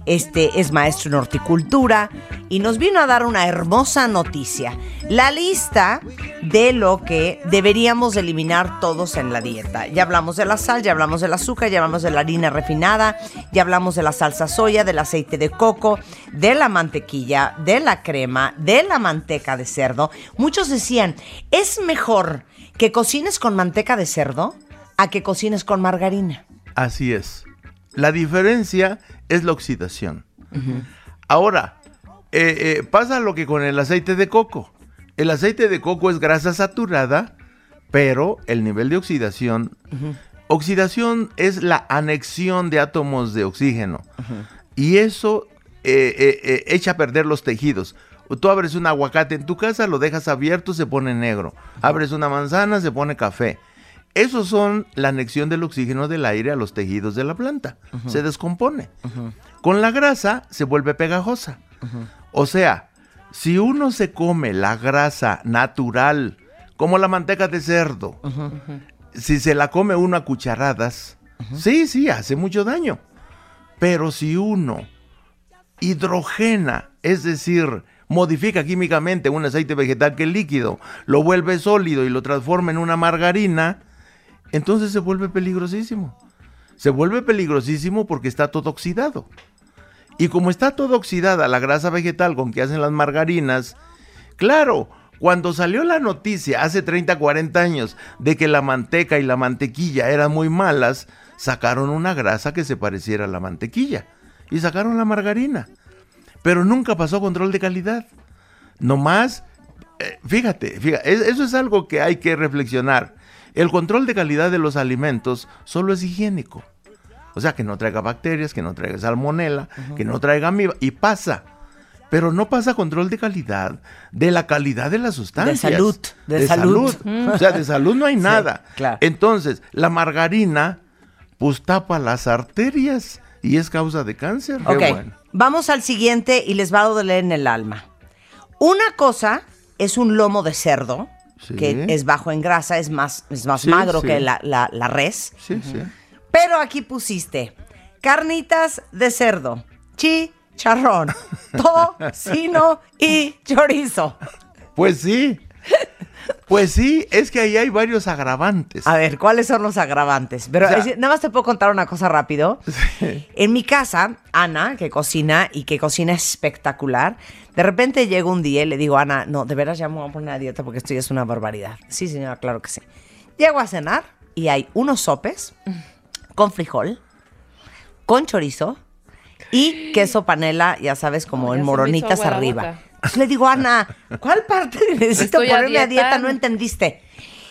[SPEAKER 8] Este es maestro en horticultura y nos vino a dar una hermosa noticia. La lista de lo que deberíamos eliminar todos en la dieta. Ya hablamos de la sal, ya hablamos del azúcar, ya hablamos de la harina refinada, ya hablamos de la salsa soya, del aceite de coco, de la mantequilla, de la crema, de la manteca de cerdo. Muchos decían, es mejor que cocines con manteca de cerdo a que cocines con margarina.
[SPEAKER 12] Así es. La diferencia es la oxidación. Ahora, eh, eh, pasa lo que con el aceite de coco. El aceite de coco es grasa saturada, pero el nivel de oxidación... Oxidación es la anexión de átomos de oxígeno. Y eso eh, eh, eh, echa a perder los tejidos. Tú abres un aguacate en tu casa, lo dejas abierto, se pone negro. Abres una manzana, se pone café. Esos son la anexión del oxígeno del aire a los tejidos de la planta. Se descompone. Con la grasa se vuelve pegajosa. O sea, si uno se come la grasa natural, como la manteca de cerdo, si se la come uno a cucharadas, sí, sí, hace mucho daño. Pero si uno hidrogena, es decir, modifica químicamente un aceite vegetal que es líquido, lo vuelve sólido y lo transforma en una margarina, entonces se vuelve peligrosísimo. Se vuelve peligrosísimo porque está todo oxidado. Y como está todo oxidada la grasa vegetal con que hacen las margarinas, claro, cuando salió la noticia hace 30, 40 años de que la manteca y la mantequilla eran muy malas, sacaron una grasa que se pareciera a la mantequilla y sacaron la margarina. Pero nunca pasó control de calidad. Nomás, eh, fíjate, fíjate, es- eso es algo que hay que reflexionar. El control de calidad de los alimentos solo es higiénico. O sea, que no traiga bacterias, que no traiga salmonela, que no traiga amiba. Y pasa. Pero no pasa control de calidad, de la calidad de las sustancias.
[SPEAKER 8] salud, de salud.
[SPEAKER 12] O sea, de salud no hay
[SPEAKER 8] Sí,
[SPEAKER 12] nada.
[SPEAKER 8] claro.
[SPEAKER 12] Entonces, la margarina, pues tapa las arterias y es causa de cáncer.
[SPEAKER 8] Ok,
[SPEAKER 12] bueno.
[SPEAKER 8] vamos al siguiente y les va a doler en el alma. Una cosa es un lomo de cerdo,
[SPEAKER 12] Sí.
[SPEAKER 8] que es bajo en grasa, es más, es más
[SPEAKER 12] Sí,
[SPEAKER 8] magro que la, la- la res.
[SPEAKER 12] Sí, sí.
[SPEAKER 8] Pero aquí pusiste carnitas de cerdo, chicharrón, tocino y chorizo.
[SPEAKER 12] Pues sí. Pues sí, es que ahí hay varios agravantes.
[SPEAKER 8] A ver, ¿cuáles son los agravantes? Pero
[SPEAKER 12] O sea-
[SPEAKER 8] es- nada más te puedo contar una cosa rápido. En mi casa, Ana, que cocina y que cocina espectacular, de repente llega un día y le digo, Ana, no, de veras ya me voy a poner a dieta porque esto ya es una barbaridad. Sí, señora, claro que sí. Llego a cenar y hay unos sopes con frijol, con chorizo y queso panela, ya sabes, como en moronitas arriba. le digo, Ana, ¿cuál parte necesito
[SPEAKER 14] Estoy a
[SPEAKER 8] ponerme a dieta?
[SPEAKER 14] dieta.
[SPEAKER 8] No entendiste.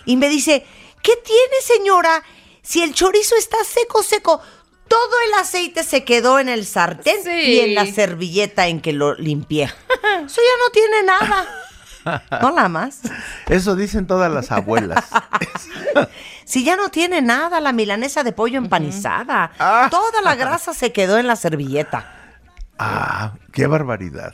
[SPEAKER 8] Y me dice, ¿qué tiene, señora? Si el chorizo está seco, seco, todo el aceite se quedó en el sartén
[SPEAKER 14] Sí.
[SPEAKER 8] y en la servilleta en que lo limpié. Eso ya no tiene nada. No la más.
[SPEAKER 12] Eso dicen todas las abuelas.
[SPEAKER 8] Si ya no tiene nada, la milanesa de pollo empanizada.
[SPEAKER 12] Ah.
[SPEAKER 8] Toda la grasa se quedó en la servilleta.
[SPEAKER 12] Ah, qué barbaridad.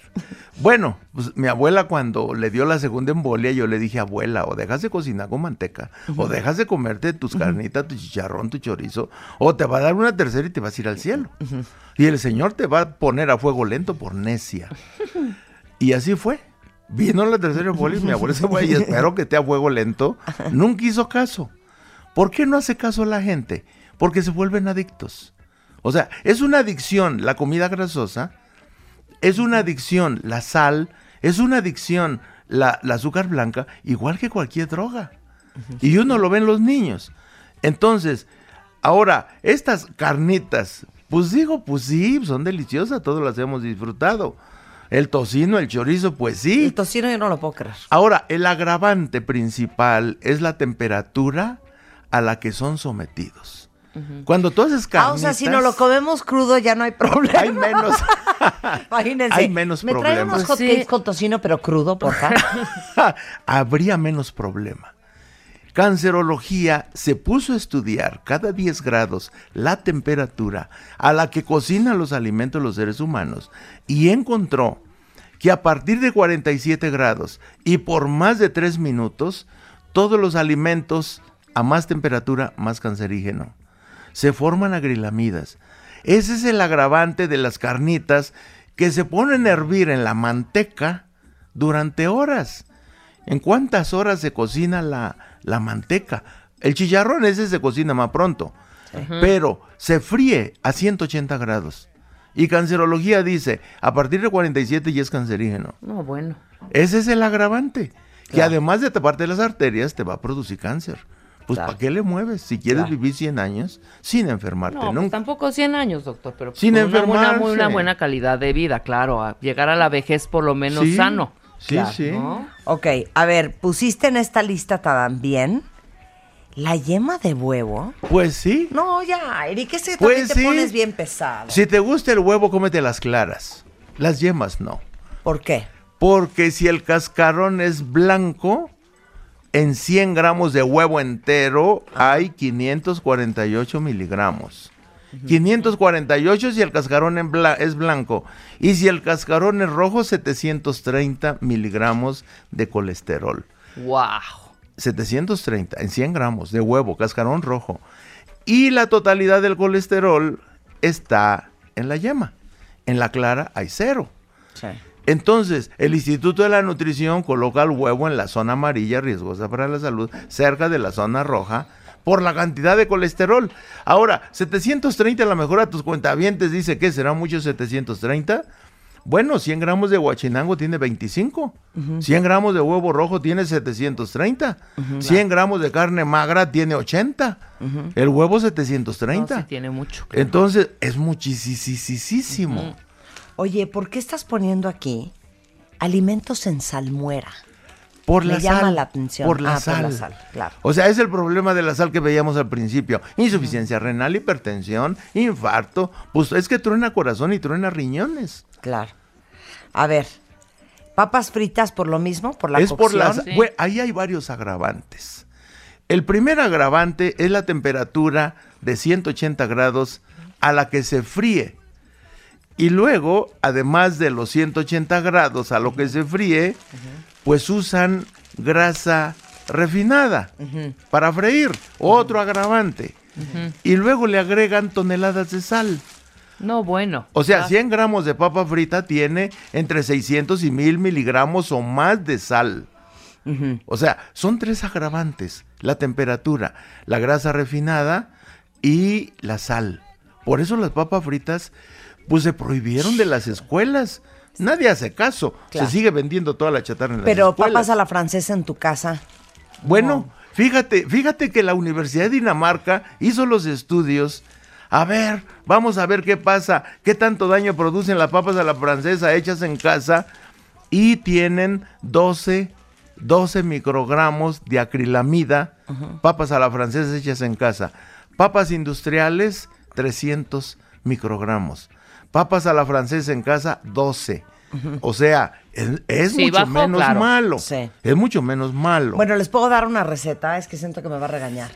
[SPEAKER 12] Bueno, pues mi abuela cuando le dio la segunda embolia, yo le dije, abuela, o dejas de cocinar con manteca, o dejas de comerte tus carnitas, tu chicharrón, tu chorizo, o te va a dar una tercera y te vas a ir al cielo. Y el Señor te va a poner a fuego lento por necia. Y así fue. Vino la tercera embolia y mi abuela se fue y espero que esté a fuego lento. Nunca hizo caso. ¿Por qué no hace caso la gente? Porque se vuelven adictos. O sea, es una adicción la comida grasosa, es una adicción la sal, es una adicción la, la azúcar blanca, igual que cualquier droga. Y uno lo ven los niños. Entonces, ahora, estas carnitas, pues digo, pues sí, son deliciosas, todos las hemos disfrutado. El tocino, el chorizo, pues sí.
[SPEAKER 8] El tocino yo no lo puedo creer.
[SPEAKER 12] Ahora, el agravante principal es la temperatura a la que son sometidos. Cuando tú haces
[SPEAKER 8] Ah,
[SPEAKER 12] carnitas...
[SPEAKER 8] o sea, si no lo comemos crudo ya no hay problema.
[SPEAKER 12] Hay menos,
[SPEAKER 8] Imagínense.
[SPEAKER 12] hay menos
[SPEAKER 8] Me traen
[SPEAKER 12] problemas.
[SPEAKER 8] unos hotcakes con tocino, pero crudo, por favor.
[SPEAKER 12] habría menos problema. Cancerología se puso a estudiar cada 10 grados la temperatura a la que cocinan los alimentos los seres humanos y encontró que a partir de 47 grados y por más de 3 minutos, todos los alimentos a más temperatura, más cancerígeno. Se forman agrilamidas. Ese es el agravante de las carnitas que se ponen a hervir en la manteca durante horas. ¿En cuántas horas se cocina la, la manteca? El chicharrón ese se cocina más pronto, pero se fríe a 180 grados. Y cancerología dice, a partir de 47 ya es cancerígeno.
[SPEAKER 14] No, bueno.
[SPEAKER 12] Ese es el agravante, que además de taparte las arterias te va a producir cáncer. Pues ¿para qué le mueves? Si quieres
[SPEAKER 14] Claro.
[SPEAKER 12] vivir 100 años sin enfermarte
[SPEAKER 14] No, pues
[SPEAKER 12] nunca.
[SPEAKER 14] tampoco 100 años, doctor, pero pues
[SPEAKER 12] Sin
[SPEAKER 14] una buena, una buena calidad de vida, claro, a llegar a la vejez por lo menos
[SPEAKER 12] Sí,
[SPEAKER 14] sano.
[SPEAKER 12] Sí, sí.
[SPEAKER 14] ¿no?
[SPEAKER 8] Ok, a ver, pusiste en esta lista también la yema de huevo.
[SPEAKER 12] Pues sí.
[SPEAKER 8] No, ya, Eric, ese
[SPEAKER 12] Pues
[SPEAKER 8] también te
[SPEAKER 12] sí.
[SPEAKER 8] pones bien pesado.
[SPEAKER 12] Si te gusta el huevo, cómete las claras. Las yemas no.
[SPEAKER 8] ¿Por qué?
[SPEAKER 12] Porque si el cascarón es blanco, en 100 gramos de huevo entero hay 548 miligramos. 548 si el cascarón en bla- es blanco. Y si el cascarón es rojo, 730 miligramos de colesterol.
[SPEAKER 14] Wow.
[SPEAKER 12] 730 en 100 gramos de huevo, cascarón rojo. Y la totalidad del colesterol está en la yema. En la clara hay cero. Entonces, el Instituto de la Nutrición coloca el huevo en la zona amarilla riesgosa para la salud, cerca de la zona roja, por la cantidad de colesterol. Ahora, 730 a lo mejor a tus cuentavientes dice que será mucho 730. Bueno, 100 gramos de guachinango tiene 25. 100 gramos de huevo rojo tiene 730. 100 gramos de carne magra tiene 80. El huevo 730.
[SPEAKER 14] No, sí tiene mucho. claro.
[SPEAKER 12] Entonces, es muchísimo.
[SPEAKER 8] Oye, ¿por qué estás poniendo aquí alimentos en salmuera?
[SPEAKER 12] Por
[SPEAKER 8] Me
[SPEAKER 12] la
[SPEAKER 8] llama
[SPEAKER 12] sal.
[SPEAKER 8] la atención.
[SPEAKER 12] Por la
[SPEAKER 8] Ah,
[SPEAKER 12] sal.
[SPEAKER 8] por la sal, claro.
[SPEAKER 12] O sea, es el problema de la sal que veíamos al principio. Insuficiencia renal, hipertensión, infarto. Pues es que truena corazón y truena riñones.
[SPEAKER 8] Claro. A ver, papas fritas por lo mismo, por la
[SPEAKER 12] es por la sal. Güey, ahí hay varios agravantes. El primer agravante es la temperatura de 180 grados a la que se fríe. Y luego, además de los 180 grados a lo que se fríe, pues usan grasa refinada para freír, otro agravante. Y luego le agregan toneladas de sal.
[SPEAKER 14] No, bueno.
[SPEAKER 12] O sea,
[SPEAKER 14] Ah,
[SPEAKER 12] 100 gramos de papa frita tiene entre 600 y 1000 miligramos o más de sal. O sea, son tres agravantes. La temperatura, la grasa refinada y la sal. Por eso las papas fritas, pues se prohibieron de las escuelas. Nadie hace caso.
[SPEAKER 8] Claro.
[SPEAKER 12] Se sigue vendiendo toda la chatarra en las
[SPEAKER 8] Pero
[SPEAKER 12] escuelas.
[SPEAKER 8] papas a la francesa en tu casa.
[SPEAKER 12] Bueno, fíjate, fíjate que la Universidad de Dinamarca hizo los estudios. A ver, vamos a ver qué pasa, qué tanto daño producen las papas a la francesa hechas en casa y tienen 12, 12 microgramos de acrilamida, papas a la francesa hechas en casa. Papas industriales, 300 microgramos. Papas a la francesa en casa, 12. O sea, es, es
[SPEAKER 14] Sí,
[SPEAKER 12] mucho
[SPEAKER 14] bajó,
[SPEAKER 12] menos
[SPEAKER 14] claro.
[SPEAKER 12] malo.
[SPEAKER 8] Sí.
[SPEAKER 12] Es mucho menos malo.
[SPEAKER 8] Bueno, les puedo dar una receta, es que siento que me va a regañar.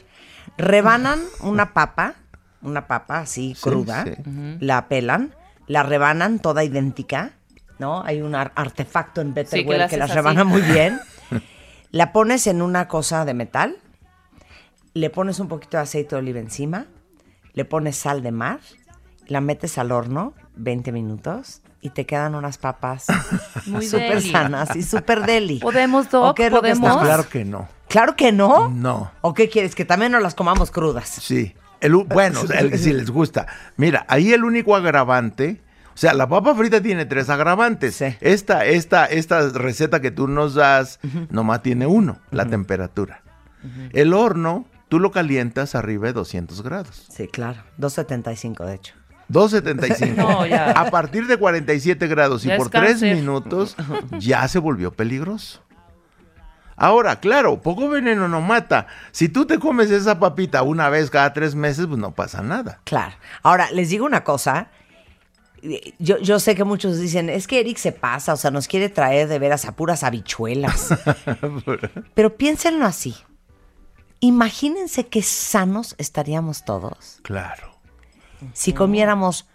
[SPEAKER 8] Rebanan una papa, una papa así
[SPEAKER 12] Sí,
[SPEAKER 8] cruda,
[SPEAKER 12] sí.
[SPEAKER 8] la pelan, la rebanan toda idéntica, ¿no? Hay un ar- artefacto en
[SPEAKER 14] Sí, que
[SPEAKER 8] Betterware
[SPEAKER 14] la
[SPEAKER 8] que, las rebana
[SPEAKER 14] así.
[SPEAKER 8] muy bien. la pones en una cosa de metal, le pones un poquito de aceite de oliva encima, le pones sal de mar, la metes al horno 20 minutos y te quedan unas papas
[SPEAKER 14] Muy
[SPEAKER 8] súper
[SPEAKER 14] deli.
[SPEAKER 8] sanas y súper deli.
[SPEAKER 14] ¿Podemos,
[SPEAKER 8] ¿O
[SPEAKER 14] Doc?
[SPEAKER 8] qué es lo que
[SPEAKER 14] ¿Podemos?
[SPEAKER 8] estás-
[SPEAKER 12] Claro que no.
[SPEAKER 8] Claro que no.
[SPEAKER 12] No.
[SPEAKER 8] ¿O qué quieres? Que también nos las comamos crudas.
[SPEAKER 12] Sí. El bueno, el- si les gusta. Mira, ahí el único agravante, o sea, la papa frita tiene tres agravantes. Esta, esta, esta receta que tú nos das, nomás tiene uno, la temperatura. El horno, tú lo calientas arriba de 200 grados.
[SPEAKER 8] Sí, claro. 2.75 de hecho.
[SPEAKER 12] 275.
[SPEAKER 8] No, ya.
[SPEAKER 12] A partir de 47 grados y
[SPEAKER 8] Ya
[SPEAKER 12] por 3
[SPEAKER 8] cáncer.
[SPEAKER 12] minutos ya se volvió peligroso. Ahora, claro, poco veneno no mata. Si tú te comes esa papita una vez cada tres meses, pues no pasa nada.
[SPEAKER 8] Claro. Ahora, les digo una cosa. Yo, yo sé que muchos dicen, es que Eric se pasa, o sea, nos quiere traer de veras a puras habichuelas. Pero piénsenlo así. Imagínense qué sanos estaríamos todos
[SPEAKER 12] claro.
[SPEAKER 8] Si comiéramos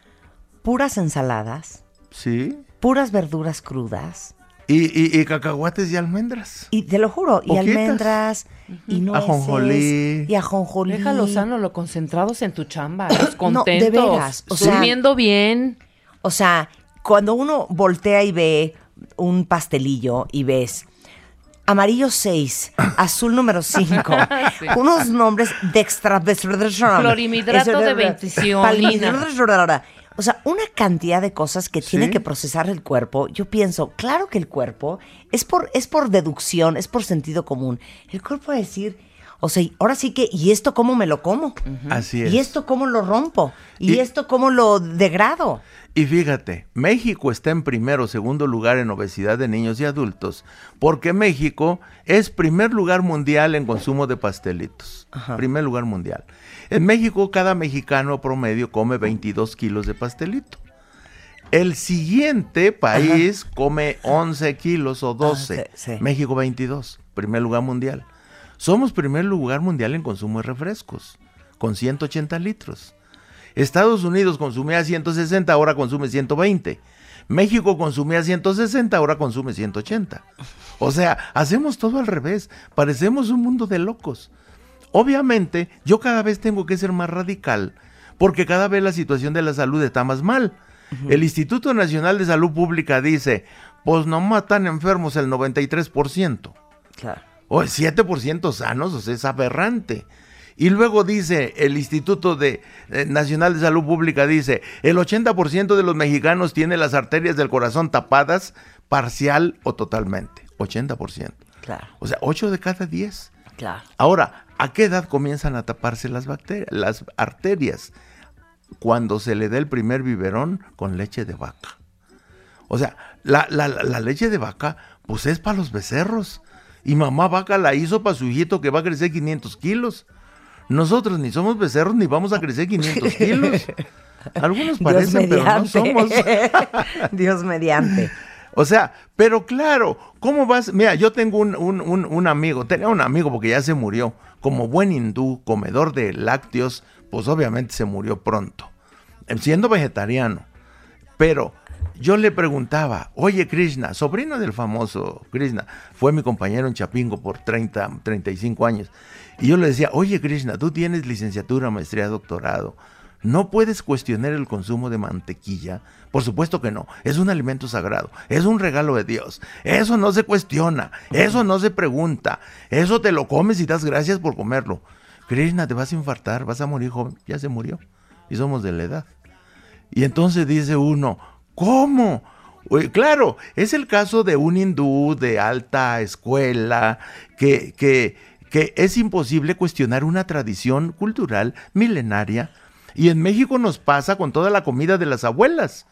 [SPEAKER 8] puras ensaladas,
[SPEAKER 12] Sí.
[SPEAKER 8] puras verduras crudas,
[SPEAKER 12] Y, y- y cacahuates y almendras.
[SPEAKER 8] y te lo juro, y almendras, y nueces,
[SPEAKER 12] Ajonjolí.
[SPEAKER 8] y ajonjolí.
[SPEAKER 14] Déjalo sano, lo concentrados en tu chamba, los
[SPEAKER 8] No,
[SPEAKER 14] contentos.
[SPEAKER 8] de veras. O sea,
[SPEAKER 14] durmiendo bien.
[SPEAKER 8] O sea, cuando uno voltea y ve un pastelillo y ves amarillo 6, azul número 5,
[SPEAKER 14] Sí.
[SPEAKER 8] unos nombres de extra...
[SPEAKER 14] Clorimidrato de bendicionina.
[SPEAKER 8] O sea, una cantidad de cosas que tiene
[SPEAKER 14] Sí.
[SPEAKER 8] que procesar el cuerpo. Yo pienso, claro que el cuerpo es por, es por deducción, es por sentido común. El cuerpo va a decir, o sea, ahora sí que, ¿y esto cómo me lo como?
[SPEAKER 12] Así es.
[SPEAKER 8] ¿Y esto cómo lo rompo? ¿Y,
[SPEAKER 12] Y-
[SPEAKER 8] esto cómo lo degrado?
[SPEAKER 12] Y fíjate, México está en primero o segundo lugar en obesidad de niños y adultos, porque México es primer lugar mundial en consumo de pastelitos. Primer lugar mundial. En México, cada mexicano promedio come 22 kilos de pastelito. El siguiente país come 11 kilos o 12.
[SPEAKER 8] sí, sí.
[SPEAKER 12] México 22, primer lugar mundial. Somos primer lugar mundial en consumo de refrescos, con 180 litros. Estados Unidos consumía 160, ahora consume 120. México consumía 160, ahora consume 180. O sea, hacemos todo al revés. Parecemos un mundo de locos. Obviamente, yo cada vez tengo que ser más radical, porque cada vez la situación de la salud está más mal. El Instituto Nacional de Salud Pública dice, pues no matan enfermos el 93%.
[SPEAKER 8] Claro.
[SPEAKER 12] O el 7% sanos, o sea, es aberrante. Y luego dice el Instituto de, eh, Nacional de Salud Pública, dice, el 80% de los mexicanos tiene las arterias del corazón tapadas parcial o totalmente. 80%.
[SPEAKER 8] Claro.
[SPEAKER 12] O sea, 8 de cada 10.
[SPEAKER 8] Claro.
[SPEAKER 12] Ahora, ¿a qué edad comienzan a taparse las bacterias, las arterias? Cuando se le da el primer biberón con leche de vaca. O sea, la, la- la- la leche de vaca, pues es para los becerros. Y mamá vaca la hizo para su hijito que va a crecer 500 kilos. Nosotros ni somos becerros ni vamos a crecer 500 kilos. Algunos parecen, pero no somos.
[SPEAKER 8] Dios mediante.
[SPEAKER 12] O sea, pero claro, ¿cómo vas? Mira, yo tengo un, un- un- un amigo, tenía un amigo porque ya se murió, como buen hindú, comedor de lácteos, pues obviamente se murió pronto, eh, siendo vegetariano. Pero yo le preguntaba, oye Krishna, sobrino del famoso Krishna, fue mi compañero en Chapingo por 30, 35 años, y yo le decía, oye Krishna, tú tienes licenciatura, maestría, doctorado, ¿no puedes cuestionar el consumo de mantequilla? Por supuesto que no, es un alimento sagrado, es un regalo de Dios, eso no se cuestiona, eso no se pregunta, eso te lo comes y das gracias por comerlo. Krishna, te vas a infartar, vas a morir joven, ya se murió, y somos de la edad. Y entonces dice uno, ¿cómo? Claro, es el caso de un hindú de alta escuela que, que, que es imposible cuestionar una tradición cultural milenaria. Y en México nos pasa con toda la comida de las abuelas.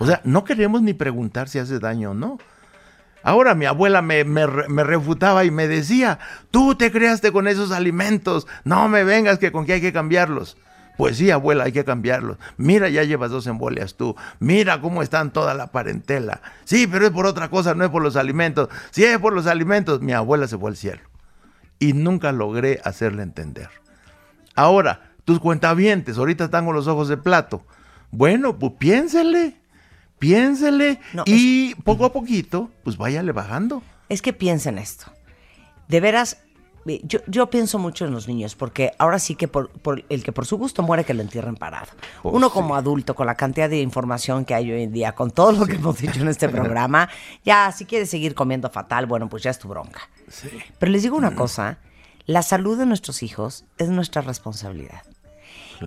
[SPEAKER 12] O sea, no queremos ni preguntar si hace daño o no. Ahora mi abuela me, me me refutaba y me decía, tú te creaste con esos alimentos, no me vengas que con qué hay que cambiarlos. Pues sí, abuela, hay que cambiarlos. Mira, ya llevas dos embolias tú. Mira cómo están toda la parentela. Sí, pero es por otra cosa, no es por los alimentos. Si es por los alimentos, mi abuela se fue al cielo. Y nunca logré hacerle entender. Ahora, tus cuentavientes, ahorita están con los ojos de plato. Bueno, pues piénsele. piénsele
[SPEAKER 8] No,
[SPEAKER 12] y poco a poquito, pues váyale bajando.
[SPEAKER 8] Es que piensen esto. De veras, yo, yo pienso mucho en los niños, porque ahora sí que por, por el que por su gusto muere, que lo entierren parado.
[SPEAKER 12] Oh,
[SPEAKER 8] Uno
[SPEAKER 12] sí.
[SPEAKER 8] como adulto, con la cantidad de información que hay hoy en día, con todo lo que hemos dicho en este programa, ya si quieres seguir comiendo fatal, bueno, pues ya es tu bronca. Pero les digo una cosa, la salud de nuestros hijos es nuestra responsabilidad.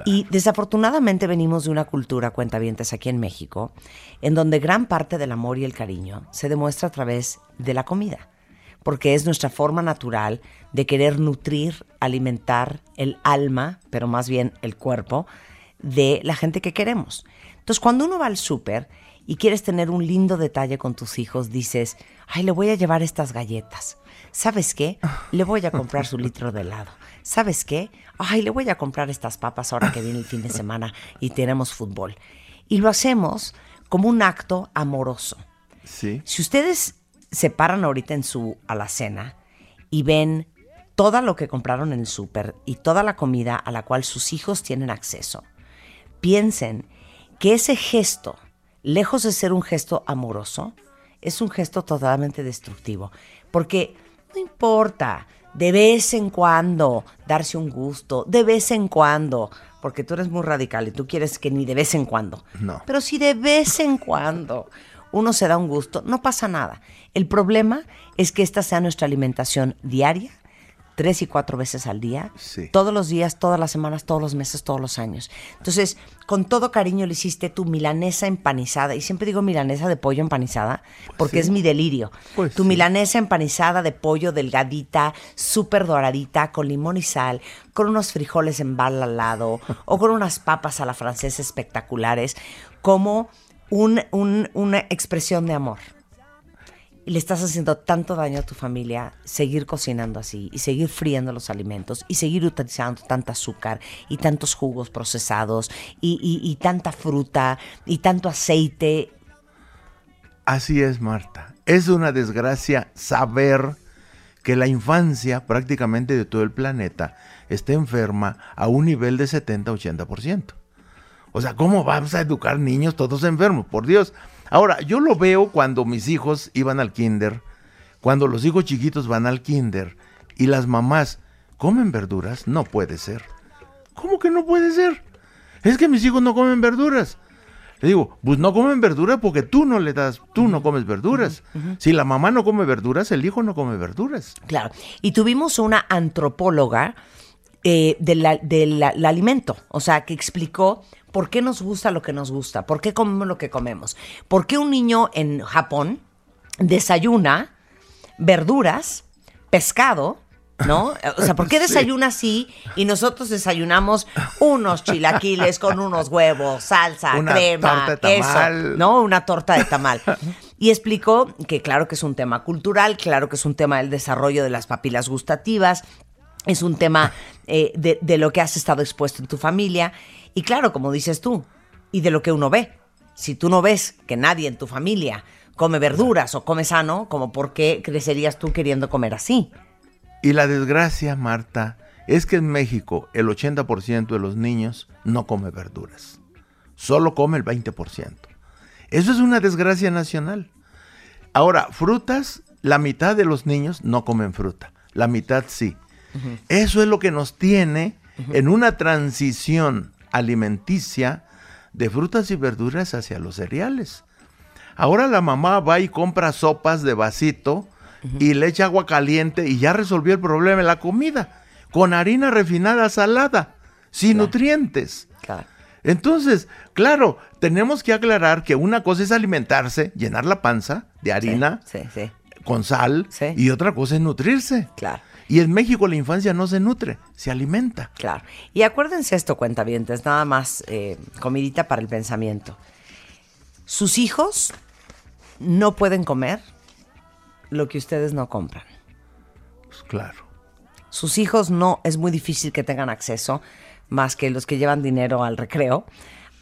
[SPEAKER 8] Y desafortunadamente venimos de una cultura, cuentavientes, aquí en México, en donde gran parte del amor y el cariño se demuestra a través de la comida, porque es nuestra forma natural de querer nutrir, alimentar el alma, pero más bien el cuerpo, de la gente que queremos. Entonces, cuando uno va al súper y quieres tener un lindo detalle con tus hijos, dices, ay, le voy a llevar estas galletas. ¿Sabes qué? Le voy a comprar su litro de helado. ¿Sabes qué? Ay, le voy a comprar estas papas ahora que viene el fin de semana y tenemos fútbol. Y lo hacemos como un acto amoroso.
[SPEAKER 12] Sí.
[SPEAKER 8] Si ustedes se paran ahorita en su alacena y ven todo lo que compraron en el súper y toda la comida a la cual sus hijos tienen acceso, piensen que ese gesto, lejos de ser un gesto amoroso, es un gesto totalmente destructivo. Porque no importa, de vez en cuando darse un gusto, de vez en cuando, porque tú eres muy radical y tú quieres que ni de vez en cuando.
[SPEAKER 12] No.
[SPEAKER 8] Pero si de vez en cuando uno se da un gusto, no pasa nada. El problema es que esta sea nuestra alimentación diaria, tres y cuatro veces al día,
[SPEAKER 12] Sí.
[SPEAKER 8] todos los días, todas las semanas, todos los meses, todos los años. Entonces, con todo cariño le hiciste tu milanesa empanizada, y siempre digo milanesa de pollo empanizada, porque
[SPEAKER 12] sí.
[SPEAKER 8] es mi delirio.
[SPEAKER 12] Pues
[SPEAKER 8] tu
[SPEAKER 12] sí.
[SPEAKER 8] milanesa empanizada de pollo delgadita, súper doradita, con limón y sal, con unos frijoles en bal al lado, o con unas papas a la francesa espectaculares, como un- un- una expresión de amor le estás haciendo tanto daño a tu familia seguir cocinando así y seguir friendo los alimentos y seguir utilizando tanta azúcar y tantos jugos procesados y, y- y tanta fruta y tanto aceite.
[SPEAKER 12] Así es, Marta. Es una desgracia saber que la infancia prácticamente de todo el planeta está enferma a un nivel de 70-80%. O sea, ¿cómo vamos a educar niños todos enfermos? Por Dios. Ahora, yo lo veo cuando mis hijos iban al kinder, cuando los hijos chiquitos van al kinder y las mamás comen verduras, no puede ser. ¿Cómo que no puede ser? Es que mis hijos no comen verduras. Le digo, pues no comen verduras porque tú no le das, tú no comes verduras. Si la mamá no come verduras, el hijo no come verduras.
[SPEAKER 8] Claro. Y tuvimos una antropóloga eh, del del alimento, o sea, que explicó por qué nos gusta lo que nos gusta, por qué comemos lo que comemos, por qué un niño en Japón desayuna verduras, pescado, ¿no? O sea, ¿por qué desayuna así y nosotros desayunamos unos chilaquiles con unos huevos, salsa,
[SPEAKER 12] Una
[SPEAKER 8] crema,
[SPEAKER 12] torta de
[SPEAKER 8] queso. ¿no? Una torta de tamal. Y explicó que claro que es un tema cultural, claro que es un tema del desarrollo de las papilas gustativas, es un tema eh, de, lo que has estado expuesto en tu familia. Y claro, como dices tú, y de lo que uno ve. Si tú no ves que nadie en tu familia come verduras o come sano, como por qué crecerías tú queriendo comer así.
[SPEAKER 12] Y la desgracia, Marta, es que en México el 80% de los niños no come verduras. Solo come el 20%. Eso es una desgracia nacional. Ahora, frutas, la mitad de los niños no comen fruta. La mitad sí. Eso es lo que nos tiene en una transición alimenticia de frutas y verduras hacia los cereales. Ahora la mamá va y compra sopas de vasito y le echa agua caliente y ya resolvió el problema de la comida. Con harina refinada salada, sin nutrientes.
[SPEAKER 8] Claro.
[SPEAKER 12] Entonces, claro, tenemos que aclarar que una cosa es alimentarse, llenar la panza de harina
[SPEAKER 8] Sí, sí.
[SPEAKER 12] con sal, y otra cosa es nutrirse.
[SPEAKER 8] Claro.
[SPEAKER 12] Y en México la infancia no se nutre, se alimenta.
[SPEAKER 8] Claro. Y acuérdense esto, cuentavientes, nada más eh, comidita para el pensamiento. Sus hijos no pueden comer lo que ustedes no compran.
[SPEAKER 12] Pues claro.
[SPEAKER 8] Sus hijos no, es muy difícil que tengan acceso, más que los que llevan dinero al recreo,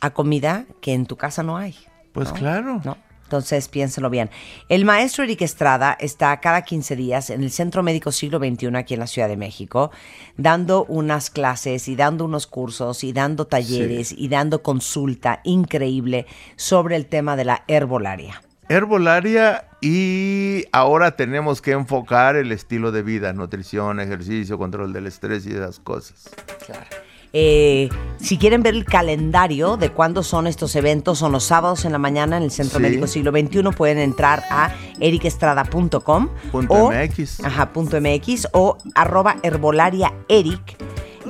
[SPEAKER 8] a comida que en tu casa no hay.
[SPEAKER 12] Pues
[SPEAKER 8] ¿no?
[SPEAKER 12] claro.
[SPEAKER 8] ¿No? Entonces, piénselo bien. El maestro Eric Estrada está cada 15 días en el Centro Médico Siglo XXI aquí en la Ciudad de México, dando unas clases y dando unos cursos y dando talleres y dando consulta increíble sobre el tema de la herbolaria.
[SPEAKER 12] Herbolaria y ahora tenemos que enfocar el estilo de vida, nutrición, ejercicio, control del estrés y esas cosas.
[SPEAKER 8] Claro. Eh, si quieren ver el calendario de cuándo son estos eventos, son los sábados en la mañana en el Centro
[SPEAKER 12] Sí.
[SPEAKER 8] Médico Siglo XXI, pueden entrar a ericestrada.com
[SPEAKER 12] Punto
[SPEAKER 8] o,
[SPEAKER 12] MX.
[SPEAKER 8] Ajá, punto MX o arroba herbolaria eric.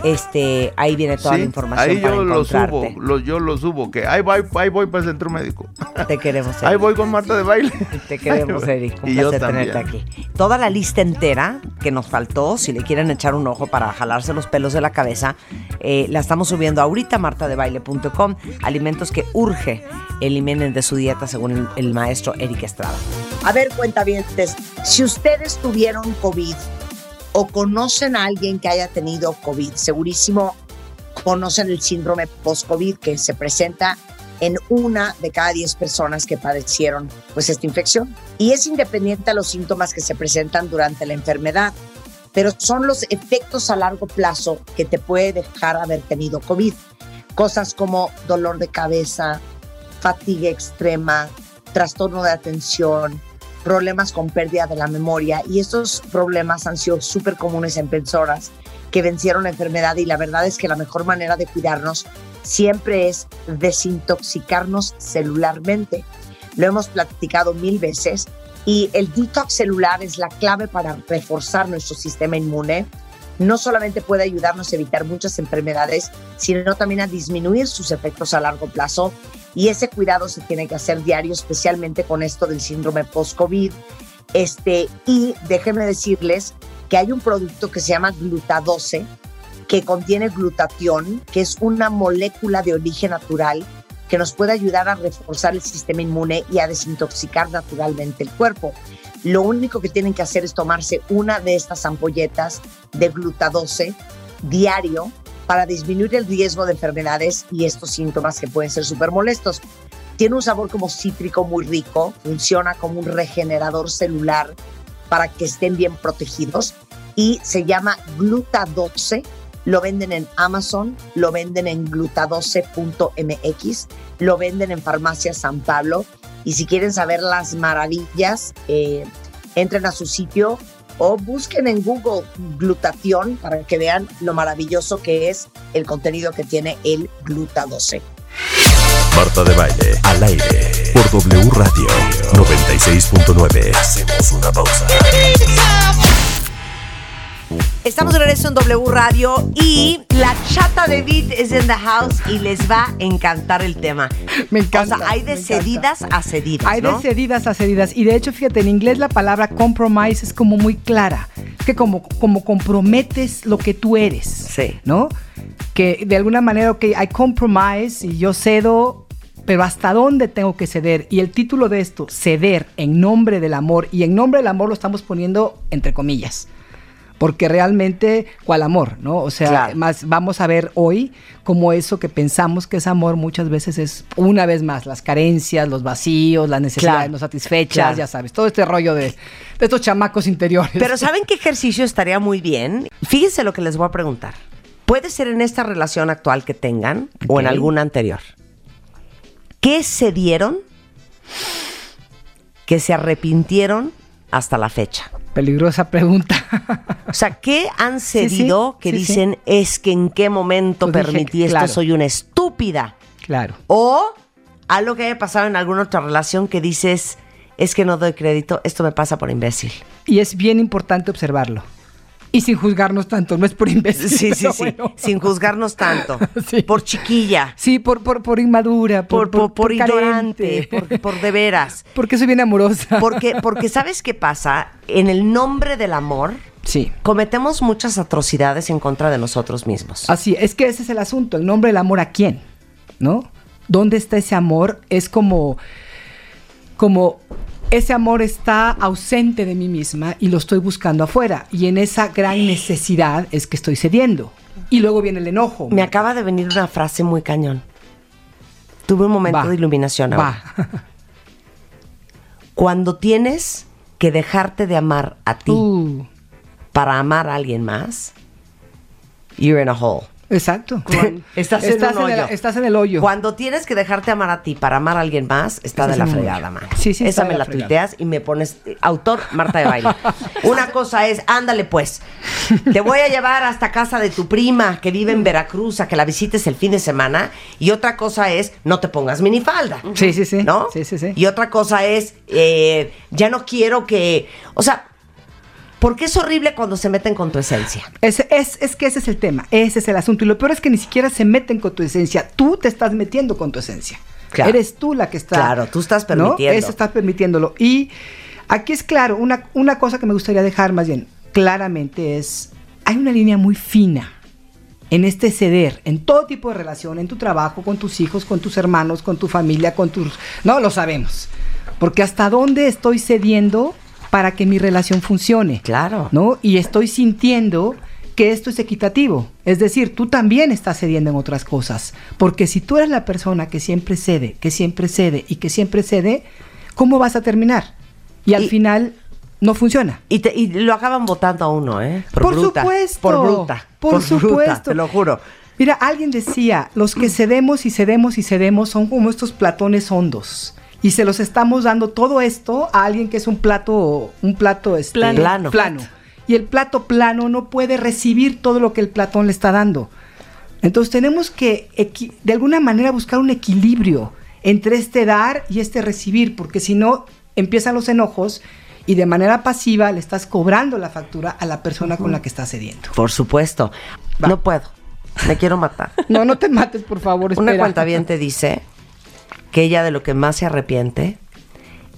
[SPEAKER 8] Este, ahí viene toda la información
[SPEAKER 12] ahí
[SPEAKER 8] para
[SPEAKER 12] yo lo subo, lo- yo lo subo, que ahí voy, ahí voy para el centro médico.
[SPEAKER 8] Te queremos,
[SPEAKER 12] Ahí
[SPEAKER 8] Eric.
[SPEAKER 12] voy con Marta de baile.
[SPEAKER 8] Te queremos, Eric. Un
[SPEAKER 12] Y yo
[SPEAKER 8] placer tenerte
[SPEAKER 12] también.
[SPEAKER 8] aquí. Toda la lista entera que nos faltó, si le quieren echar un ojo para jalarse los pelos de la cabeza, eh, la estamos subiendo ahorita a martadebaile.com. Alimentos que urge eliminen de su dieta según el, el maestro Eric Estrada.
[SPEAKER 7] A ver, cuentavientes, si ustedes tuvieron COVID o conocen a alguien que haya tenido COVID, segurísimo conocen el síndrome post-COVID que se presenta en una de cada 10 personas que padecieron pues esta infección. Y es independiente a los síntomas que se presentan durante la enfermedad, pero son los efectos a largo plazo que te puede dejar haber tenido COVID. Cosas como dolor de cabeza, fatiga extrema, trastorno de atención, problemas con pérdida de la memoria y estos problemas han sido súper comunes en personas que vencieron la enfermedad y la verdad es que la mejor manera de cuidarnos siempre es desintoxicarnos celularmente. Lo hemos platicado mil veces y el detox celular es la clave para reforzar nuestro sistema inmune. No solamente puede ayudarnos a evitar muchas enfermedades, sino también a disminuir sus efectos a largo plazo. Y ese cuidado se tiene que hacer diario, especialmente con esto del síndrome post-COVID. Este, y déjenme decirles que hay un producto que se llama glutadose, que contiene glutatión, que es una molécula de origen natural que nos puede ayudar a reforzar el sistema inmune y a desintoxicar naturalmente el cuerpo. Lo único que tienen que hacer es tomarse una de estas ampolletas de glutadose diario para disminuir el riesgo de enfermedades y estos síntomas que pueden ser súper molestos. Tiene un sabor como cítrico muy rico, funciona como un regenerador celular para que estén bien protegidos y se llama glutadose. Lo venden en Amazon, lo venden en glutadose.mx, lo venden en Farmacia San Pablo y si quieren saber las maravillas, eh, entren a su sitio o busquen en Google glutatión para que vean lo maravilloso que es el contenido que tiene el glutadose.
[SPEAKER 3] Marta de Baile, al aire, por W Radio 96.9. Hacemos una pausa.
[SPEAKER 8] Estamos de regreso en W Radio y la chata de Beat es in the house y les va a encantar el tema.
[SPEAKER 15] Me encanta.
[SPEAKER 8] O sea, hay de
[SPEAKER 15] encanta.
[SPEAKER 8] cedidas a cedidas,
[SPEAKER 15] Hay
[SPEAKER 8] ¿no?
[SPEAKER 15] de cedidas a cedidas. Y de hecho, fíjate, en inglés la palabra compromise es como muy clara. Es que como, como comprometes lo que tú eres.
[SPEAKER 8] Sí.
[SPEAKER 15] ¿No? Que de alguna manera, ok, hay compromise y yo cedo, pero ¿hasta dónde tengo que ceder? Y el título de esto, ceder en nombre del amor. Y en nombre del amor lo estamos poniendo entre comillas. Porque realmente, ¿cuál amor? ¿No? O sea,
[SPEAKER 8] Claro.
[SPEAKER 15] más vamos a ver hoy cómo eso que pensamos que es amor muchas veces es, una vez más, las carencias, los vacíos, las necesidades
[SPEAKER 8] Claro.
[SPEAKER 15] no satisfechas,
[SPEAKER 8] Claro.
[SPEAKER 15] ya sabes, todo este rollo de, de estos chamacos interiores.
[SPEAKER 8] Pero ¿saben qué ejercicio estaría muy bien? Fíjense lo que les voy a preguntar. Puede ser en esta relación actual que tengan o en alguna anterior. ¿Qué se dieron que se arrepintieron hasta la fecha?
[SPEAKER 15] Peligrosa pregunta.
[SPEAKER 8] O sea, ¿qué han
[SPEAKER 15] Sí, sí,
[SPEAKER 8] cedido que
[SPEAKER 15] sí,
[SPEAKER 8] dicen es que en qué momento
[SPEAKER 15] Pues dije,
[SPEAKER 8] permití esto?
[SPEAKER 15] claro.
[SPEAKER 8] Soy una estúpida.
[SPEAKER 15] claro.
[SPEAKER 8] O algo que haya pasado en alguna otra relación que dices es que no doy crédito, esto me pasa por imbécil.
[SPEAKER 15] Y es bien importante observarlo. Y sin juzgarnos tanto, no es por imbécil.
[SPEAKER 8] Sí, sí, sí.
[SPEAKER 15] bueno.
[SPEAKER 8] Sin juzgarnos tanto.
[SPEAKER 15] Sí.
[SPEAKER 8] Por chiquilla.
[SPEAKER 15] Sí, por, por, por inmadura,
[SPEAKER 8] Por, por, por ignorante, por, por de veras.
[SPEAKER 15] Porque soy bien amorosa.
[SPEAKER 8] Porque, porque ¿sabes qué pasa? En el nombre del amor,
[SPEAKER 15] Sí.
[SPEAKER 8] cometemos muchas atrocidades en contra de nosotros mismos.
[SPEAKER 15] Así, es que ese es el asunto, el nombre del amor a quién, ¿no? ¿Dónde está ese amor? Es como, como ese amor está ausente de mí misma y lo estoy buscando afuera. Y en esa gran necesidad es que estoy cediendo. Y luego viene el enojo.
[SPEAKER 8] Me acaba de venir una frase muy cañón. Tuve un momento
[SPEAKER 15] Va.
[SPEAKER 8] de iluminación ahora.
[SPEAKER 15] Va.
[SPEAKER 8] Cuando tienes que dejarte de amar a ti
[SPEAKER 15] Uh,
[SPEAKER 8] para amar a alguien más, you're in a hole.
[SPEAKER 15] Exacto.
[SPEAKER 8] Estás, en un
[SPEAKER 15] el,
[SPEAKER 8] hoyo.
[SPEAKER 15] estás en el hoyo.
[SPEAKER 8] Cuando tienes que dejarte amar a ti para amar a alguien más, está de
[SPEAKER 15] Estás
[SPEAKER 8] la
[SPEAKER 15] en un
[SPEAKER 8] fregada, man.
[SPEAKER 15] Sí, sí,
[SPEAKER 8] Esa
[SPEAKER 15] de
[SPEAKER 8] me
[SPEAKER 15] la
[SPEAKER 8] la tuiteas y me pones eh, autor Marta de baile. Una cosa es, ándale pues, te voy a llevar hasta casa de tu prima que vive en Veracruz a que la visites el fin de semana. Y otra cosa es, no te pongas minifalda.
[SPEAKER 15] Sí, sí, sí.
[SPEAKER 8] ¿No?
[SPEAKER 15] Sí, sí, sí.
[SPEAKER 8] Y otra cosa es, eh, ya no quiero que, o sea, porque es horrible cuando se meten con tu esencia.
[SPEAKER 15] Es, es, es que ese es el tema, ese es el asunto. Y lo peor es que ni siquiera se meten con tu esencia. Tú te estás metiendo con tu esencia.
[SPEAKER 8] Claro.
[SPEAKER 15] Eres tú la que está.
[SPEAKER 8] Claro, tú estás
[SPEAKER 15] ¿no?
[SPEAKER 8] permitiendo.
[SPEAKER 15] Eso estás permitiéndolo. Y aquí es claro, una, una cosa que me gustaría dejar más bien claramente es, hay una línea muy fina en este ceder, en todo tipo de relación, en tu trabajo, con tus hijos, con tus hermanos, con tu familia, con tus... No, lo sabemos. Porque hasta dónde estoy cediendo para que mi relación funcione.
[SPEAKER 8] Claro.
[SPEAKER 15] ¿No? Y estoy sintiendo que esto es equitativo. Es decir, tú también estás cediendo en otras cosas. Porque si tú eres la persona que siempre cede, que siempre cede y que siempre cede, ¿cómo vas a terminar? Y al
[SPEAKER 8] Y-
[SPEAKER 15] final no funciona.
[SPEAKER 8] Y, te- y lo acaban votando a uno, ¿eh?
[SPEAKER 15] Por
[SPEAKER 8] bruta,
[SPEAKER 15] supuesto,
[SPEAKER 8] Por bruta.
[SPEAKER 15] por supuesto.
[SPEAKER 8] te lo juro.
[SPEAKER 15] Mira, alguien decía, los que cedemos y cedemos y cedemos son como estos platones hondos. Y se los estamos dando todo esto a alguien que es un plato, un plato este,
[SPEAKER 8] Plano.
[SPEAKER 15] plano. Y el plato plano no puede recibir todo lo que el platón le está dando. Entonces tenemos que equi- de alguna manera buscar un equilibrio entre este dar y este recibir, porque si no empiezan los enojos y de manera pasiva le estás cobrando la factura a la persona con la que estás cediendo.
[SPEAKER 8] Por supuesto.
[SPEAKER 15] Va.
[SPEAKER 8] No puedo. Me quiero matar.
[SPEAKER 15] No, no te mates, por favor.
[SPEAKER 8] Una
[SPEAKER 15] espera.
[SPEAKER 8] cuenta bien te dice que ella de lo que más se arrepiente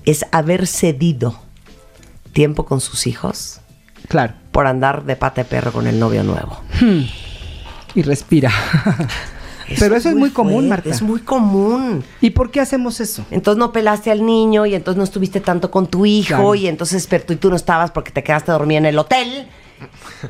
[SPEAKER 8] es haber cedido tiempo con sus hijos
[SPEAKER 15] Claro.
[SPEAKER 8] por andar de pata de perro con el novio nuevo.
[SPEAKER 15] Y respira. Pero eso es muy común,
[SPEAKER 8] fuerte,
[SPEAKER 15] Marta.
[SPEAKER 8] Es muy común.
[SPEAKER 15] ¿Y por qué hacemos eso?
[SPEAKER 8] Entonces no pelaste al niño y entonces no estuviste tanto con tu hijo
[SPEAKER 15] Claro.
[SPEAKER 8] y entonces pero tú, y tú no estabas porque te quedaste dormida en el hotel.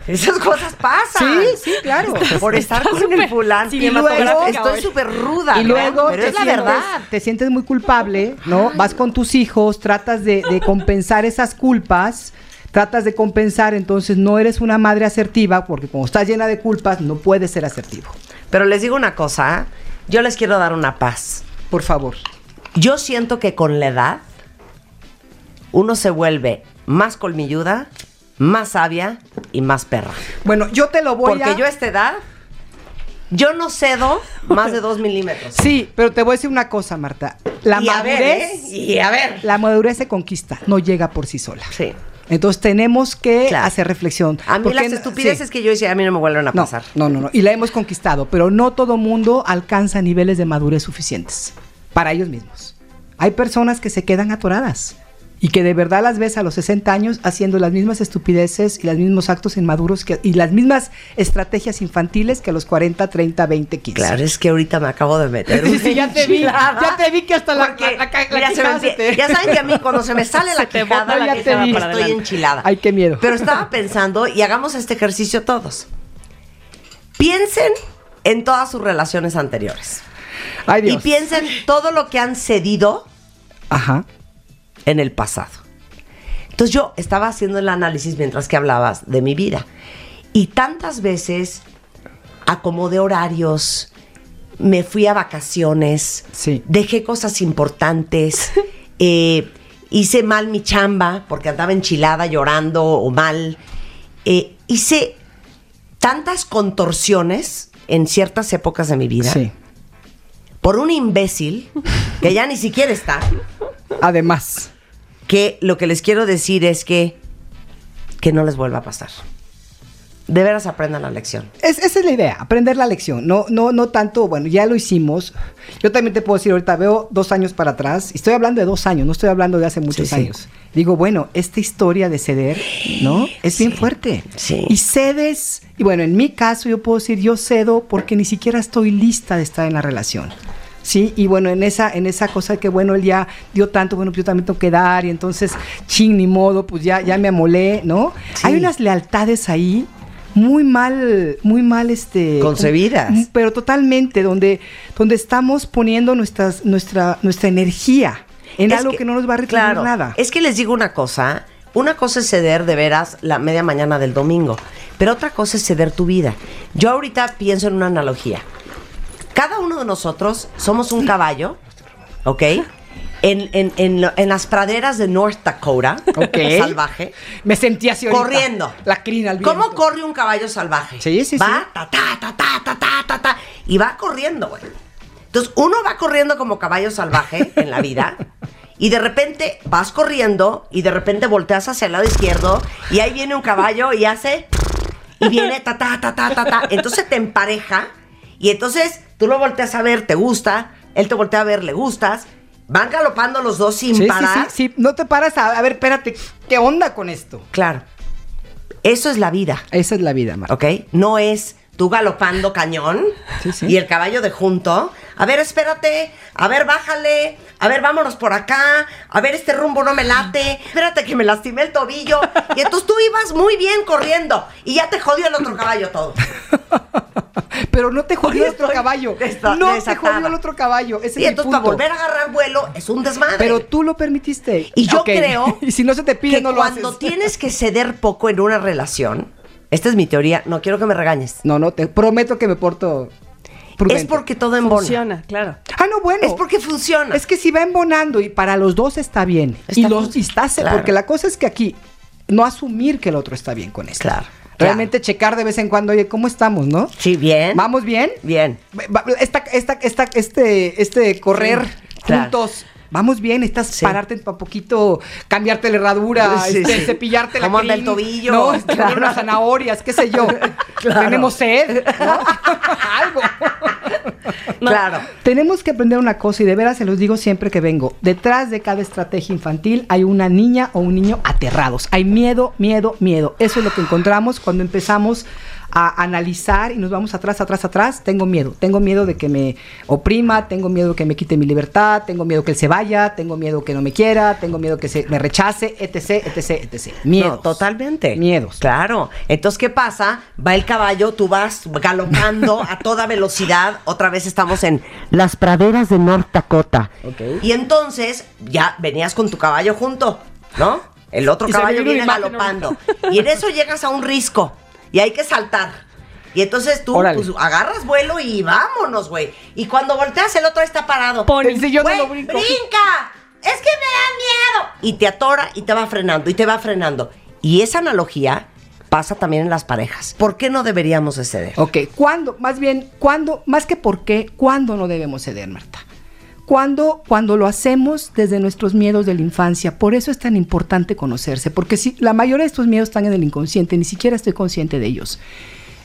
[SPEAKER 8] Esas cosas pasan.
[SPEAKER 15] Sí, sí, claro.
[SPEAKER 8] Por estar con el fulano.
[SPEAKER 15] Y luego-
[SPEAKER 8] estoy súper ruda.
[SPEAKER 15] Y luego
[SPEAKER 8] pero es la
[SPEAKER 15] sientes,
[SPEAKER 8] verdad.
[SPEAKER 15] te sientes muy culpable, ¿no? Vas con tus hijos, tratas de, de compensar esas culpas, tratas de compensar, entonces no eres una madre asertiva, porque como estás llena de culpas, no puedes ser asertivo.
[SPEAKER 8] Pero les digo una cosa, yo les quiero dar una paz.
[SPEAKER 15] Por favor.
[SPEAKER 8] Yo siento que con la edad uno se vuelve más colmilluda, más sabia y más perra.
[SPEAKER 15] Bueno, yo te lo voy
[SPEAKER 8] Porque
[SPEAKER 15] a...
[SPEAKER 8] yo a esta edad, yo no cedo más de dos milímetros.
[SPEAKER 15] Sí, pero te voy a decir una cosa, Marta. La
[SPEAKER 8] Y a ver,
[SPEAKER 15] madurez...
[SPEAKER 8] ¿eh? Y a ver.
[SPEAKER 15] La madurez se conquista, no llega por sí sola.
[SPEAKER 8] Sí.
[SPEAKER 15] Entonces tenemos que
[SPEAKER 8] Claro.
[SPEAKER 15] hacer reflexión.
[SPEAKER 8] A mí
[SPEAKER 15] Porque-
[SPEAKER 8] las estupideces
[SPEAKER 15] sí.
[SPEAKER 8] que yo hice a mí no me vuelven a
[SPEAKER 15] No,
[SPEAKER 8] pasar.
[SPEAKER 15] no, no, no. Y la hemos conquistado, pero no todo mundo alcanza niveles de madurez suficientes para ellos mismos. Hay personas que se quedan atoradas y que de verdad las ves a los 60 años haciendo las mismas estupideces y los mismos actos inmaduros que, y las mismas estrategias infantiles que a los 40, 30, 20, 15.
[SPEAKER 8] Claro, es que ahorita me acabo de meter.
[SPEAKER 15] Sí, sí, ya te vi, ya te vi que hasta la, la, la- la
[SPEAKER 8] mira, se me
[SPEAKER 15] quijada se
[SPEAKER 8] empie-
[SPEAKER 15] te-
[SPEAKER 8] Ya saben que a mí cuando se me sale la
[SPEAKER 15] Se
[SPEAKER 8] quijada,
[SPEAKER 15] bota,
[SPEAKER 8] la
[SPEAKER 15] ya te
[SPEAKER 8] quijada,
[SPEAKER 15] vi.
[SPEAKER 8] estoy enchilada.
[SPEAKER 15] Ay, qué miedo.
[SPEAKER 8] Pero estaba pensando, y hagamos este ejercicio todos. Piensen en todas sus relaciones anteriores.
[SPEAKER 15] Ay,
[SPEAKER 8] Y
[SPEAKER 15] Dios.
[SPEAKER 8] piensen todo lo que han cedido
[SPEAKER 15] Ajá.
[SPEAKER 8] En el pasado. Entonces yo estaba haciendo el análisis mientras que hablabas de mi vida. Y tantas veces acomodé horarios, me fui a vacaciones,
[SPEAKER 15] Sí.
[SPEAKER 8] dejé cosas importantes, eh, hice mal mi chamba porque andaba enchilada llorando o mal. Eh, hice tantas contorsiones en ciertas épocas de mi vida
[SPEAKER 15] Sí.
[SPEAKER 8] por un imbécil que ya ni siquiera está
[SPEAKER 15] Además.
[SPEAKER 8] Que lo que les quiero decir es que que no les vuelva a pasar. De veras aprendan la lección.
[SPEAKER 15] Es- esa es la idea, aprender la lección. No, no, no tanto, bueno, ya lo hicimos. Yo también te puedo decir ahorita, veo dos años para atrás, y estoy hablando de dos años, no estoy hablando de hace muchos
[SPEAKER 8] sí.
[SPEAKER 15] años. Digo, bueno, esta historia de ceder, ¿no? Es bien fuerte.
[SPEAKER 8] sí.
[SPEAKER 15] Y cedes, y bueno, en mi caso yo puedo decir, yo cedo porque ni siquiera estoy lista de estar en la relación. Sí, y bueno, en esa, en esa cosa que bueno, él ya dio tanto, bueno, pues yo también tengo que dar, y entonces, ching, ni modo, pues ya, ya me amolé, ¿no?
[SPEAKER 8] Sí.
[SPEAKER 15] Hay unas lealtades ahí muy mal, muy mal este
[SPEAKER 8] Concebidas.
[SPEAKER 15] pero totalmente, donde, donde estamos poniendo nuestras, nuestra, nuestra energía en
[SPEAKER 8] Es
[SPEAKER 15] algo que, no nos va a
[SPEAKER 8] claro,
[SPEAKER 15] nada.
[SPEAKER 8] Es que les digo una cosa. Una cosa es ceder de veras la media mañana del domingo, pero otra cosa es ceder tu vida. Yo ahorita pienso en una analogía. Cada uno de nosotros somos un caballo, ¿ok? En, en- en en las praderas de North Dakota,
[SPEAKER 15] Ok.
[SPEAKER 8] salvaje,
[SPEAKER 15] Me sentí así ahorita.
[SPEAKER 8] corriendo.
[SPEAKER 15] La crina al
[SPEAKER 8] ¿Cómo
[SPEAKER 15] viento.
[SPEAKER 8] corre un caballo salvaje?
[SPEAKER 15] Sí, sí,
[SPEAKER 8] va, ta, ta, ta, ta, ta, ta, ta, ta, y va corriendo, güey. Entonces, uno va corriendo como caballo salvaje en la vida, y de repente vas corriendo, y de repente volteas hacia el lado izquierdo, y ahí viene un caballo y hace, y viene ta, ta, ta, ta, ta, ta. Entonces te empareja, y entonces tú lo volteas a ver, te gusta, él te voltea a ver, le gustas, van galopando los dos sin
[SPEAKER 15] Sí, sí,
[SPEAKER 8] parar.
[SPEAKER 15] sí, sí. No te paras a, a ver, espérate, ¿qué onda con esto?
[SPEAKER 8] Claro. Eso es la vida.
[SPEAKER 15] Esa es la vida, Marta.
[SPEAKER 8] ¿Ok? No es tú galopando cañón y el caballo de junto. A ver, espérate. A ver, bájale. A ver, vámonos por acá. A ver, este rumbo no me late. Espérate que me lastimé el tobillo. Y entonces tú ibas muy bien corriendo y ya te jodió el otro caballo todo.
[SPEAKER 15] Pero no te jodió el otro caballo. no te
[SPEAKER 8] desatada.
[SPEAKER 15] jodió el otro caballo. Ese
[SPEAKER 8] y
[SPEAKER 15] es
[SPEAKER 8] entonces
[SPEAKER 15] mi
[SPEAKER 8] para volver a agarrar vuelo es un desmadre.
[SPEAKER 15] Pero tú lo permitiste.
[SPEAKER 8] Y yo creo
[SPEAKER 15] y si no se te pide,
[SPEAKER 8] que
[SPEAKER 15] no lo
[SPEAKER 8] cuando
[SPEAKER 15] haces.
[SPEAKER 8] tienes que ceder poco en una relación, esta es mi teoría, no quiero que me regañes.
[SPEAKER 15] No, no, te prometo que me porto prudente.
[SPEAKER 8] Es porque todo embona.
[SPEAKER 16] Funciona, claro.
[SPEAKER 15] Ah, no, bueno.
[SPEAKER 8] Es porque funciona.
[SPEAKER 15] Es que si va embonando y para los dos está bien.
[SPEAKER 8] Está
[SPEAKER 15] y los y está
[SPEAKER 8] claro.
[SPEAKER 15] porque la cosa es que aquí no asumir que el otro está bien con esto.
[SPEAKER 8] Claro,
[SPEAKER 15] Realmente checar de vez en cuando, oye, ¿cómo estamos, no?
[SPEAKER 8] Sí, bien.
[SPEAKER 15] ¿Vamos bien?
[SPEAKER 8] Bien.
[SPEAKER 15] Esta, esta, esta, este, este correr
[SPEAKER 8] Sí, claro.
[SPEAKER 15] juntos. Vamos bien,
[SPEAKER 8] Sí.
[SPEAKER 15] pararte un poquito, cambiarte la herradura,
[SPEAKER 8] Sí,
[SPEAKER 15] este,
[SPEAKER 8] sí.
[SPEAKER 15] cepillarte la
[SPEAKER 8] ¿Cómo anda el tobillo?
[SPEAKER 15] No, este,
[SPEAKER 8] Claro.
[SPEAKER 15] unas zanahorias, qué sé yo.
[SPEAKER 8] Claro.
[SPEAKER 15] Tenemos sed, ¿no? Algo.
[SPEAKER 8] Claro.
[SPEAKER 15] Tenemos que aprender una cosa y de veras se los digo siempre que vengo. Detrás de cada estrategia infantil hay una niña o un niño aterrados. Hay miedo, miedo, miedo. Eso es lo que encontramos cuando empezamos a analizar y nos vamos atrás, atrás, atrás. Tengo miedo. Tengo miedo de que me oprima, tengo miedo de que me quite mi libertad, tengo miedo que él se vaya, tengo miedo que no me quiera, tengo miedo que se me rechace, etc, etc, etc. Miedos.
[SPEAKER 8] No, totalmente.
[SPEAKER 15] Miedos.
[SPEAKER 8] Claro. Entonces, ¿qué pasa? Va el caballo, tú vas galopando a toda velocidad. Otra vez estamos en las praderas de North Dakota. Y entonces, ya venías con tu caballo junto, ¿no? El otro
[SPEAKER 15] Y
[SPEAKER 8] caballo viene galopando. Y en eso llegas a un risco. Y hay que saltar. Y entonces tú pues, agarras vuelo y vámonos, güey. Y cuando volteas, el otro está parado.
[SPEAKER 15] El sillón no
[SPEAKER 8] Güey,
[SPEAKER 15] lo brinco.
[SPEAKER 8] ¡Brinca! ¡Es que me da miedo! Y te atora y te va frenando y te va frenando. Y esa analogía pasa también en las parejas. ¿Por qué no deberíamos de ceder?
[SPEAKER 15] Ok, ¿cuándo? Más bien, ¿cuándo? Más que por qué, ¿cuándo no debemos ceder, Marta? Cuando, cuando lo hacemos desde nuestros miedos de la infancia. Por eso es tan importante conocerse, porque si la mayoría de estos miedos están en el inconsciente, ni siquiera estoy consciente de ellos.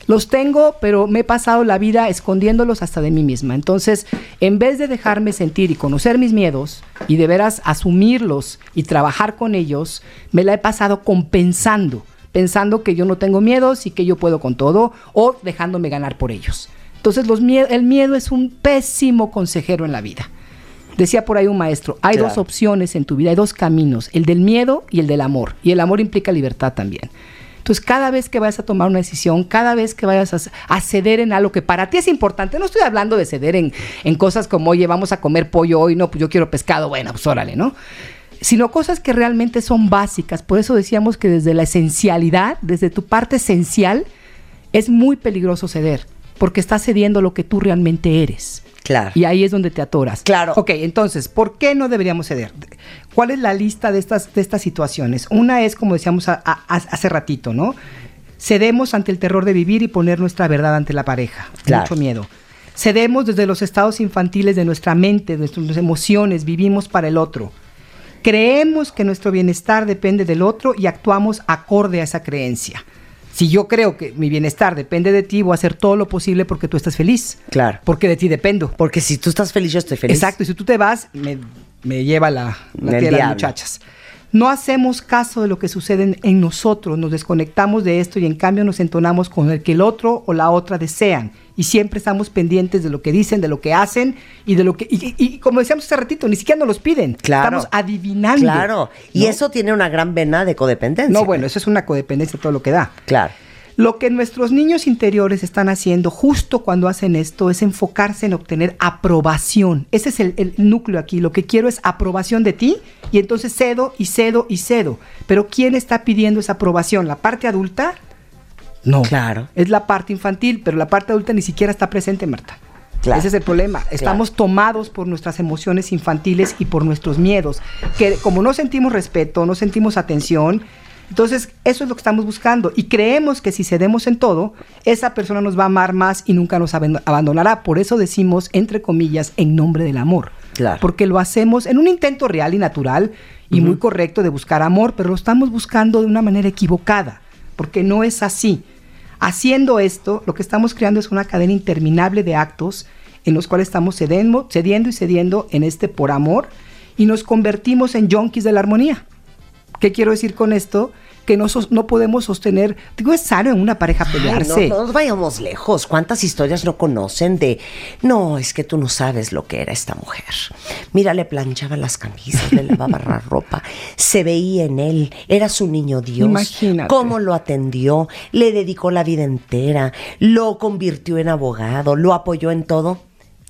[SPEAKER 15] Los tengo, pero me he pasado la vida escondiéndolos hasta de mí misma. Entonces, en vez de dejarme sentir y conocer mis miedos y de veras asumirlos y trabajar con ellos, me la he pasado compensando, pensando que yo no tengo miedos y que yo puedo con todo o dejándome ganar por ellos. Entonces, los mie- el miedo es un pésimo consejero en la vida. Decía por ahí un maestro, hay
[SPEAKER 8] Claro.
[SPEAKER 15] dos opciones en tu vida, hay dos caminos, el del miedo y el del amor. Y el amor implica libertad también. Entonces, cada vez que vayas a tomar una decisión, cada vez que vayas a, a ceder en algo que para ti es importante, no estoy hablando de ceder en, en cosas como, oye, vamos a comer pollo hoy, no, pues yo quiero pescado, bueno, pues órale, ¿no? Sino cosas que realmente son básicas. Por eso decíamos que desde la esencialidad, desde tu parte esencial, es muy peligroso ceder, porque estás cediendo lo que tú realmente eres.
[SPEAKER 8] Claro.
[SPEAKER 15] Y ahí es donde te atoras.
[SPEAKER 8] Claro.
[SPEAKER 15] Ok, entonces, ¿por qué no deberíamos ceder? ¿Cuál es la lista de estas, de estas situaciones? Una es, como decíamos a- hace ratito, ¿no? Cedemos ante el terror de vivir y poner nuestra verdad ante la pareja.
[SPEAKER 8] Claro.
[SPEAKER 15] Mucho miedo. Cedemos desde los estados infantiles de nuestra mente, de nuestras emociones, vivimos para el otro. Creemos que nuestro bienestar depende del otro y actuamos acorde a esa creencia. Si yo creo que mi bienestar depende de ti, voy a hacer todo lo posible porque tú estés feliz.
[SPEAKER 8] Claro.
[SPEAKER 15] Porque de ti dependo.
[SPEAKER 8] Porque si tú estás feliz, yo estoy feliz.
[SPEAKER 15] Exacto, y si tú te vas, me, me lleva la, la tía de muchachas. No hacemos caso de lo que sucede en, en nosotros, nos desconectamos de esto y en cambio nos entonamos con el que el otro o la otra desean. Y siempre estamos pendientes de lo que dicen, de lo que hacen y de lo que. Y, y- y como decíamos hace ratito, ni siquiera nos los piden.
[SPEAKER 8] Claro.
[SPEAKER 15] Estamos adivinando.
[SPEAKER 8] Claro. Y
[SPEAKER 15] ¿no?
[SPEAKER 8] eso tiene una gran vena de codependencia.
[SPEAKER 15] No, bueno, eso es una codependencia todo lo que da.
[SPEAKER 8] Claro.
[SPEAKER 15] Lo que nuestros niños interiores están haciendo justo cuando hacen esto es enfocarse en obtener aprobación. Ese es el, el núcleo aquí. Lo que quiero es aprobación de ti y entonces cedo y cedo y cedo. Pero ¿quién está pidiendo esa aprobación? ¿La parte adulta? No.
[SPEAKER 8] Claro.
[SPEAKER 15] Es la parte infantil, pero la parte adulta ni siquiera está presente, Marta.
[SPEAKER 8] Claro.
[SPEAKER 15] Ese es el problema. Estamos tomados por nuestras emociones infantiles y por nuestros miedos. Que como no sentimos respeto, no sentimos atención, entonces eso es lo que estamos buscando. Y creemos que si cedemos en todo, esa persona nos va a amar más y nunca nos abandonará. Por eso decimos, entre comillas, en nombre del amor.
[SPEAKER 8] Claro.
[SPEAKER 15] Porque lo hacemos en un intento real y natural y muy correcto de buscar amor, pero lo estamos buscando de una manera equivocada, porque no es así. Haciendo esto, lo que estamos creando es una cadena interminable de actos en los cuales estamos cedendo, cediendo y cediendo en este por amor y nos convertimos en junkies de la armonía. ¿Qué quiero decir con esto? Que no, no podemos sostener, digo, es sano en una pareja
[SPEAKER 8] Ay,
[SPEAKER 15] pelearse.
[SPEAKER 8] no, no nos vayamos lejos. ¿Cuántas historias no conocen de, no, es que tú no sabes lo que era esta mujer? Mira, le planchaba las camisas, le lavaba la ropa, se veía en él, era su niño Dios.
[SPEAKER 15] Imagínate.
[SPEAKER 8] Cómo lo atendió, le dedicó la vida entera, lo convirtió en abogado, lo apoyó en todo.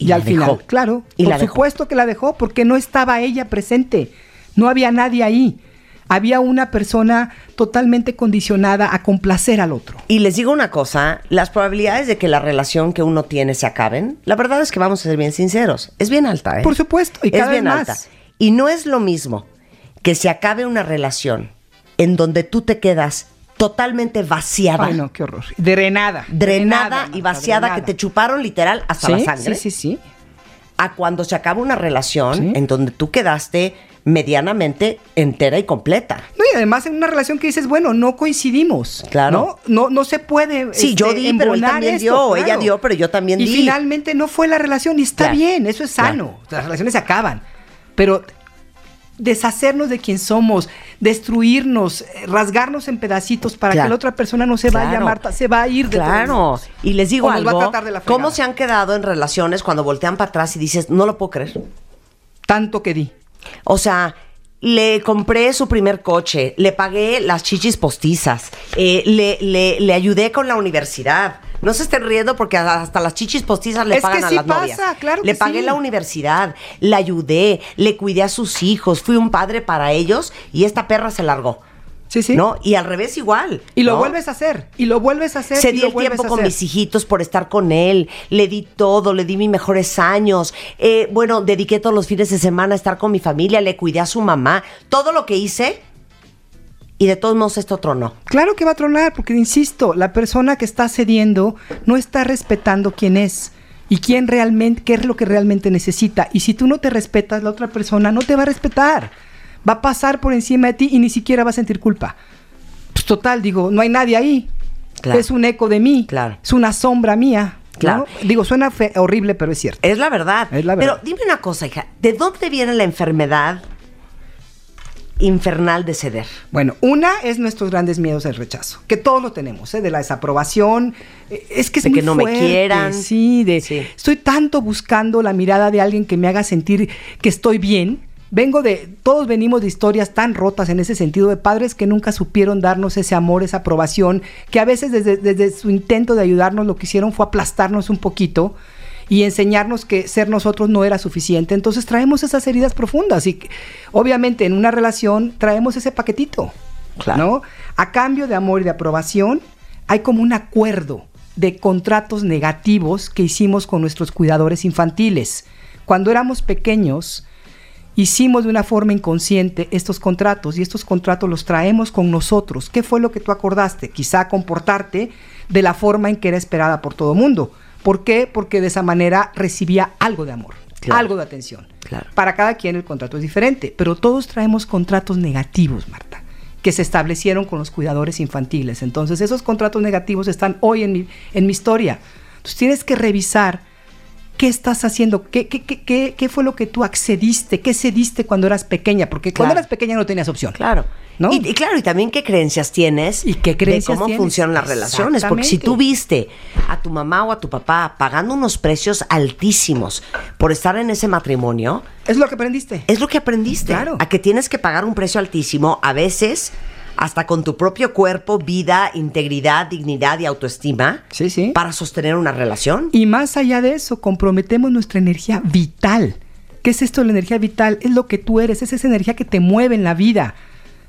[SPEAKER 8] Y,
[SPEAKER 15] Y,
[SPEAKER 8] la
[SPEAKER 15] al final,
[SPEAKER 8] dejó.
[SPEAKER 15] claro,
[SPEAKER 8] Y
[SPEAKER 15] por
[SPEAKER 8] la dejó.
[SPEAKER 15] supuesto que la dejó porque no estaba ella presente, no había nadie ahí. Había una persona totalmente condicionada a complacer al otro.
[SPEAKER 8] Y les digo una cosa, las probabilidades de que la relación que uno tiene se acaben, la verdad es que vamos a ser bien sinceros, es bien alta, ¿eh?
[SPEAKER 15] Por supuesto, y
[SPEAKER 8] es
[SPEAKER 15] vez
[SPEAKER 8] bien
[SPEAKER 15] más.
[SPEAKER 8] alta. Y no es lo mismo que se acabe una relación en donde tú te quedas totalmente vaciada,
[SPEAKER 15] Ay, no, qué horror. Drenada.
[SPEAKER 8] drenada, y vaciada,
[SPEAKER 15] drenada.
[SPEAKER 8] que te chuparon literal hasta la sangre,
[SPEAKER 15] Sí, sí, sí.
[SPEAKER 8] a cuando se acaba una relación
[SPEAKER 15] Sí.
[SPEAKER 8] en donde tú quedaste medianamente entera y completa.
[SPEAKER 15] No, y además en una relación que dices, bueno, no coincidimos.
[SPEAKER 8] Claro.
[SPEAKER 15] No, no, no se puede.
[SPEAKER 8] Sí, yo di, pero él también
[SPEAKER 15] esto,
[SPEAKER 8] dio,
[SPEAKER 15] claro.
[SPEAKER 8] ella dio, pero yo también
[SPEAKER 15] y
[SPEAKER 8] di.
[SPEAKER 15] finalmente no fue la relación y está
[SPEAKER 8] Claro.
[SPEAKER 15] bien, eso es sano. Las relaciones se acaban. Pero deshacernos de quien somos, destruirnos, eh, rasgarnos en pedacitos para
[SPEAKER 8] Claro.
[SPEAKER 15] que la otra persona no se vaya,
[SPEAKER 8] Claro.
[SPEAKER 15] Marta, se va a ir de
[SPEAKER 8] Claro. Y les digo
[SPEAKER 15] O nos va a
[SPEAKER 8] algo,
[SPEAKER 15] tratar de la.
[SPEAKER 8] ¿cómo se han quedado en relaciones cuando voltean para atrás y dices, no lo puedo creer?
[SPEAKER 15] Tanto que di.
[SPEAKER 8] O sea, le compré su primer coche, le pagué las chichis postizas, eh, le, le- le ayudé con la universidad. No se estén riendo porque hasta las chichis postizas le
[SPEAKER 15] Es que
[SPEAKER 8] pagan a las novias.
[SPEAKER 15] pasa, claro
[SPEAKER 8] Le
[SPEAKER 15] que
[SPEAKER 8] pagué
[SPEAKER 15] sí.
[SPEAKER 8] la universidad, le ayudé, le cuidé a sus hijos, fui un padre para ellos y esta perra se largó.
[SPEAKER 15] Sí, sí.
[SPEAKER 8] ¿No? Y al revés igual.
[SPEAKER 15] Y lo
[SPEAKER 8] ¿no?
[SPEAKER 15] vuelves a hacer, y lo vuelves a hacer.
[SPEAKER 8] Se di el tiempo con mis hijitos por estar con él. Le di todo, le di mis mejores años. Eh, bueno, dediqué todos los fines de semana a estar con mi familia, le cuidé a su mamá. Todo lo que hice. Y de todos modos esto tronó.
[SPEAKER 15] Claro que va a tronar, porque insisto, la persona que está cediendo no está respetando quién es y quién realmente, qué es lo que realmente necesita. Y si tú no te respetas, la otra persona no te va a respetar. Va a pasar por encima de ti y ni siquiera va a sentir culpa. Pues total, digo, no hay nadie ahí.
[SPEAKER 8] Claro.
[SPEAKER 15] Es un eco de mí.
[SPEAKER 8] Claro.
[SPEAKER 15] Es una sombra mía. ¿no?
[SPEAKER 8] Claro.
[SPEAKER 15] Digo, suena fe- horrible, pero es cierto.
[SPEAKER 8] Es la verdad.
[SPEAKER 15] Es la verdad.
[SPEAKER 8] Pero dime una cosa, hija. ¿De dónde viene la enfermedad infernal de ceder?
[SPEAKER 15] Bueno, una es nuestros grandes miedos del rechazo, que todos lo tenemos, ¿eh? de la desaprobación. Eh, Es que es
[SPEAKER 8] De
[SPEAKER 15] muy
[SPEAKER 8] que no me quieran.
[SPEAKER 15] Sí, de
[SPEAKER 8] Sí.
[SPEAKER 15] estoy tanto buscando la mirada de alguien que me haga sentir que estoy bien. Vengo de, todos venimos de historias tan rotas en ese sentido, de padres que nunca supieron darnos ese amor, esa aprobación, que a veces desde, desde su intento de ayudarnos lo que hicieron fue aplastarnos un poquito y enseñarnos que ser nosotros no era suficiente. Entonces traemos esas heridas profundas y obviamente en una relación traemos ese paquetito,
[SPEAKER 8] Claro.
[SPEAKER 15] ¿no? A cambio de amor y de aprobación hay como un acuerdo de contratos negativos que hicimos con nuestros cuidadores infantiles. Cuando éramos pequeños, hicimos de una forma inconsciente estos contratos y estos contratos los traemos con nosotros. ¿Qué fue lo que tú acordaste? Quizá comportarte de la forma en que era esperada por todo mundo. ¿Por qué? Porque de esa manera recibía algo de amor,
[SPEAKER 8] Claro.
[SPEAKER 15] algo de atención.
[SPEAKER 8] Claro.
[SPEAKER 15] Para cada quien el contrato es diferente, pero todos traemos contratos negativos, Marta, que se establecieron con los cuidadores infantiles. Entonces esos contratos negativos están hoy en mi, en mi historia. Entonces tienes que revisar qué estás haciendo, qué, qué, qué, qué, fue lo que tú accediste, qué cediste cuando eras pequeña, porque cuando eras pequeña no tenías opción.
[SPEAKER 8] Claro.
[SPEAKER 15] ¿No?
[SPEAKER 8] Y, y claro, y también qué creencias tienes
[SPEAKER 15] ¿Y qué creencias
[SPEAKER 8] de cómo
[SPEAKER 15] tienes?
[SPEAKER 8] funcionan las relaciones. Porque si tú viste a tu mamá o a tu papá pagando unos precios altísimos por estar en ese matrimonio,
[SPEAKER 15] Es lo que aprendiste.
[SPEAKER 8] es lo que aprendiste.
[SPEAKER 15] Claro.
[SPEAKER 8] A que tienes que pagar un precio altísimo, a veces hasta con tu propio cuerpo, vida, integridad, dignidad y autoestima.
[SPEAKER 15] Sí, sí.
[SPEAKER 8] Para sostener una relación.
[SPEAKER 15] Y más allá de eso, comprometemos nuestra energía vital. ¿Qué es esto de la energía vital? Es lo que tú eres, es esa energía que te mueve en la vida.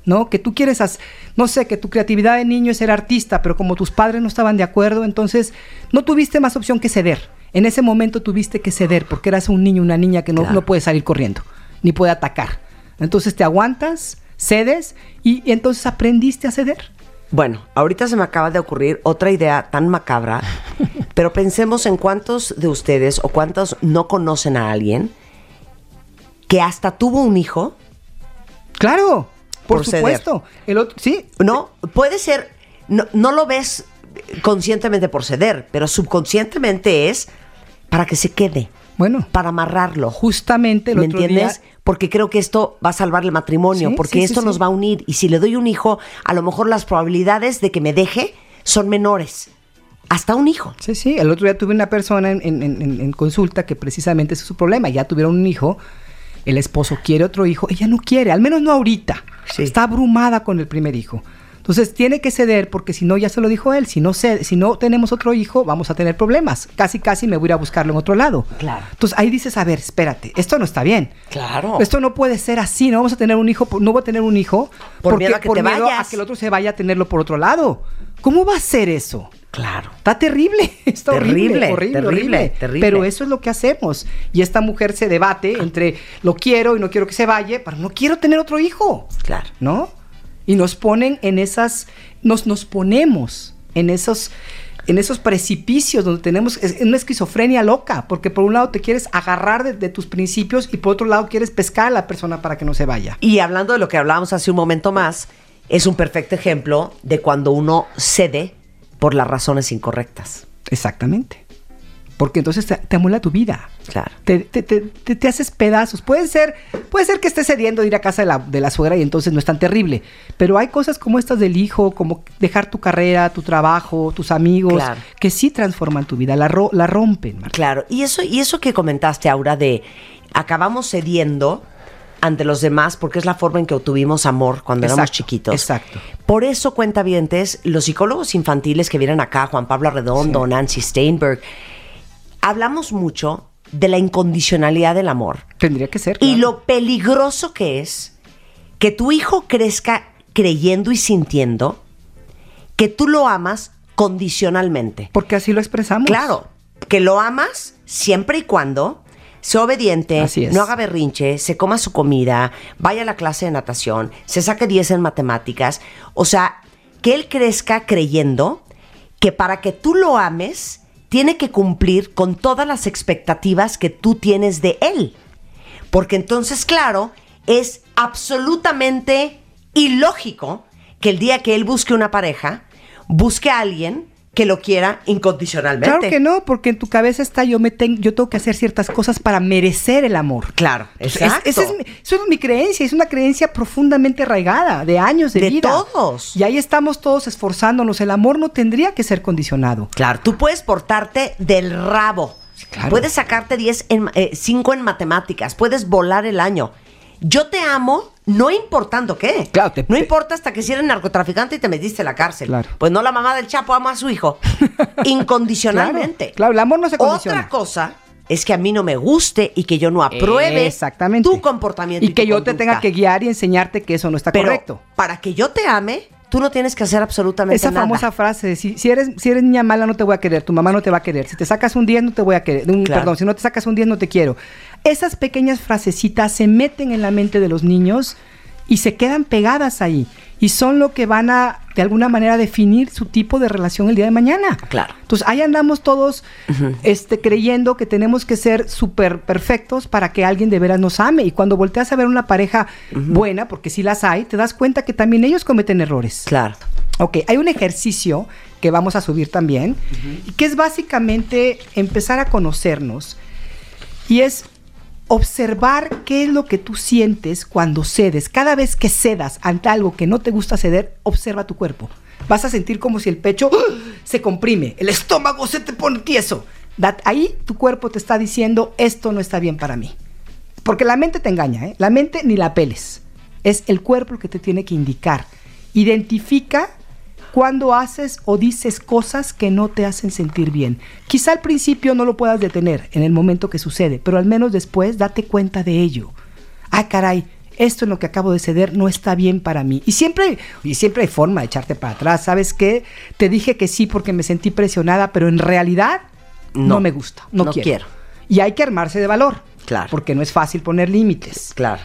[SPEAKER 15] ¿No? Que tú quieres, hac- no sé, que tu creatividad de niño es ser artista, pero como tus padres no estaban de acuerdo, entonces no tuviste más opción que ceder. En ese momento tuviste que ceder porque eras un niño, una niña que no,
[SPEAKER 8] Claro.
[SPEAKER 15] no puede salir corriendo, ni puede atacar. Entonces te aguantas, cedes y, entonces aprendiste a ceder.
[SPEAKER 8] Bueno, ahorita se me acaba de ocurrir otra idea tan macabra, pero pensemos en cuántos de ustedes o cuántos no conocen a alguien que hasta tuvo un hijo.
[SPEAKER 15] Claro, por,
[SPEAKER 8] Por ceder.
[SPEAKER 15] supuesto. El otro, sí,
[SPEAKER 8] No, puede ser, no, no lo ves conscientemente por ceder, pero subconscientemente es para que se quede,
[SPEAKER 15] bueno,
[SPEAKER 8] para amarrarlo.
[SPEAKER 15] justamente el
[SPEAKER 8] ¿Me
[SPEAKER 15] otro
[SPEAKER 8] entiendes?
[SPEAKER 15] día
[SPEAKER 8] Porque creo que esto va a salvar el matrimonio,
[SPEAKER 15] Sí,
[SPEAKER 8] porque
[SPEAKER 15] sí,
[SPEAKER 8] esto
[SPEAKER 15] sí.
[SPEAKER 8] nos va a unir. Y si le doy un hijo, a lo mejor las probabilidades de que me deje son menores. Hasta un hijo.
[SPEAKER 15] Sí, sí. El otro día tuve una persona en, en- en- en consulta que precisamente ese es su problema. Ya tuvieron un hijo, el esposo quiere otro hijo, ella no quiere, al menos no ahorita.
[SPEAKER 8] Sí.
[SPEAKER 15] Está abrumada con el primer hijo. Entonces tiene que ceder porque si no, ya se lo dijo él, si no, cede- si no tenemos otro hijo, vamos a tener problemas. Casi, casi me voy a ir a buscarlo en otro lado.
[SPEAKER 8] Claro.
[SPEAKER 15] Entonces ahí dices, a ver, espérate, esto no está bien.
[SPEAKER 8] Claro.
[SPEAKER 15] Esto no puede ser así, no vamos a tener un hijo, no voy a tener un hijo
[SPEAKER 8] Por
[SPEAKER 15] porque
[SPEAKER 8] miedo a que
[SPEAKER 15] por
[SPEAKER 8] te
[SPEAKER 15] miedo
[SPEAKER 8] vayas.
[SPEAKER 15] a que el otro se vaya a tenerlo por otro lado. ¿Cómo va a ser eso?
[SPEAKER 8] Claro.
[SPEAKER 15] Está terrible, está
[SPEAKER 8] Terrible,
[SPEAKER 15] horrible, horrible,
[SPEAKER 8] terrible,
[SPEAKER 15] horrible.
[SPEAKER 8] terrible.
[SPEAKER 15] Pero eso es lo que hacemos. Y esta mujer se debate entre lo quiero y no quiero que se vaya, pero no quiero tener otro hijo,
[SPEAKER 8] Claro.
[SPEAKER 15] ¿no? Y nos ponen en esas, nos, nos ponemos en esos, en esos precipicios donde tenemos es una esquizofrenia loca, porque por un lado te quieres agarrar de, de tus principios y por otro lado quieres pescar a la persona para que no se vaya.
[SPEAKER 8] Y hablando de lo que hablábamos hace un momento más, es un perfecto ejemplo de cuando uno cede por las razones incorrectas.
[SPEAKER 15] Exactamente. Porque entonces te, te amola tu vida.
[SPEAKER 8] Claro.
[SPEAKER 15] Te, te- te- te- te haces pedazos. Puede ser, puede ser que estés cediendo de ir a casa de la, de la suegra y entonces no es tan terrible. Pero hay cosas como estas del hijo, como dejar tu carrera, tu trabajo, tus amigos,
[SPEAKER 8] Claro.
[SPEAKER 15] que sí transforman tu vida, la, ro- la rompen. Marta.
[SPEAKER 8] Claro. Y eso, y eso que comentaste, Aura, de acabamos cediendo ante los demás porque es la forma en que obtuvimos amor cuando éramos chiquitos.
[SPEAKER 15] exacto.
[SPEAKER 8] Por eso, cuentavientes, los psicólogos infantiles que vienen acá, Juan Pablo Arredondo, Nancy Steinberg, hablamos mucho de la incondicionalidad del amor.
[SPEAKER 15] Tendría que ser.
[SPEAKER 8] Y lo peligroso que es que tu hijo crezca creyendo y sintiendo que tú lo amas condicionalmente.
[SPEAKER 15] Porque así lo expresamos.
[SPEAKER 8] Claro, que lo amas siempre y cuando sea obediente,
[SPEAKER 15] Así es.
[SPEAKER 8] no haga berrinche, se coma su comida, vaya a la clase de natación, se saque 10 en matemáticas. O sea, que él crezca creyendo que para que tú lo ames, tiene que cumplir con todas las expectativas que tú tienes de él. Porque entonces, claro, es absolutamente ilógico que el día que él busque una pareja, busque a alguien que lo quiera incondicionalmente.
[SPEAKER 15] Claro que no, porque en tu cabeza está yo me tengo, yo tengo que hacer ciertas cosas para merecer el amor.
[SPEAKER 8] Claro,
[SPEAKER 15] Es-
[SPEAKER 8] exacto.
[SPEAKER 15] esa es mi, eso es mi creencia, es una creencia profundamente arraigada, de años de,
[SPEAKER 8] De
[SPEAKER 15] vida.
[SPEAKER 8] todos.
[SPEAKER 15] Y ahí estamos todos esforzándonos. El amor no tendría que ser condicionado.
[SPEAKER 8] Claro, tú puedes portarte del rabo.
[SPEAKER 15] claro.
[SPEAKER 8] Puedes sacarte 10 en 5 en matemáticas, puedes volar el año. Yo te amo, no importando qué.
[SPEAKER 15] Claro, te-
[SPEAKER 8] no
[SPEAKER 15] te-
[SPEAKER 8] importa hasta que si eres narcotraficante y te metiste en la cárcel.
[SPEAKER 15] Claro.
[SPEAKER 8] Pues no la mamá del Chapo ama a su hijo. Incondicionalmente.
[SPEAKER 15] Claro, claro, el amor no se condiciona.
[SPEAKER 8] Otra cosa es que a mí no me guste y que yo no apruebe
[SPEAKER 15] Exactamente.
[SPEAKER 8] tu comportamiento.
[SPEAKER 15] Y que yo te tenga que guiar y enseñarte que eso no está
[SPEAKER 8] Pero
[SPEAKER 15] correcto.
[SPEAKER 8] para que yo te ame, tú no tienes que hacer absolutamente
[SPEAKER 15] Esa
[SPEAKER 8] nada.
[SPEAKER 15] famosa frase de si, si eres, si eres niña mala no te voy a querer, tu mamá no te va a querer, si te sacas un 10 no te voy a querer, un-
[SPEAKER 8] Claro.
[SPEAKER 15] perdón, si no te sacas un 10 no te quiero. Esas pequeñas frasecitas se meten en la mente de los niños y se quedan pegadas ahí y son lo que van a de alguna manera definir su tipo de relación el día de mañana.
[SPEAKER 8] Claro.
[SPEAKER 15] Entonces ahí andamos todos este, creyendo que tenemos que ser súper perfectos para que alguien de veras nos ame. Y cuando volteas a ver una pareja buena, porque sí las hay, te das cuenta que también ellos cometen errores.
[SPEAKER 8] Claro.
[SPEAKER 15] Ok, hay un ejercicio que vamos a subir también, y que es básicamente empezar a conocernos y es observar qué es lo que tú sientes cuando cedes. Cada vez que cedas ante algo que no te gusta ceder, observa tu cuerpo. Vas a sentir como si el pecho ¡ah! se comprime, el estómago se te pone tieso. Ahí tu cuerpo te está diciendo, esto no está bien para mí. Porque la mente te engaña, ¿eh? La mente ni la peles. Es el cuerpo el que te tiene que indicar. Identifica cuando haces o dices cosas que no te hacen sentir bien. Quizá al principio no lo puedas detener en el momento que sucede, pero al menos después date cuenta de ello. Ah, caray, esto en lo que acabo de ceder no está bien para mí. Y siempre, y siempre hay forma de echarte para atrás. ¿Sabes qué? Te dije que sí porque me sentí presionada, pero en realidad no,
[SPEAKER 8] No,
[SPEAKER 15] me gusta. No,
[SPEAKER 8] no
[SPEAKER 15] quiero.
[SPEAKER 8] quiero.
[SPEAKER 15] Y hay que armarse de valor.
[SPEAKER 8] Claro.
[SPEAKER 15] Porque no es fácil poner límites.
[SPEAKER 8] Claro.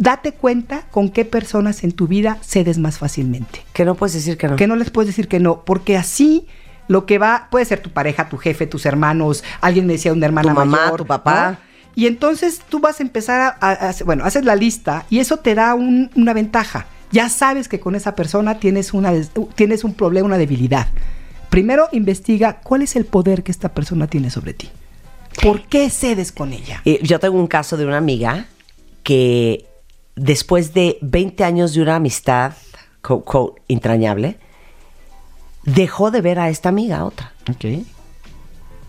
[SPEAKER 15] Date cuenta con qué personas en tu vida cedes más fácilmente.
[SPEAKER 8] Que no puedes decir que no.
[SPEAKER 15] Que no les puedes decir que no, porque así lo que va, puede ser tu pareja, tu jefe, tus hermanos, alguien me decía una hermana
[SPEAKER 8] Tu mamá,
[SPEAKER 15] mayor,
[SPEAKER 8] tu papá.
[SPEAKER 15] ¿no? Y entonces tú vas a empezar a, a- a- bueno, haces la lista y eso te da un- una ventaja. Ya sabes que con esa persona tienes, una, tienes un problema, una debilidad. Primero investiga cuál es el poder que esta persona tiene sobre ti. ¿Por qué cedes con ella?
[SPEAKER 8] Eh, yo tengo un caso de una amiga que después de 20 años de una amistad, quote, quote, entrañable, dejó de ver a esta amiga, a otra.
[SPEAKER 15] Ok.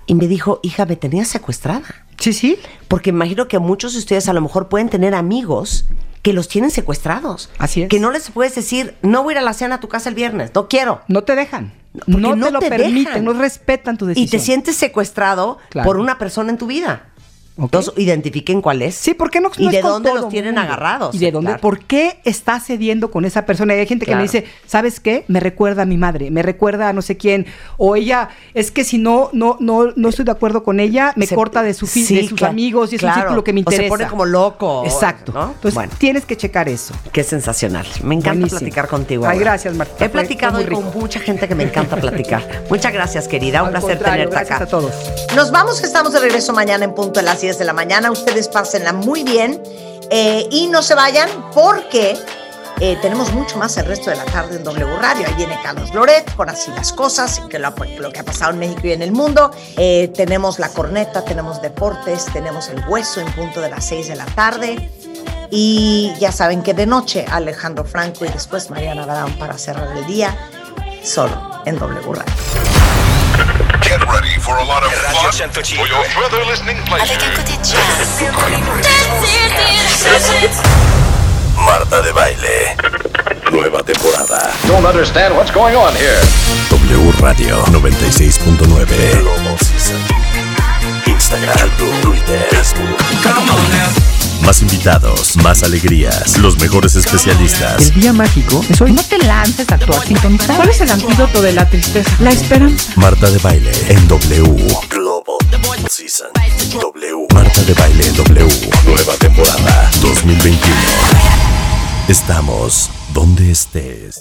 [SPEAKER 8] Y me dijo, hija, me tenías secuestrada.
[SPEAKER 15] Sí, sí.
[SPEAKER 8] Porque imagino que muchos de ustedes a lo mejor pueden tener amigos que los tienen secuestrados.
[SPEAKER 15] Así es.
[SPEAKER 8] Que no les puedes decir, no voy a ir a la cena a tu casa el viernes, no quiero.
[SPEAKER 15] No te dejan. No,
[SPEAKER 8] no
[SPEAKER 15] te lo
[SPEAKER 8] te
[SPEAKER 15] permiten,
[SPEAKER 8] dejan.
[SPEAKER 15] no respetan tu
[SPEAKER 8] Y
[SPEAKER 15] decisión.
[SPEAKER 8] te sientes secuestrado
[SPEAKER 15] Claro.
[SPEAKER 8] por una persona en tu vida. Entonces, identifiquen cuál es.
[SPEAKER 15] Sí, ¿por qué no?
[SPEAKER 8] ¿Y
[SPEAKER 15] no es
[SPEAKER 8] de dónde los tienen agarrados?
[SPEAKER 15] ¿Y de dónde?
[SPEAKER 8] Claro.
[SPEAKER 15] ¿Por qué estás cediendo con esa persona? Y hay gente que me dice, ¿sabes qué? Me recuerda a mi madre, me recuerda a no sé quién. O ella, es que si no, no, no, no estoy de acuerdo con ella, me
[SPEAKER 8] Se-
[SPEAKER 15] corta de, su
[SPEAKER 8] sí,
[SPEAKER 15] de sus
[SPEAKER 8] claro,
[SPEAKER 15] amigos y es un círculo que me
[SPEAKER 8] O se
[SPEAKER 15] interesa.
[SPEAKER 8] pone como loco,
[SPEAKER 15] Exacto.
[SPEAKER 8] ¿no?
[SPEAKER 15] Entonces
[SPEAKER 8] Bueno.
[SPEAKER 15] tienes que checar eso.
[SPEAKER 8] Qué sensacional. Me encanta
[SPEAKER 15] Buenísimo.
[SPEAKER 8] platicar contigo.
[SPEAKER 15] Ay,
[SPEAKER 8] ahora.
[SPEAKER 15] gracias, Marta.
[SPEAKER 8] He
[SPEAKER 15] Fue-
[SPEAKER 8] platicado
[SPEAKER 15] fue
[SPEAKER 8] hoy
[SPEAKER 15] muy
[SPEAKER 8] con mucha gente que me encanta platicar. Muchas gracias, querida. Un
[SPEAKER 15] Al
[SPEAKER 8] placer tenerte
[SPEAKER 15] gracias
[SPEAKER 8] acá.
[SPEAKER 15] a todos.
[SPEAKER 7] Nos vamos, que estamos de regreso mañana en punto de las 10 de la mañana. Ustedes pásenla muy bien eh, y no se vayan porque eh, tenemos mucho más el resto de la tarde en W Radio. Ahí viene Carlos Loret con Así las Cosas, que lo, lo que ha pasado en México y en el mundo. Eh, tenemos La Corneta, tenemos Deportes, tenemos El Hueso en punto de las 6 de la tarde. Y ya saben que de noche Alejandro Franco y después Mariana Barán para cerrar el día solo en W Radio.
[SPEAKER 1] Get ready for a lot of fun for your further listening pleasure.
[SPEAKER 3] Marta de Baile. Nueva temporada.
[SPEAKER 4] Don't understand what's going on here.
[SPEAKER 3] W Radio 96.9. Global Season. Instagram, Twitter, Facebook. Más invitados, más alegrías, los mejores especialistas.
[SPEAKER 15] El día mágico es hoy.
[SPEAKER 11] No te lances a actuar sintonizado.
[SPEAKER 15] ¿Cuál es el antídoto de la tristeza? La esperanza.
[SPEAKER 3] Marta de Baile en W. Global Season. W. Marta de Baile en W. Nueva temporada 2021. Estamos donde estés.